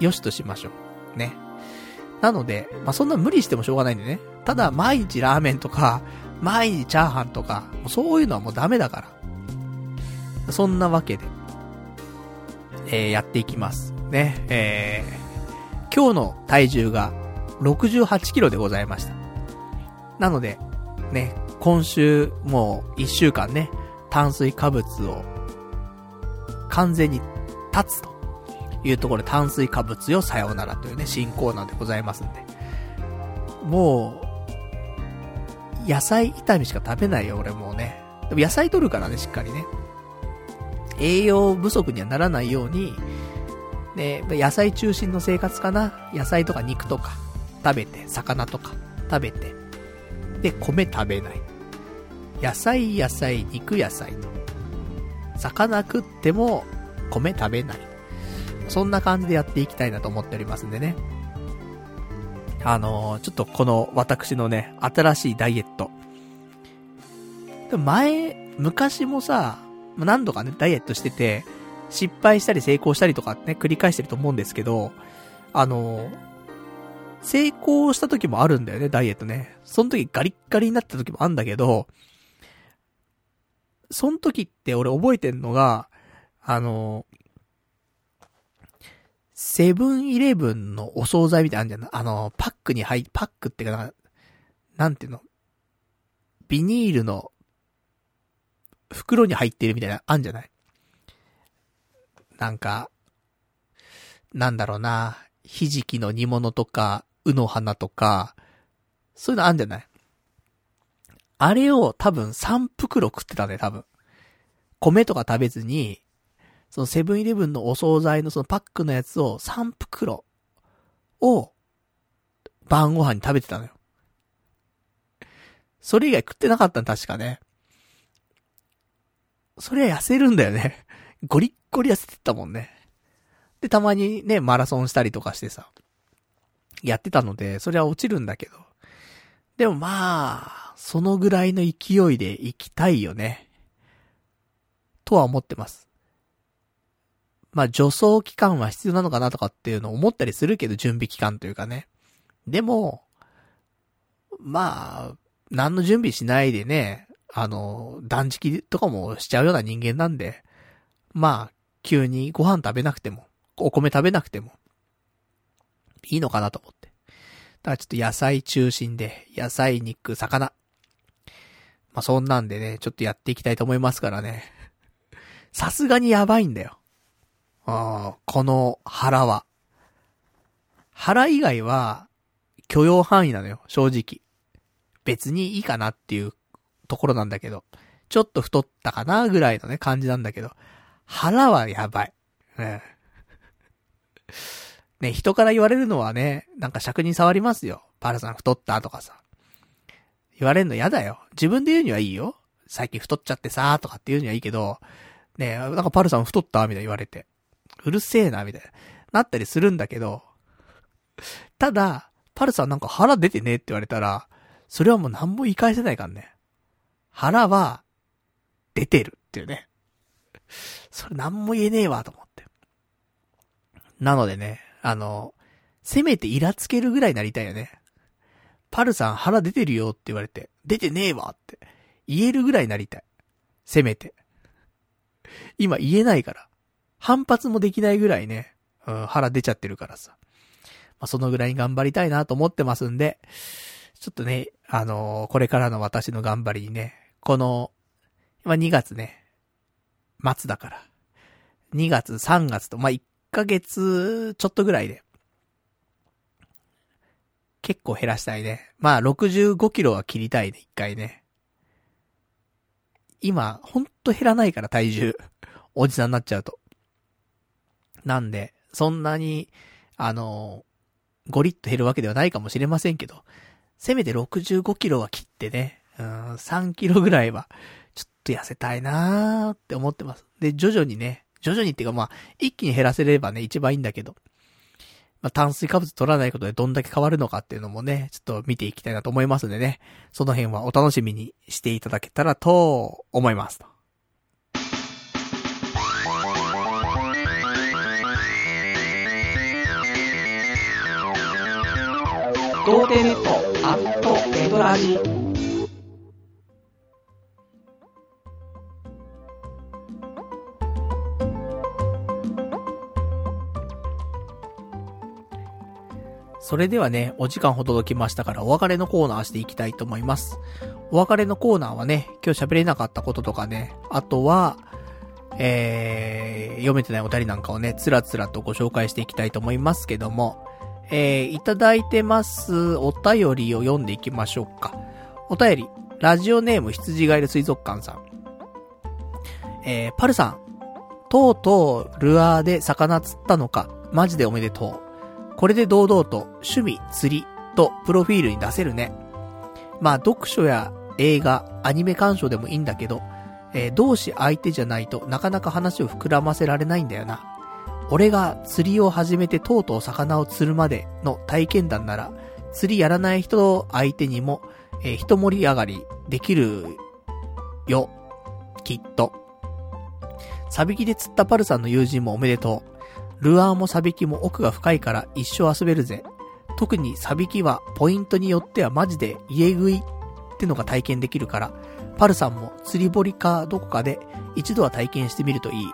よしとしましょう。ね。なので、まあ、そんな無理してもしょうがないんでね。ただ、毎日ラーメンとか、毎日チャーハンとか、そういうのはもうダメだから。そんなわけで、えー、やっていきます。ね、えー、今日の体重が68キロでございました。なので、ね、今週もう1週間ね、炭水化物を完全に断つというところで炭水化物よさようならというね、新コーナーでございますんで。もう、野菜炒めしか食べないよ、俺もうね。でも野菜取るからね、しっかりね。栄養不足にはならないように、ね、野菜中心の生活かな。野菜とか肉とか食べて、魚とか食べて、で、米食べない。野菜、野菜、肉、野菜と。魚食っても、米食べない。そんな感じでやっていきたいなと思っておりますんでね。あのー、ちょっとこの私のね、新しいダイエット。でも前、昔もさ、何度かね、ダイエットしてて、失敗したり成功したりとかね、繰り返してると思うんですけど、あのー、成功した時もあるんだよね、ダイエットね。その時ガリッガリになった時もあるんだけど、その時って俺覚えてんのが、あの、セブンイレブンのお惣菜みたいなのあるんじゃない？あの、パックに入、パックってかな、なんていうの？ビニールの袋に入ってるみたいな、あんじゃない？なんか、なんだろうな、ひじきの煮物とか、うの花とか、そういうのあんじゃない？あれを多分3袋食ってたね、多分。米とか食べずに、そのセブンイレブンのお惣菜のそのパックのやつを3袋を晩ご飯に食べてたのよ。それ以外食ってなかったの確かね。それは痩せるんだよね。ゴリッゴリ痩せてたもんね。で、たまにね、マラソンしたりとかしてさ。やってたので、それは落ちるんだけど。でもまあ、そのぐらいの勢いで行きたいよね。とは思ってます。まあ、助走期間は必要なのかなとかっていうのを思ったりするけど、準備期間というかね。でも、まあ、何の準備しないでね、あの、断食とかもしちゃうような人間なんで、まあ、急にご飯食べなくても、お米食べなくても、いいのかなと思って。だちょっと野菜中心で、野菜、肉、魚。まあ、そんなんでね、ちょっとやっていきたいと思いますからね。さすがにやばいんだよ。あこの腹は。腹以外は、許容範囲なのよ、正直。別にいいかなっていうところなんだけど。ちょっと太ったかなぐらいのね、感じなんだけど。腹はやばい。うん。ね、人から言われるのはね、なんか尺に触りますよ。パルさん太ったとかさ。言われるの嫌だよ。自分で言うにはいいよ。最近太っちゃってさーとかって言うにはいいけど、ね、なんかパルさん太ったみたいな言われて。うるせえな、みたいな。なったりするんだけど、ただ、パルさんなんか腹出てねえって言われたら、それはもう何も言い返せないからね。腹は、出てるっていうね。それ何も言えねえわ、と思って。なのでね、あの、せめてイラつけるぐらいなりたいよね。パルさん腹出てるよって言われて、出てねえわって言えるぐらいなりたい。せめて。今言えないから。反発もできないぐらいね、うん、腹出ちゃってるからさ。まあ、そのぐらい頑張りたいなと思ってますんで、ちょっとね、あのー、これからの私の頑張りにね、この、まあ、2月ね、末だから。2月、3月と、まあ、1ヶ月ちょっとぐらいで。結構減らしたいね。まあ、65キロは切りたいね、一回ね。今、ほんと減らないから体重。おじさんになっちゃうと。なんで、そんなに、あの、ゴリッと減るわけではないかもしれませんけど、せめて65キロは切ってね、うん、3キロぐらいは、ちょっと痩せたいなーって思ってます。で、徐々にね、徐々にっていうかまあ、一気に減らせればね、一番いいんだけど、まあ、炭水化物取らないことでどんだけ変わるのかっていうのもね、ちょっと見ていきたいなと思いますんでね、その辺はお楽しみにしていただけたらと思いますと。童貞ネットアットネトラジ。それではね、お時間ほど届きましたからお別れのコーナーしていきたいと思います。お別れのコーナーはね、今日喋れなかったこととかね、あとは、えー、読めてないお便りなんかをね、つらつらとご紹介していきたいと思いますけども、えー、いただいてますお便りを読んでいきましょうか。お便り、ラジオネーム羊ガエル水族館さん。えー、パルさん、とうとうルアーで魚釣ったのか、マジでおめでとう。これで堂々と趣味、釣りとプロフィールに出せるね。まあ読書や映画、アニメ鑑賞でもいいんだけど、えー、同志相手じゃないとなかなか話を膨らませられないんだよな。俺が釣りを始めてとうとう魚を釣るまでの体験談なら、釣りやらない人相手にも、えー、一盛り上がりできるよ。きっと。サビキで釣ったパルさんの友人もおめでとう。ルアーもサビキも奥が深いから一生遊べるぜ。特にサビキはポイントによってはマジで家食いってのが体験できるから、パルさんも釣り堀かどこかで一度は体験してみるといい。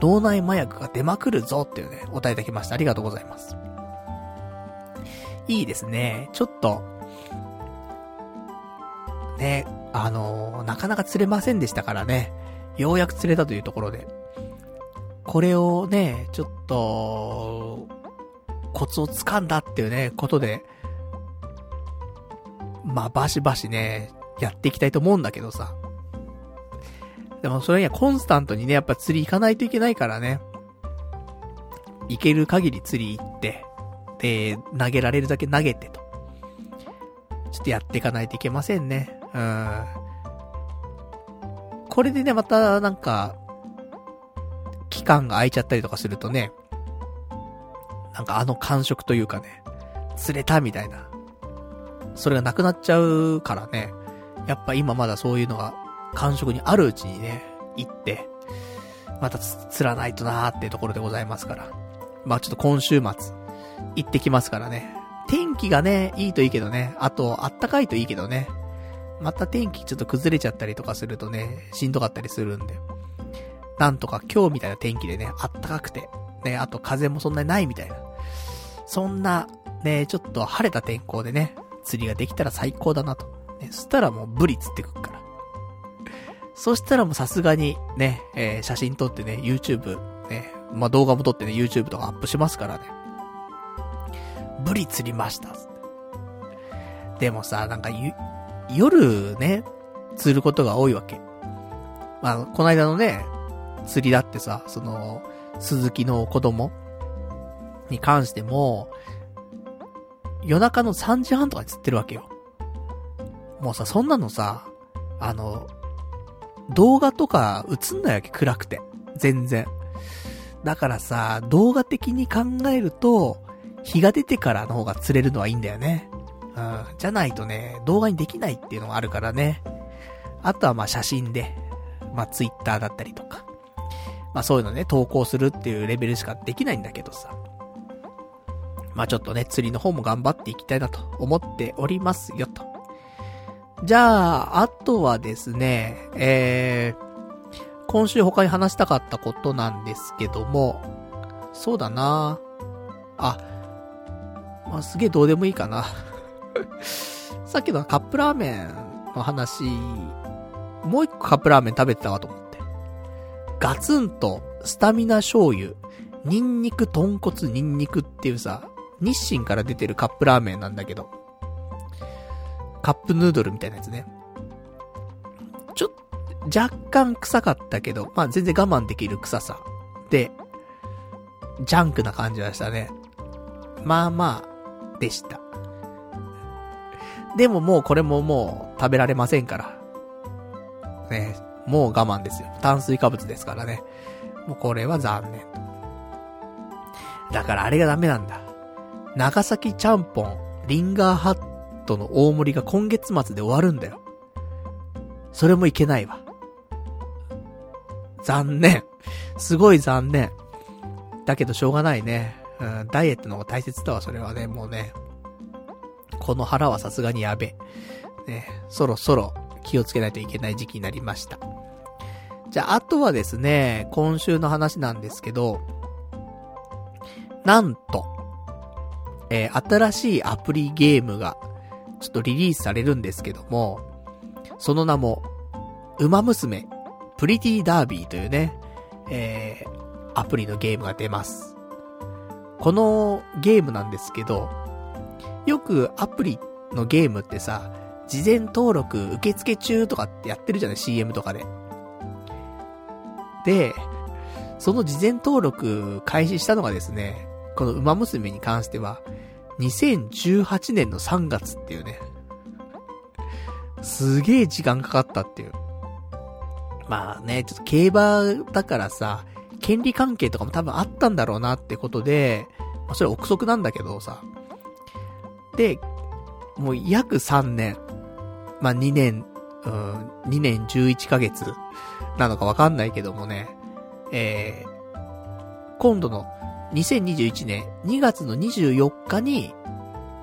脳内麻薬が出まくるぞっていうね、お答えいただきました。ありがとうございます。いいですね。ちょっと、ね、あのー、なかなか釣れませんでしたからね。ようやく釣れたというところで。これをね、ちょっと、コツをつかんだっていうね、ことで、まあ、バシバシね、やっていきたいと思うんだけどさ。でもそれにはコンスタントにね、やっぱ釣り行かないといけないからね。行ける限り釣り行って、で、投げられるだけ投げてと。ちょっとやっていかないといけませんね。うん。これでね、またなんか、期間が空いちゃったりとかするとね、なんかあの感触というかね、釣れたみたいな。それがなくなっちゃうからね、やっぱ今まだそういうのが感触にあるうちにね、行って、また釣らないとなーってところでございますから。まあちょっと今週末、行ってきますからね。天気がね、いいといいけどね。あと、あったかいといいけどね。また天気ちょっと崩れちゃったりとかするとね、しんどかったりするんで。なんとか今日みたいな天気でね、あったかくて、ね、あと風もそんなにないみたいな。そんな、ね、ちょっと晴れた天候でね、釣りができたら最高だなと。ね、そしたらもうブリ釣ってくっから。そしたらもうさすがにね、えー、写真撮ってね、YouTube、ね、まあ、動画も撮ってね、YouTube とかアップしますからね。ブリ釣りました。でもさ、なんか夜ね、釣ることが多いわけ。まあ、この間のね、釣りだってさ、その、鈴木の子供に関しても、夜中の3時半とかに釣ってるわけよ。もうさ、そんなのさ、あの、動画とか映んないわけ、暗くて。全然。だからさ、動画的に考えると、日が出てからの方が釣れるのはいいんだよね。うん。じゃないとね、動画にできないっていうのがあるからね。あとはまあ写真で、まあツイッターだったりとか。まあそういうのね、投稿するっていうレベルしかできないんだけどさ。まあちょっとね、釣りの方も頑張っていきたいなと思っておりますよと。じゃあ、あとはですね、えー、今週他に話したかったことなんですけども、そうだなあ、まあ、すげえどうでもいいかな。さっきのカップラーメンの話、もう一個カップラーメン食べてたわと思って。ガツンとスタミナ醤油、ニンニク豚骨ニンニクっていうさ、日清から出てるカップラーメンなんだけど、カップヌードルみたいなやつね。ちょっと、若干臭かったけど、まあ全然我慢できる臭さ。で、ジャンクな感じでしたね。まあまあ、でした。でももうこれももう食べられませんから。ね、もう我慢ですよ。炭水化物ですからね。もうこれは残念。だからあれがダメなんだ。長崎ちゃんぽん、リンガーハットの大盛りが今月末で終わるんだよ。それもいけないわ。残念。すごい残念。だけどしょうがないね。うん、ダイエットの方が大切だわ、それはね、もうね。この腹はさすがにやべえ。ね、そろそろ気をつけないといけない時期になりました。じゃあ、あとはですね、今週の話なんですけど、なんと、えー、新しいアプリゲームが、ちょっとリリースされるんですけども、その名も、馬娘、プリティダービーというね、えー、アプリのゲームが出ます。このゲームなんですけど、よくアプリのゲームってさ、事前登録受付中とかってやってるじゃない ?CM とかで。で、その事前登録開始したのがですね、この馬娘に関しては、2018年の3月っていうね、すげえ時間かかったっていう。まあね、ちょっと競馬だからさ、権利関係とかも多分あったんだろうなってことで、まあそれ憶測なんだけどさ。で、もう約3年、まあ2年、うん、2年11ヶ月なのかわかんないけどもね、えー、今度の2021年2月の24日に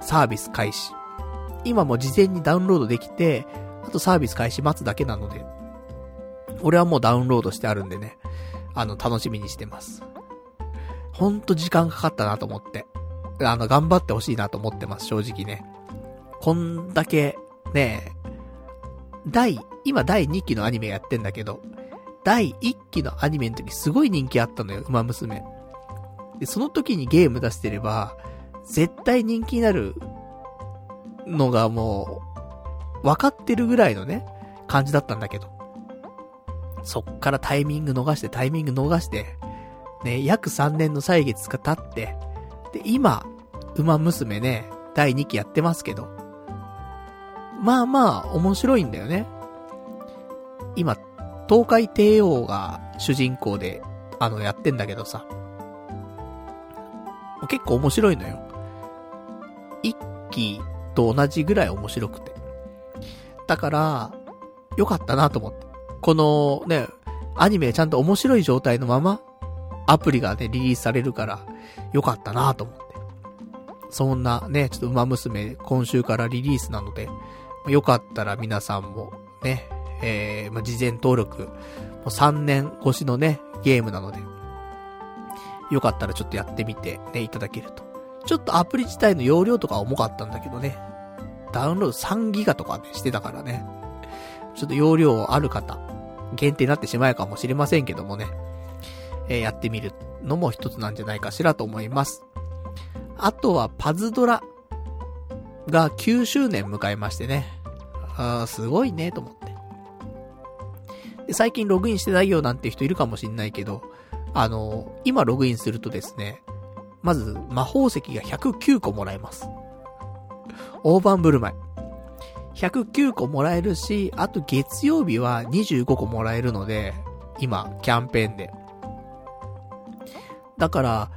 サービス開始。今も事前にダウンロードできて、あとサービス開始待つだけなので、俺はもうダウンロードしてあるんでね、あの、楽しみにしてます。ほんと時間かかったなと思って。あの、頑張ってほしいなと思ってます、正直ね。こんだけ、ね、第、今第2期のアニメやってんだけど、第1期のアニメの時すごい人気あったのよ、馬娘。で、その時にゲーム出してれば、絶対人気になるのがもう、分かってるぐらいのね、感じだったんだけど。そっからタイミング逃して、タイミング逃して、ね、約3年の歳月が経って、で、今、馬娘ね、第2期やってますけど、まあまあ、面白いんだよね。今、東海帝王が主人公で、あの、やってんだけどさ。結構面白いのよ。一期と同じぐらい面白くて。だから、よかったなと思って。このね、アニメちゃんと面白い状態のまま、アプリがね、リリースされるから、よかったなと思って。そんなね、ちょっと馬娘、今週からリリースなので、よかったら皆さんも、ね、えー、まあ、事前登録、もう3年越しのね、ゲームなので、よかったらちょっとやってみてね、いただけると。ちょっとアプリ自体の容量とか重かったんだけどね。ダウンロード3ギガとかね、してたからね。ちょっと容量ある方、限定になってしまうかもしれませんけどもね。えー、やってみるのも一つなんじゃないかしらと思います。あとは、パズドラが9周年迎えましてね。あー、すごいね、と思って。で、最近ログインしてないよなんて人いるかもしんないけど、あの、今ログインするとですね、まず、魔法石が109個もらえます。大盤振る舞い。109個もらえるし、あと月曜日は25個もらえるので、今、キャンペーンで。だから、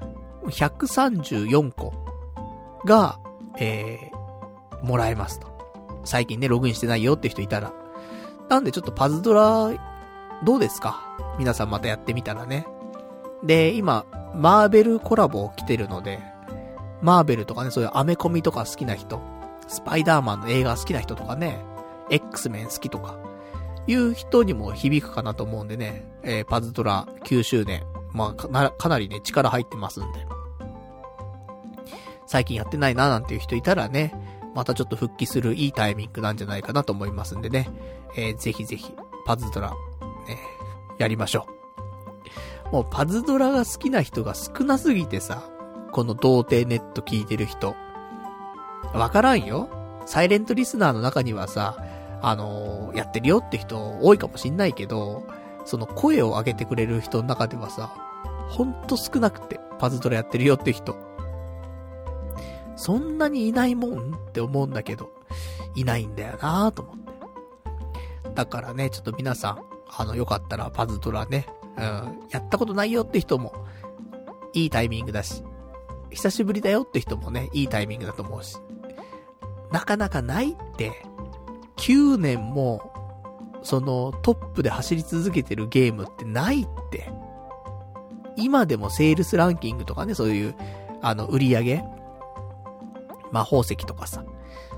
134個が、えー、もらえますと。最近ね、ログインしてないよって人いたら。なんでちょっとパズドラ、どうですか？皆さんまたやってみたらね。で、今、マーベルコラボ来てるので、マーベルとかね、そういうアメコミとか好きな人、スパイダーマンの映画好きな人とかね、X メン好きとか、いう人にも響くかなと思うんでね、えー、パズドラ9周年、まあかな、かなりね、力入ってますんで。最近やってないななんていう人いたらね、またちょっと復帰するいいタイミングなんじゃないかなと思いますんでね、えー、ぜひぜひ、パズドラ、ね、やりましょう。もうパズドラが好きな人が少なすぎてさ、この童貞ネット聞いてる人。わからんよ。サイレントリスナーの中にはさ、あのー、やってるよって人多いかもしんないけど、その声を上げてくれる人の中ではさ、ほんと少なくて、パズドラやってるよって人。そんなにいないもんって思うんだけど、いないんだよなぁと思って。だからね、ちょっと皆さん、あの、よかったらパズドラね、うん、やったことないよって人も、いいタイミングだし、久しぶりだよって人もね、いいタイミングだと思うし。なかなかないって、9年も、そのトップで走り続けてるゲームってないって。今でもセールスランキングとかね、そういう、あの、売り上げ魔法石とかさ。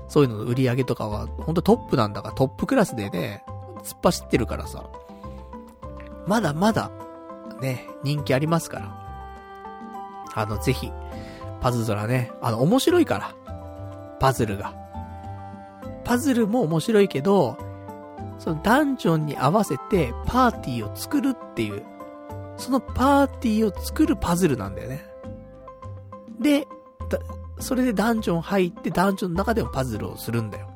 そういうのの売り上げとかは、ほんとトップなんだから、トップクラスでね、突っ走ってるからさ。まだまだ、ね、人気ありますから。あの、ぜひ、パズドラね、あの、面白いから。パズルが。パズルも面白いけど、そのダンジョンに合わせてパーティーを作るっていう、そのパーティーを作るパズルなんだよね。で、それでダンジョン入ってダンジョンの中でもパズルをするんだよ。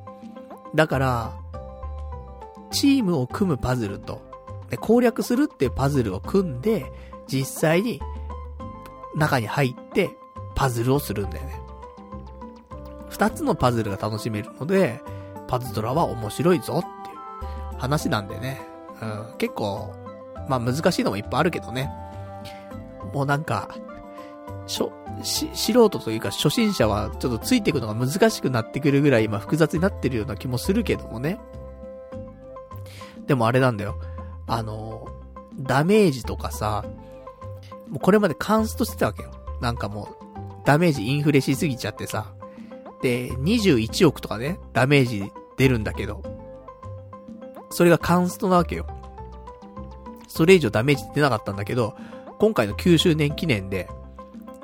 だから、チームを組むパズルと、で攻略するっていうパズルを組んで、実際に中に入ってパズルをするんだよね。二つのパズルが楽しめるので、パズドラは面白いぞっていう話なんでね。うん、結構、まあ難しいのもいっぱいあるけどね。もうなんか、しょ、し、素人というか初心者はちょっとついていくのが難しくなってくるぐらい今複雑になってるような気もするけどもね。でもあれなんだよ。あの、ダメージとかさ、もうこれまでカンストしてたわけよ。なんかもう、ダメージインフレしすぎちゃってさ。で、21億とかね、ダメージ出るんだけど。それがカンストなわけよ。それ以上ダメージ出なかったんだけど、今回の9周年記念で、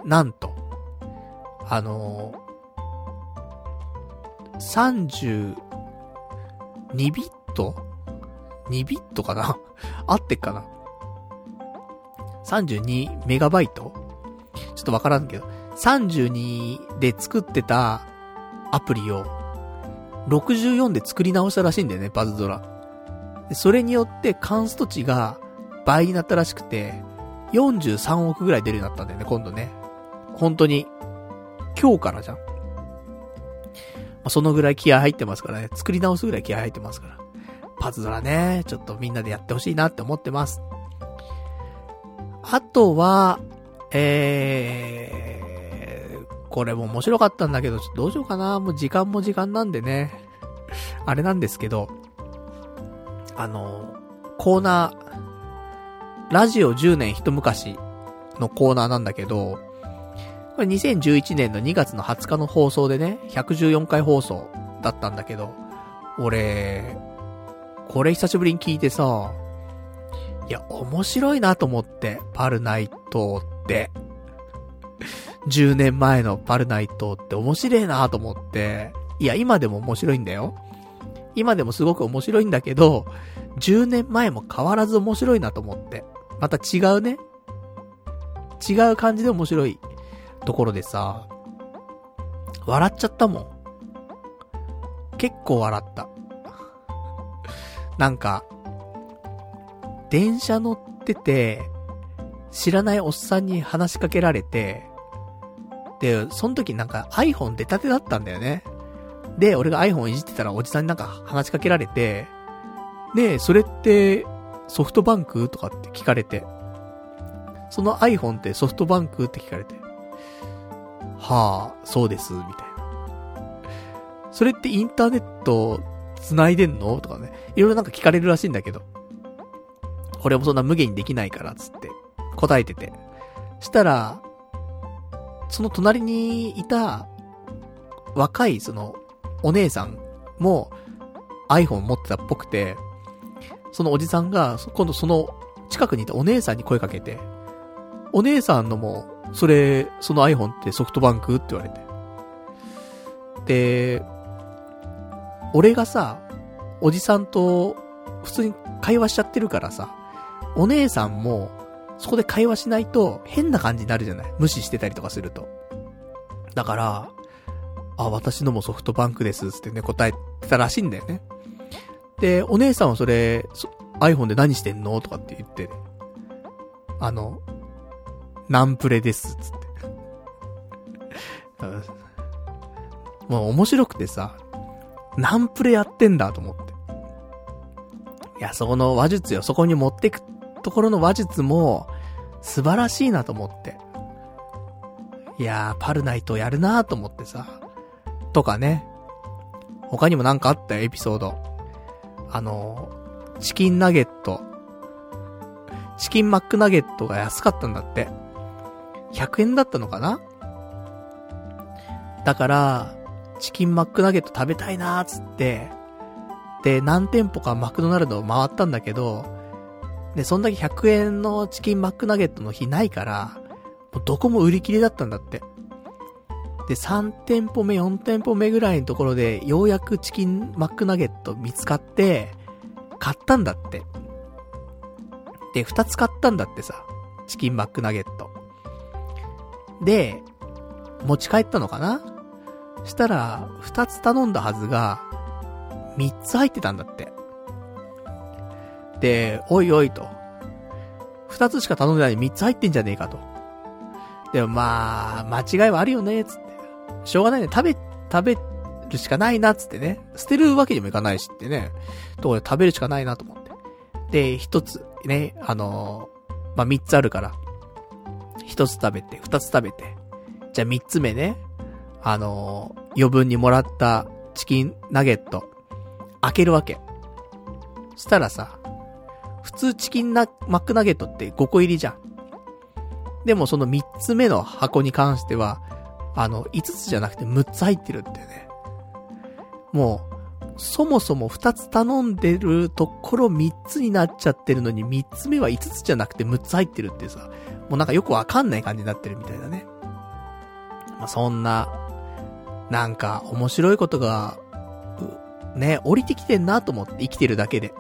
なんと、あのー、32ビット ?2 ビットかな？合ってっかな ?32 メガバイト？ちょっとわからんけど、32で作ってたアプリを、64で作り直したらしいんだよね、パズドラ。それによってカンスト値が倍になったらしくて、43億ぐらい出るようになったんだよね、今度ね。本当に、今日からじゃん。まあ、そのぐらい気合入ってますからね。作り直すぐらい気合入ってますから。パズドラね、ちょっとみんなでやってほしいなって思ってます。あとは、えー、これも面白かったんだけど、ちょっとどうしようかな。もう時間も時間なんでね。あれなんですけど、あの、コーナー、ラジオ10年一昔のコーナーなんだけど、これ2011年の2月の20日の放送でね、114回放送だったんだけど、俺、これ久しぶりに聞いてさ、いや、面白いなと思って、パルナイトって。10年前のパルナイトって面白いなと思って、いや、今でも面白いんだよ。今でもすごく面白いんだけど、10年前も変わらず面白いなと思って。また違うね。違う感じで面白いところでさ、笑っちゃったもん。結構笑った。なんか、電車乗ってて、知らないおっさんに話しかけられて、で、その時なんか iPhone 出たてだったんだよね。で、俺が iPhone いじってたらおじさんになんか話しかけられて、で、それってソフトバンク？とかって聞かれて、その iPhone ってソフトバンク？って聞かれて、はあ、そうです、みたいな。それってインターネット繋いでんの？とかね。いろいろなんか聞かれるらしいんだけど。俺もそんな無限にできないから、つって答えてて。したら、その隣にいた若いそのお姉さんも iPhone 持ってたっぽくて、そのおじさんが今度その近くにいたお姉さんに声かけて、お姉さんのもそれ、その iPhone ってソフトバンクって言われて。で、俺がさ、おじさんと普通に会話しちゃってるからさ、お姉さんも、そこで会話しないと変な感じになるじゃない？無視してたりとかすると。だから、あ、私のもソフトバンクですってね、答えてたらしいんだよね。で、お姉さんはそれ、iPhone で何してんの？とかって言って、あの、ナンプレです、つって。もう面白くてさ、ナンプレやってんだと思って。いや、そこの話術よ、そこに持ってくところの話術も、素晴らしいなと思って。いやー、パルナイトやるなーと思ってさ。とかね。他にもなんかあったよ、エピソード。あのチキンナゲット。チキンマックナゲットが安かったんだって。100円だったのかな？だから、チキンマックナゲット食べたいなーつって、で、何店舗かマクドナルドを回ったんだけど、で、そんだけ100円のチキンマックナゲットの日ないから、もうどこも売り切れだったんだって。で、3店舗目、4店舗目ぐらいのところで、ようやくチキンマックナゲット見つかって、買ったんだって。で、2つ買ったんだってさ。チキンマックナゲット。で、持ち帰ったのかな？したら、2つ頼んだはずが、3つ入ってたんだって。で、おいおいと。2つしか頼んでないのに3つ入ってんじゃねえかと。でもまあ、間違いはあるよね、つって。しょうがないね。食べ、食べるしかないな、つってね。捨てるわけにもいかないしってね。とこで食べるしかないなと思って。で、1つ、ね、あのー、まあ、3つあるから。1つ食べて、2つ食べて。じゃあ3つ目ね。あのー、余分にもらったチキンナゲット。開けるわけ。したらさ、普通チキンナ、マックナゲットって5個入りじゃん。でもその3つ目の箱に関しては、あの、5つじゃなくて6つ入ってるってね。もう、そもそも2つ頼んでるところ3つになっちゃってるのに3つ目は5つじゃなくて6つ入ってるってさ、もうなんかよくわかんない感じになってるみたいだね。まあ、そんな、なんか面白いことがね、降りてきてんなと思って生きてるだけで。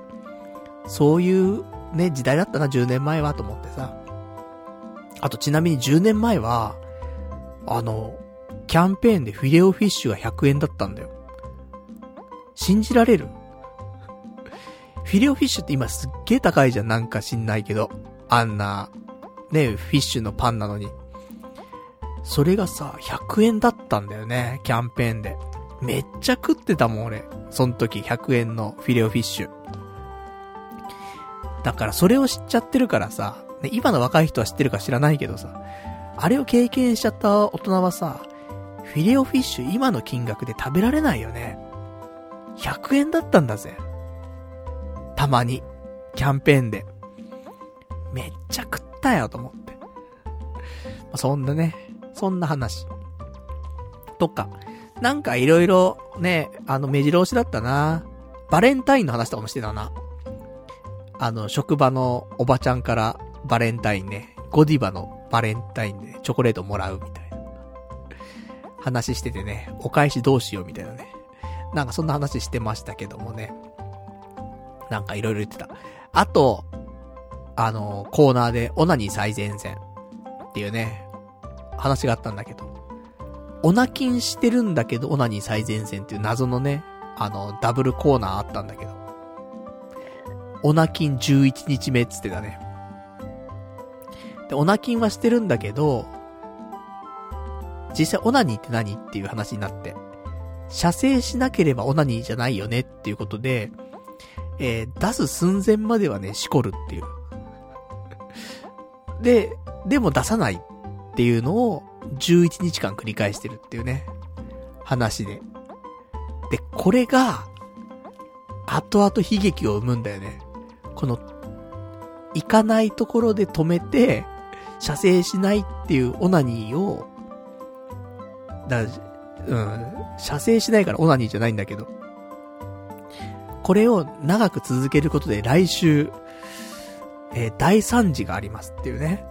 そういうね、時代だったな、10年前はと思ってさ。あとちなみに10年前は、あの、キャンペーンでフィレオフィッシュが100円だったんだよ。信じられる？フィレオフィッシュって今すっげえ高いじゃん、なんか知んないけど。あんな、ね、フィッシュのパンなのに。それがさ、100円だったんだよね、キャンペーンで。めっちゃ食ってたもん、俺。その時、100円のフィレオフィッシュ。だからそれを知っちゃってるからさ、ね、今の若い人は知ってるか知らないけどさ、あれを経験しちゃった大人はさ、フィレオフィッシュ今の金額で食べられないよね。100円だったんだぜ。たまに。キャンペーンで。めっちゃ食ってたよと思って。まあ、そんなね、そんな話。とか、なんかいろいろね、あの、目白押しだったな。バレンタインの話とかもしてたな。あの、職場のおばちゃんからバレンタインね、ゴディバのバレンタインでチョコレートもらうみたいな。話しててね、お返しどうしようみたいなね。なんかそんな話してましたけどもね。なんかいろいろ言ってた。あと、あの、コーナーでオナニー最前線っていうね、話があったんだけど。オナキンしてるんだけど、オナニー最前線っていう謎のね、あの、ダブルコーナーあったんだけど。オナキン11日目っつってたね。で、オナキンはしてるんだけど、実際オナニーって何っていう話になって。射精しなければオナニーじゃないよねっていうことで、えー、出す寸前まではね、しこるっていう。で、でも出さないっていうのを、11日間繰り返してるっていうね、話で。で、これが、後々悲劇を生むんだよね。この、行かないところで止めて、射精しないっていうオナニーを、だ、うん、射精しないからオナニーじゃないんだけど、これを長く続けることで来週、えー、大惨事がありますっていうね。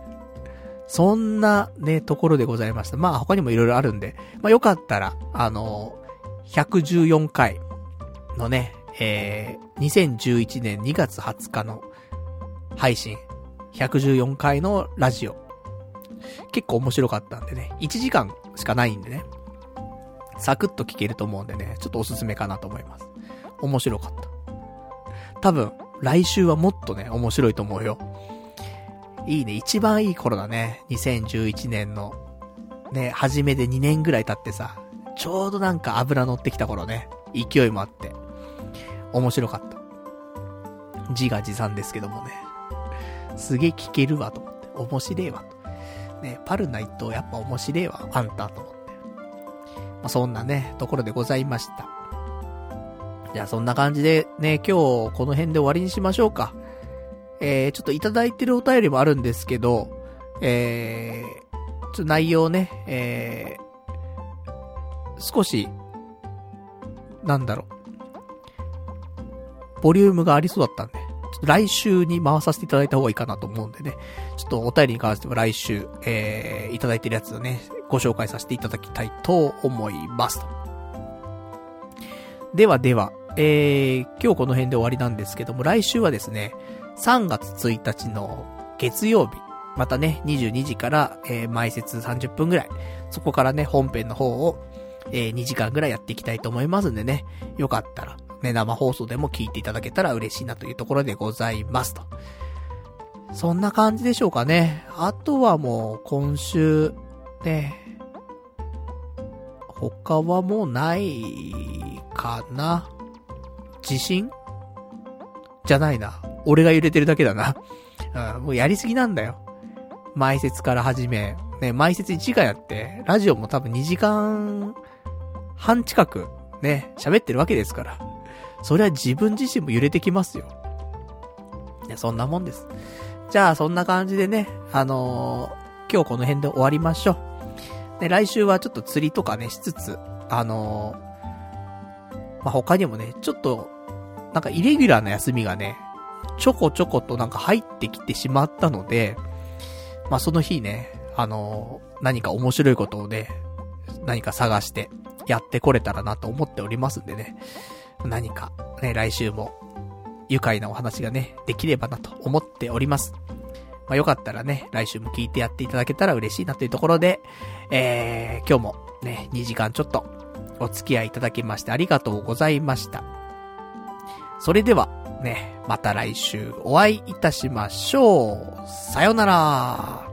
そんなね、ところでございました。まあ他にも色々あるんで、まあよかったら、あのー、114回のね、えー、2011年2月20日の配信、114回のラジオ。結構面白かったんでね、1時間しかないんでね、サクッと聞けると思うんでね、ちょっとおすすめかなと思います。面白かった。多分、来週はもっとね、面白いと思うよ。いいね、一番いい頃だね。2011年の、ね、初めで2年ぐらい経ってさ、ちょうどなんか油乗ってきた頃ね、勢いもあって、面白かった。自画自賛ですけどもね。すげえ聞けるわと思って。面白いわと。ね、パルナイトやっぱ面白いわ、あんたと思って。まあ、そんなね、ところでございました。じゃあそんな感じでね、今日この辺で終わりにしましょうか。えー、ちょっといただいてるお便りもあるんですけど、えー、ちょっと内容ね、えー、少し、なんだろう。ボリュームがありそうだったんで、ちょっと来週に回させていただいた方がいいかなと思うんでね、ちょっとお便りに関しては来週、えー、いただいてるやつをね、ご紹介させていただきたいと思いますではでは、えー、今日この辺で終わりなんですけども、来週はですね、3月1日の月曜日、またね、22時から、えー、毎節30分ぐらい、そこからね、本編の方を、えー、2時間ぐらいやっていきたいと思いますんでね、よかったら、ね、生放送でも聞いていただけたら嬉しいなというところでございますと。そんな感じでしょうかね。あとはもう、今週、ね、他はもうないかな。地震じゃないな。俺が揺れてるだけだな。うん、もうやりすぎなんだよ。前説から始め。ね、前説1時間やって、ラジオも多分2時間半近く、ね、喋ってるわけですから。それは自分自身も揺れてきますよ。ね、そんなもんです。じゃあ、そんな感じでね、あのー、今日この辺で終わりましょう。で、来週はちょっと釣りとかね、しつつ、あのーまあ、他にもね、ちょっと、なんかイレギュラーな休みがね、ちょこちょことなんか入ってきてしまったので、まあ、その日ね、あのー、何か面白いことをね、何か探してやってこれたらなと思っておりますんでね、何かね、来週も愉快なお話がね、できればなと思っております。まあ、よかったらね、来週も聞いてやっていただけたら嬉しいなというところで、えー、今日もね、2時間ちょっとお付き合いいただきましてありがとうございました。それでは、ね、また来週お会いいたしましょう。さよなら。